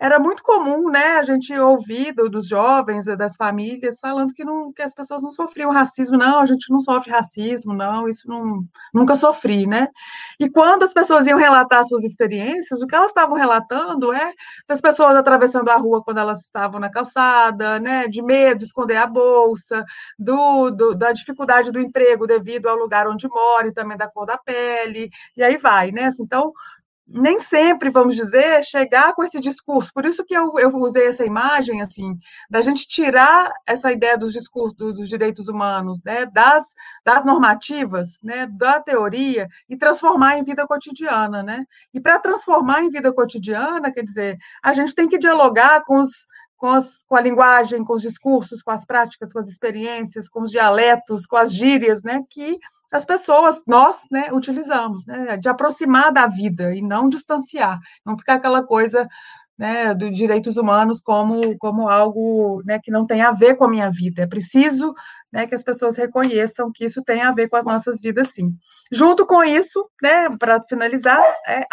era muito comum, né, a gente ouvir do, dos jovens, das famílias, falando que, não, que as pessoas não sofriam racismo. Não, a gente não sofre racismo, não, isso não, nunca sofri, né? E quando as pessoas iam relatar suas experiências, o que elas estavam relatando é das pessoas atravessando a rua quando elas estavam na calçada, né, de medo de esconder a bolsa, do, do da dificuldade do emprego devido ao lugar onde mora e também da cor da pele, e aí vai, né? Assim, então, nem sempre, vamos dizer, chegar com esse discurso. Por isso que eu, eu usei essa imagem, assim, da gente tirar essa ideia dos discursos dos direitos humanos, né, das, das normativas, né, da teoria, e transformar em vida cotidiana, né? E para transformar em vida cotidiana, quer dizer, a gente tem que dialogar com os com, as, com, a linguagem, com os discursos, com as práticas, com as experiências, com os dialetos, com as gírias, né, que as pessoas, nós, né, utilizamos, né, de aproximar da vida e não distanciar, não ficar aquela coisa né, dos direitos humanos como, como algo né, que não tem a ver com a minha vida. É preciso né, que as pessoas reconheçam que isso tem a ver com as nossas vidas, sim. Junto com isso, né, para finalizar, é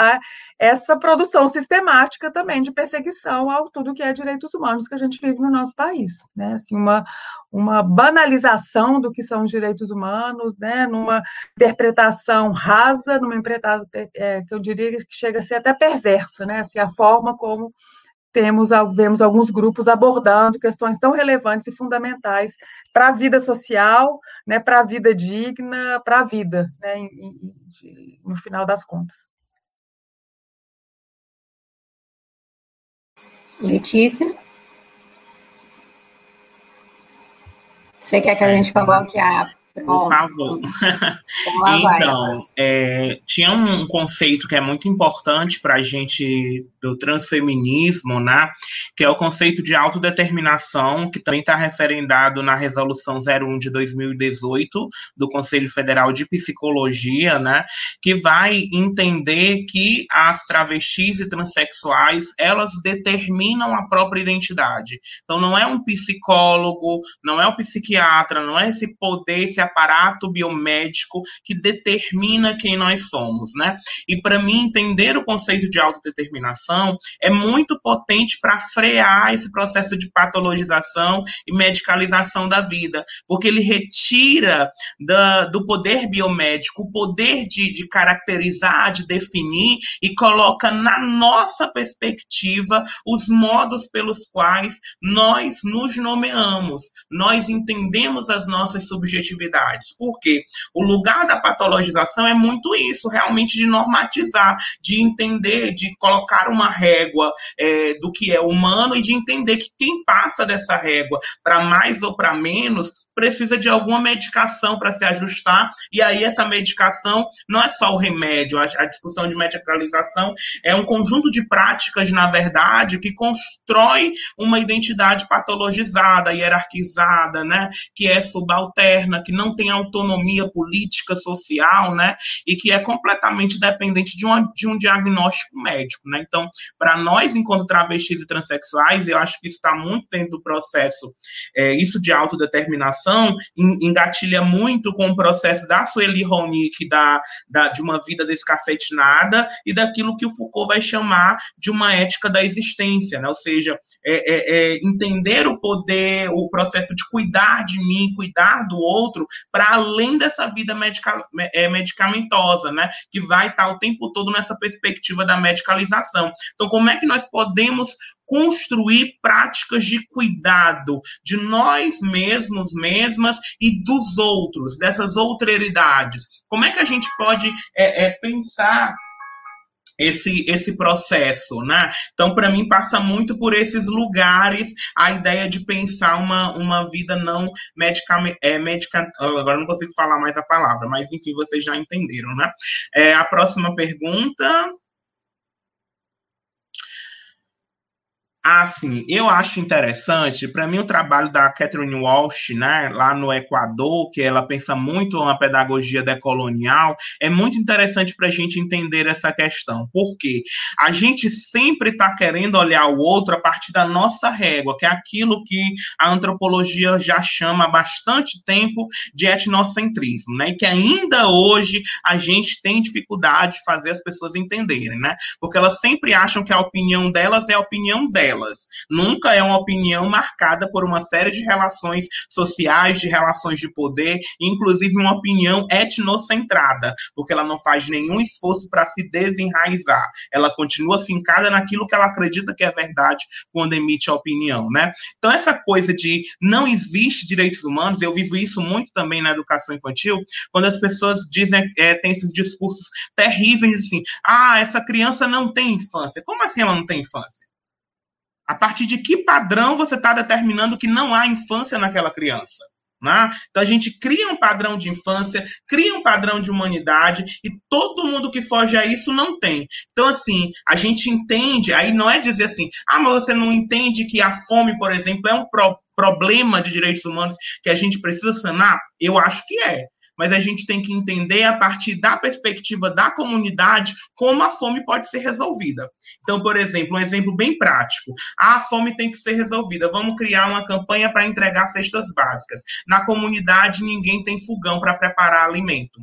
essa produção sistemática também de perseguição ao tudo que é direitos humanos que a gente vive no nosso país, né, assim, uma, uma banalização do que são os direitos humanos, né, numa interpretação rasa, numa interpretação é, que eu diria que chega a ser até perversa, né, assim, a forma como temos, vemos alguns grupos abordando questões tão relevantes e fundamentais para a vida social, né, para a vida digna, para a vida, né, no final das contas. Letícia? Você quer que a gente coloque a por favor. então, é, tinha um conceito que é muito importante para a gente do transfeminismo, né? Que é o conceito de autodeterminação, que também está referendado na Resolução 01 de 2018 do Conselho Federal de Psicologia, né? Que vai entender que as travestis e transexuais elas determinam a própria identidade. Então, não é um psicólogo, não é um psiquiatra, não é esse poder, esse aparato biomédico que determina quem nós somos, né? E para mim entender o conceito de autodeterminação é muito potente para frear esse processo de patologização e medicalização da vida, porque ele retira da, do poder biomédico o poder de, de caracterizar, de definir e coloca na nossa perspectiva os modos pelos quais nós nos nomeamos, nós entendemos as nossas subjetividades Porque o lugar da patologização é muito isso, realmente de normatizar, de entender, de colocar uma régua é, do que é humano e de entender que quem passa dessa régua para mais ou para menos precisa de alguma medicação para se ajustar, e aí essa medicação não é só o remédio, a, a, discussão de medicalização é um conjunto de práticas, na verdade, que constrói uma identidade patologizada, hierarquizada, né, que é subalterna, que não tem autonomia política, social, né, e que é completamente dependente de, uma, de um diagnóstico médico, né, então, para nós, enquanto travestis e transexuais, eu acho que isso está muito dentro do processo, é, isso de autodeterminação, engatilha muito com o processo da Sueli Ronick, da, da, de uma vida descafetinada, e daquilo que o Foucault vai chamar de uma ética da existência, né? ou seja, é, é, é entender o poder, o processo de cuidar de mim, cuidar do outro, para além dessa vida medica, é, medicamentosa, né? que vai estar o tempo todo nessa perspectiva da medicalização. Então, como é que nós podemos construir práticas de cuidado de nós mesmos, mesmas e dos outros, dessas outralidades. Como é que a gente pode é, é, pensar esse, esse processo, né? Então, para mim, passa muito por esses lugares a ideia de pensar uma, uma vida não medicamente. É, medica, agora não consigo falar mais a palavra, mas enfim, vocês já entenderam, né? É, a próxima pergunta. Assim, eu acho interessante, para mim, o trabalho da Catherine Walsh, né, lá no Equador, que ela pensa muito na pedagogia decolonial, é muito interessante para a gente entender essa questão. Porque a gente sempre está querendo olhar o outro a partir da nossa régua, que é aquilo que a antropologia já chama há bastante tempo de etnocentrismo, né, e que ainda hoje a gente tem dificuldade de fazer as pessoas entenderem, né, porque elas sempre acham que a opinião delas é a opinião delas delas. Nunca é uma opinião marcada por uma série de relações sociais, de relações de poder, inclusive uma opinião etnocentrada, porque ela não faz nenhum esforço para se desenraizar. Ela continua fincada naquilo que ela acredita que é verdade quando emite a opinião, né? Então essa coisa de não existe direitos humanos, eu vivo isso muito também na educação infantil, quando as pessoas dizem, é, tem esses discursos terríveis assim, ah, essa criança não tem infância. Como assim ela não tem infância? A partir de que padrão você está determinando que não há infância naquela criança? Né? Então a gente cria um padrão de infância, cria um padrão de humanidade e todo mundo que foge a isso não tem. Então, assim, a gente entende, aí não é dizer assim, ah, mas você não entende que a fome, por exemplo, é um pro problema de direitos humanos que a gente precisa sanar? Eu acho que é. Mas a gente tem que entender a partir da perspectiva da comunidade como a fome pode ser resolvida. Então, por exemplo, um exemplo bem prático: ah, a fome tem que ser resolvida. Vamos criar uma campanha para entregar cestas básicas. Na comunidade, ninguém tem fogão para preparar alimento.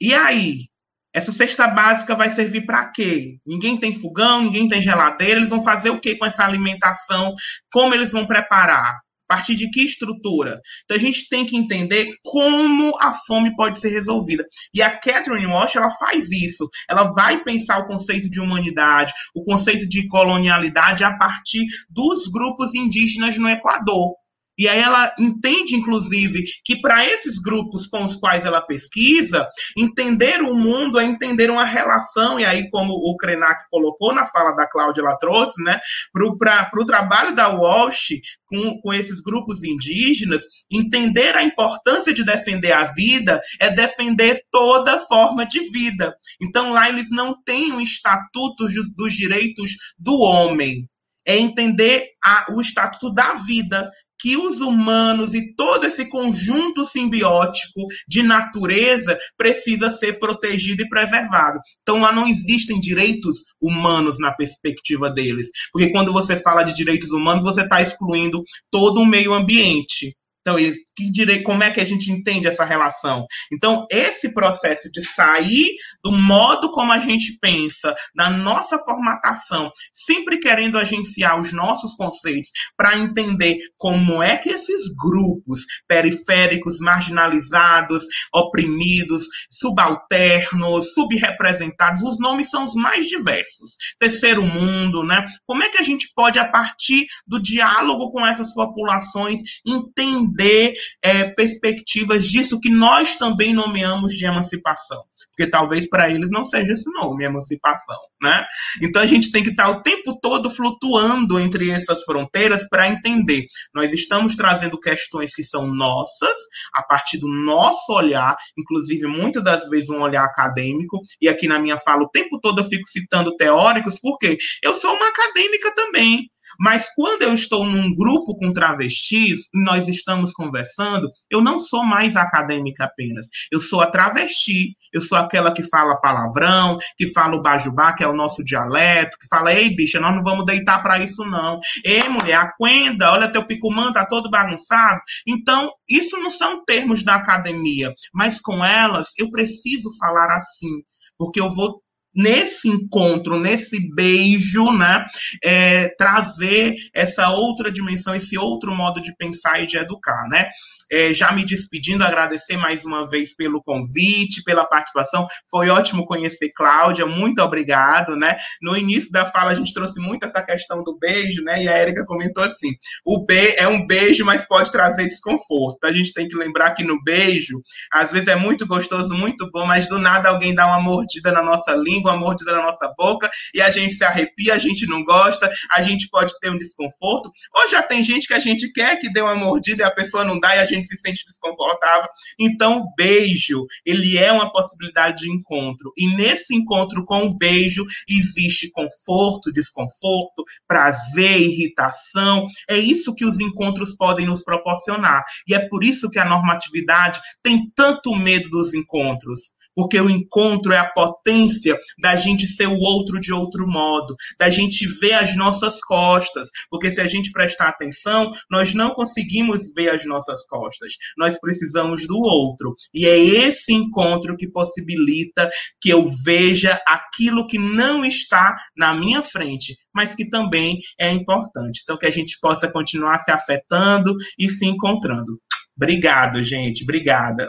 E aí? Essa cesta básica vai servir para quê? Ninguém tem fogão, ninguém tem geladeira, eles vão fazer o que com essa alimentação? Como eles vão preparar? A partir de que estrutura? Então a gente tem que entender como a fome pode ser resolvida. E a Catherine Walsh ela faz isso. Ela vai pensar o conceito de humanidade, o conceito de colonialidade a partir dos grupos indígenas no Equador. E aí ela entende, inclusive, que para esses grupos com os quais ela pesquisa, entender o mundo é entender uma relação, e aí, como o Krenak colocou na fala da Cláudia, ela trouxe, né, para o trabalho da Walsh com, com esses grupos indígenas, entender a importância de defender a vida é defender toda forma de vida. Então, lá eles não têm um estatuto dos direitos do homem, é entender a, o estatuto da vida, que os humanos e todo esse conjunto simbiótico de natureza precisa ser protegido e preservado. Então lá não existem direitos humanos na perspectiva deles, porque quando você fala de direitos humanos, você está excluindo todo o meio ambiente. Então, que direi, como é que a gente entende essa relação? Então, esse processo de sair do modo como a gente pensa, da nossa formatação, sempre querendo agenciar os nossos conceitos para entender como é que esses grupos periféricos, marginalizados, oprimidos, subalternos, subrepresentados, os nomes são os mais diversos. Terceiro mundo, né? Como é que a gente pode, a partir do diálogo com essas populações, entender entender é, perspectivas disso que nós também nomeamos de emancipação. Porque talvez para eles não seja esse nome, emancipação, né? Então a gente tem que estar o tempo todo flutuando entre essas fronteiras para entender. Nós estamos trazendo questões que são nossas, a partir do nosso olhar, inclusive muitas das vezes um olhar acadêmico, e aqui na minha fala o tempo todo eu fico citando teóricos, porque eu sou uma acadêmica também. Mas quando eu estou num grupo com travestis, nós estamos conversando, eu não sou mais acadêmica apenas. Eu sou a travesti, eu sou aquela que fala palavrão, que fala o bajubá, que é o nosso dialeto, que fala, ei, bicha, nós não vamos deitar para isso, não. Ei, mulher, aquenda, olha teu picumã, tá todo bagunçado. Então, isso não são termos da academia, mas com elas eu preciso falar assim, porque eu vou nesse encontro, nesse beijo, né, é, trazer essa outra dimensão, esse outro modo de pensar e de educar, né? É, já me despedindo, agradecer mais uma vez pelo convite, pela participação. Foi ótimo conhecer Cláudia, muito obrigado, né? No início da fala a gente trouxe muito essa questão do beijo, né? E a Erika comentou assim: o be é um beijo, mas pode trazer desconforto. A gente tem que lembrar que no beijo, às vezes é muito gostoso, muito bom, mas do nada alguém dá uma mordida na nossa língua, uma mordida na nossa boca, e a gente se arrepia, a gente não gosta, a gente pode ter um desconforto. Ou já tem gente que a gente quer que dê uma mordida e a pessoa não dá e a gente gente se sente desconfortável. Então, o beijo, ele é uma possibilidade de encontro. E nesse encontro com o beijo, existe conforto, desconforto, prazer, irritação. É isso que os encontros podem nos proporcionar. E é por isso que a normatividade tem tanto medo dos encontros porque o encontro é a potência da gente ser o outro de outro modo, da gente ver as nossas costas, porque se a gente prestar atenção, nós não conseguimos ver as nossas costas, nós precisamos do outro, e é esse encontro que possibilita que eu veja aquilo que não está na minha frente, mas que também é importante. Então, que a gente possa continuar se afetando e se encontrando. Obrigado, gente. Obrigada.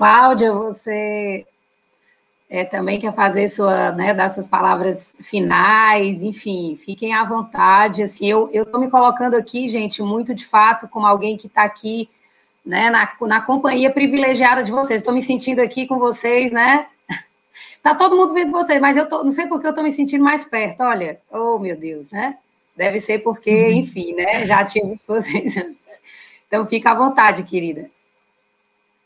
Cláudia, você é, também quer fazer sua, né, dar suas palavras finais, enfim, fiquem à vontade. Assim, eu estou me colocando aqui, gente, muito de fato como alguém que está aqui, né, na, na companhia privilegiada de vocês. Estou me sentindo aqui com vocês, né? <laughs> Tá todo mundo vendo vocês, mas eu tô, não sei porque eu estou me sentindo mais perto. Olha, oh meu Deus, né? Deve ser porque, uhum. enfim, né? Já tive <laughs> vocês antes. Então, fica à vontade, querida.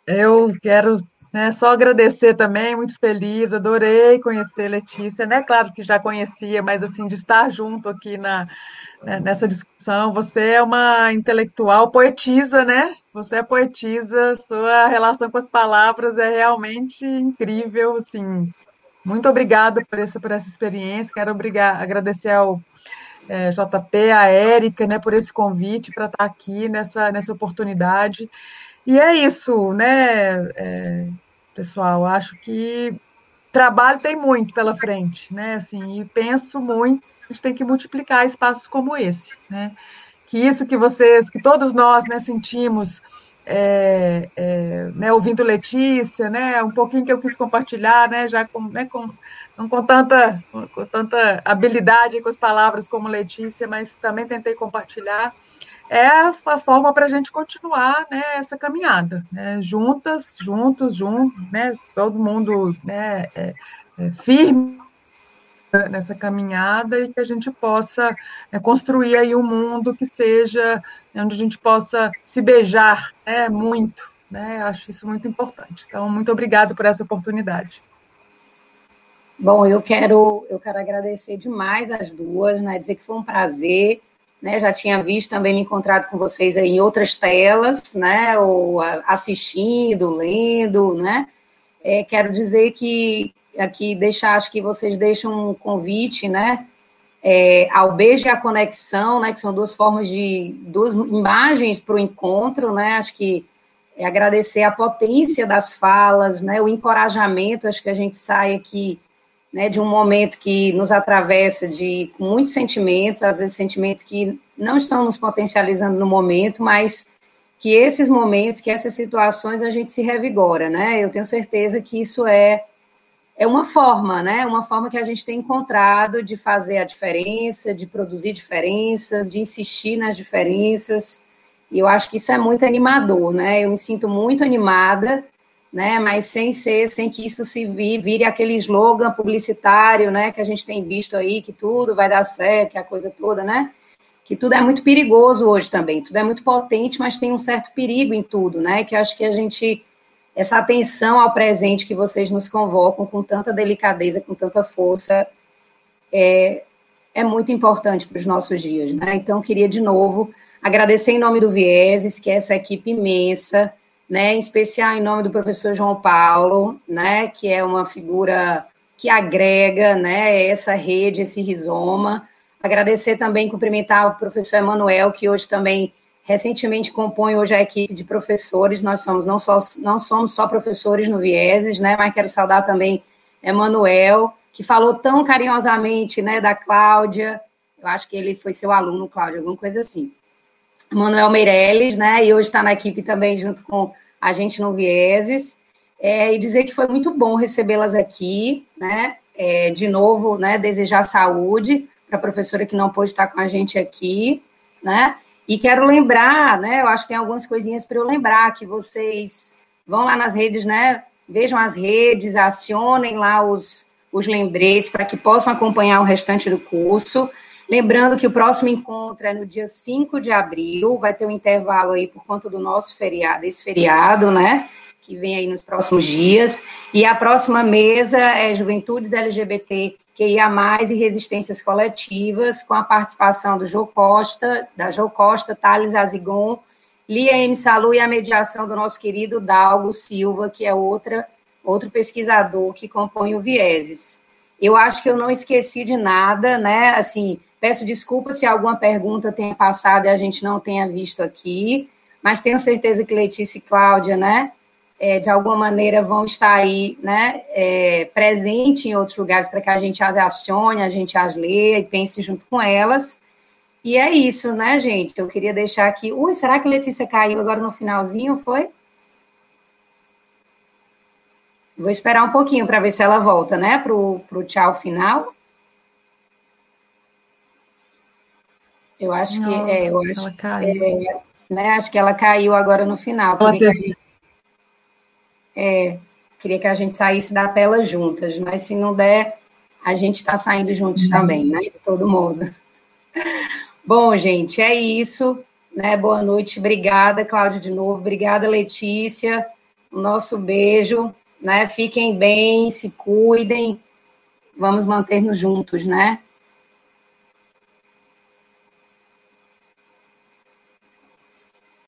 Eu quero Né, só agradecer também, muito feliz, adorei conhecer Letícia, né? Claro que já conhecia, mas assim, de estar junto aqui na, né, nessa discussão. Você é uma intelectual, poetisa, né? Você é poetisa, sua relação com as palavras é realmente incrível, assim. Muito obrigada por essa, por essa experiência. Quero obrigar, agradecer ao é, JP, a Érica, né, por esse convite para estar aqui nessa, nessa oportunidade. E é isso, né, é, pessoal? Acho que trabalho tem muito pela frente, né? Assim, e penso muito, a gente tem que multiplicar espaços como esse, né? Que isso que vocês, que todos nós, né, sentimos é, é, né, ouvindo Letícia, né, um pouquinho que eu quis compartilhar, né, já com, né, com, não com tanta, com tanta habilidade com as palavras como Letícia, mas também tentei compartilhar, é a, forma para a gente continuar né, essa caminhada, né, juntas, juntos, juntos, né, todo mundo né, é, é firme nessa caminhada e que a gente possa é, construir aí um mundo que seja onde a gente possa se beijar né, muito. Né? Acho isso muito importante. Então, muito obrigada por essa oportunidade. Bom, eu quero, eu quero agradecer demais as duas, né? Dizer que foi um prazer. Né, já tinha visto também me encontrado com vocês em outras telas, né? Ou assistindo, lendo, né? É, quero dizer que aqui deixar, acho que vocês deixam um convite, né? É, ao beijo e à conexão, né? Que são duas formas de duas imagens para o encontro, né? Acho que é agradecer a potência das falas, né? O encorajamento, acho que a gente sai aqui né, de um momento que nos atravessa de muitos sentimentos, às vezes sentimentos que não estão nos potencializando no momento, mas que esses momentos, que essas situações a gente se revigora, né? Eu tenho certeza que isso é é uma forma, né? Uma forma que a gente tem encontrado de fazer a diferença, de produzir diferenças, de insistir nas diferenças. E eu acho que isso é muito animador, né? Eu me sinto muito animada, né? Mas sem ser, sem que isso se vire aquele slogan publicitário, né? Que a gente tem visto aí, que tudo vai dar certo, que a coisa toda, né? Que tudo é muito perigoso hoje também. Tudo é muito potente, mas tem um certo perigo em tudo, né? Que acho que a gente essa atenção ao presente que vocês nos convocam com tanta delicadeza, com tanta força, é, é muito importante para os nossos dias. Né? Então, queria de novo agradecer em nome do Vieses, que é essa equipe imensa, né, em especial em nome do professor João Paulo, né, que é uma figura que agrega né, essa rede, esse rizoma. Agradecer também, cumprimentar o professor Emanuel, que hoje também recentemente compõe hoje a equipe de professores. Nós somos não, só, não somos só professores no Vieses, né? Mas quero saudar também Emanuel, que falou tão carinhosamente né, da Cláudia. Eu acho que ele foi seu aluno, Cláudia, alguma coisa assim. Manuel Meirelles, né? E hoje está na equipe também junto com a gente no Vieses. É, e dizer que foi muito bom recebê-las aqui, né? É, de novo, né? Desejar saúde para a professora que não pôde estar com a gente aqui, né? E quero lembrar, né? Eu acho que tem algumas coisinhas para eu lembrar que vocês vão lá nas redes, né? Vejam as redes, acionem lá os, os lembretes para que possam acompanhar o restante do curso. Lembrando que o próximo encontro é no dia 5 de abril, vai ter um intervalo aí por conta do nosso feriado, esse feriado, né? Que vem aí nos próximos dias. E a próxima mesa é Juventudes LGBT mais e resistências coletivas, com a participação do Jô Costa, da Jô Costa, Thales Azigon, Lia M. Salu e a mediação do nosso querido Dalgo Silva, que é outra, outro pesquisador que compõe o Vieses. Eu acho que eu não esqueci de nada, né? Assim, peço desculpa se alguma pergunta tenha passado e a gente não tenha visto aqui, mas tenho certeza que Letícia e Cláudia, né, é, de alguma maneira vão estar aí, né, é, presente em outros lugares para que a gente as acione, a gente as leia e pense junto com elas. E é isso, né, gente? Eu queria deixar aqui. Ui, será que Letícia caiu agora no finalzinho? Foi? Vou esperar um pouquinho para ver se ela volta, né, para o tchau final. Eu acho Não, que é, eu acho, é, né, acho que ela caiu agora no final. Ela teve, é, queria que a gente saísse da tela juntas, mas se não der, a gente está saindo juntos uhum. também, né? De todo mundo. <laughs> Bom, gente, é isso. Né? Boa noite, obrigada, Cláudia, de novo. Obrigada, Letícia. O nosso beijo. Né? Fiquem bem, se cuidem, vamos manter-nos juntos, né?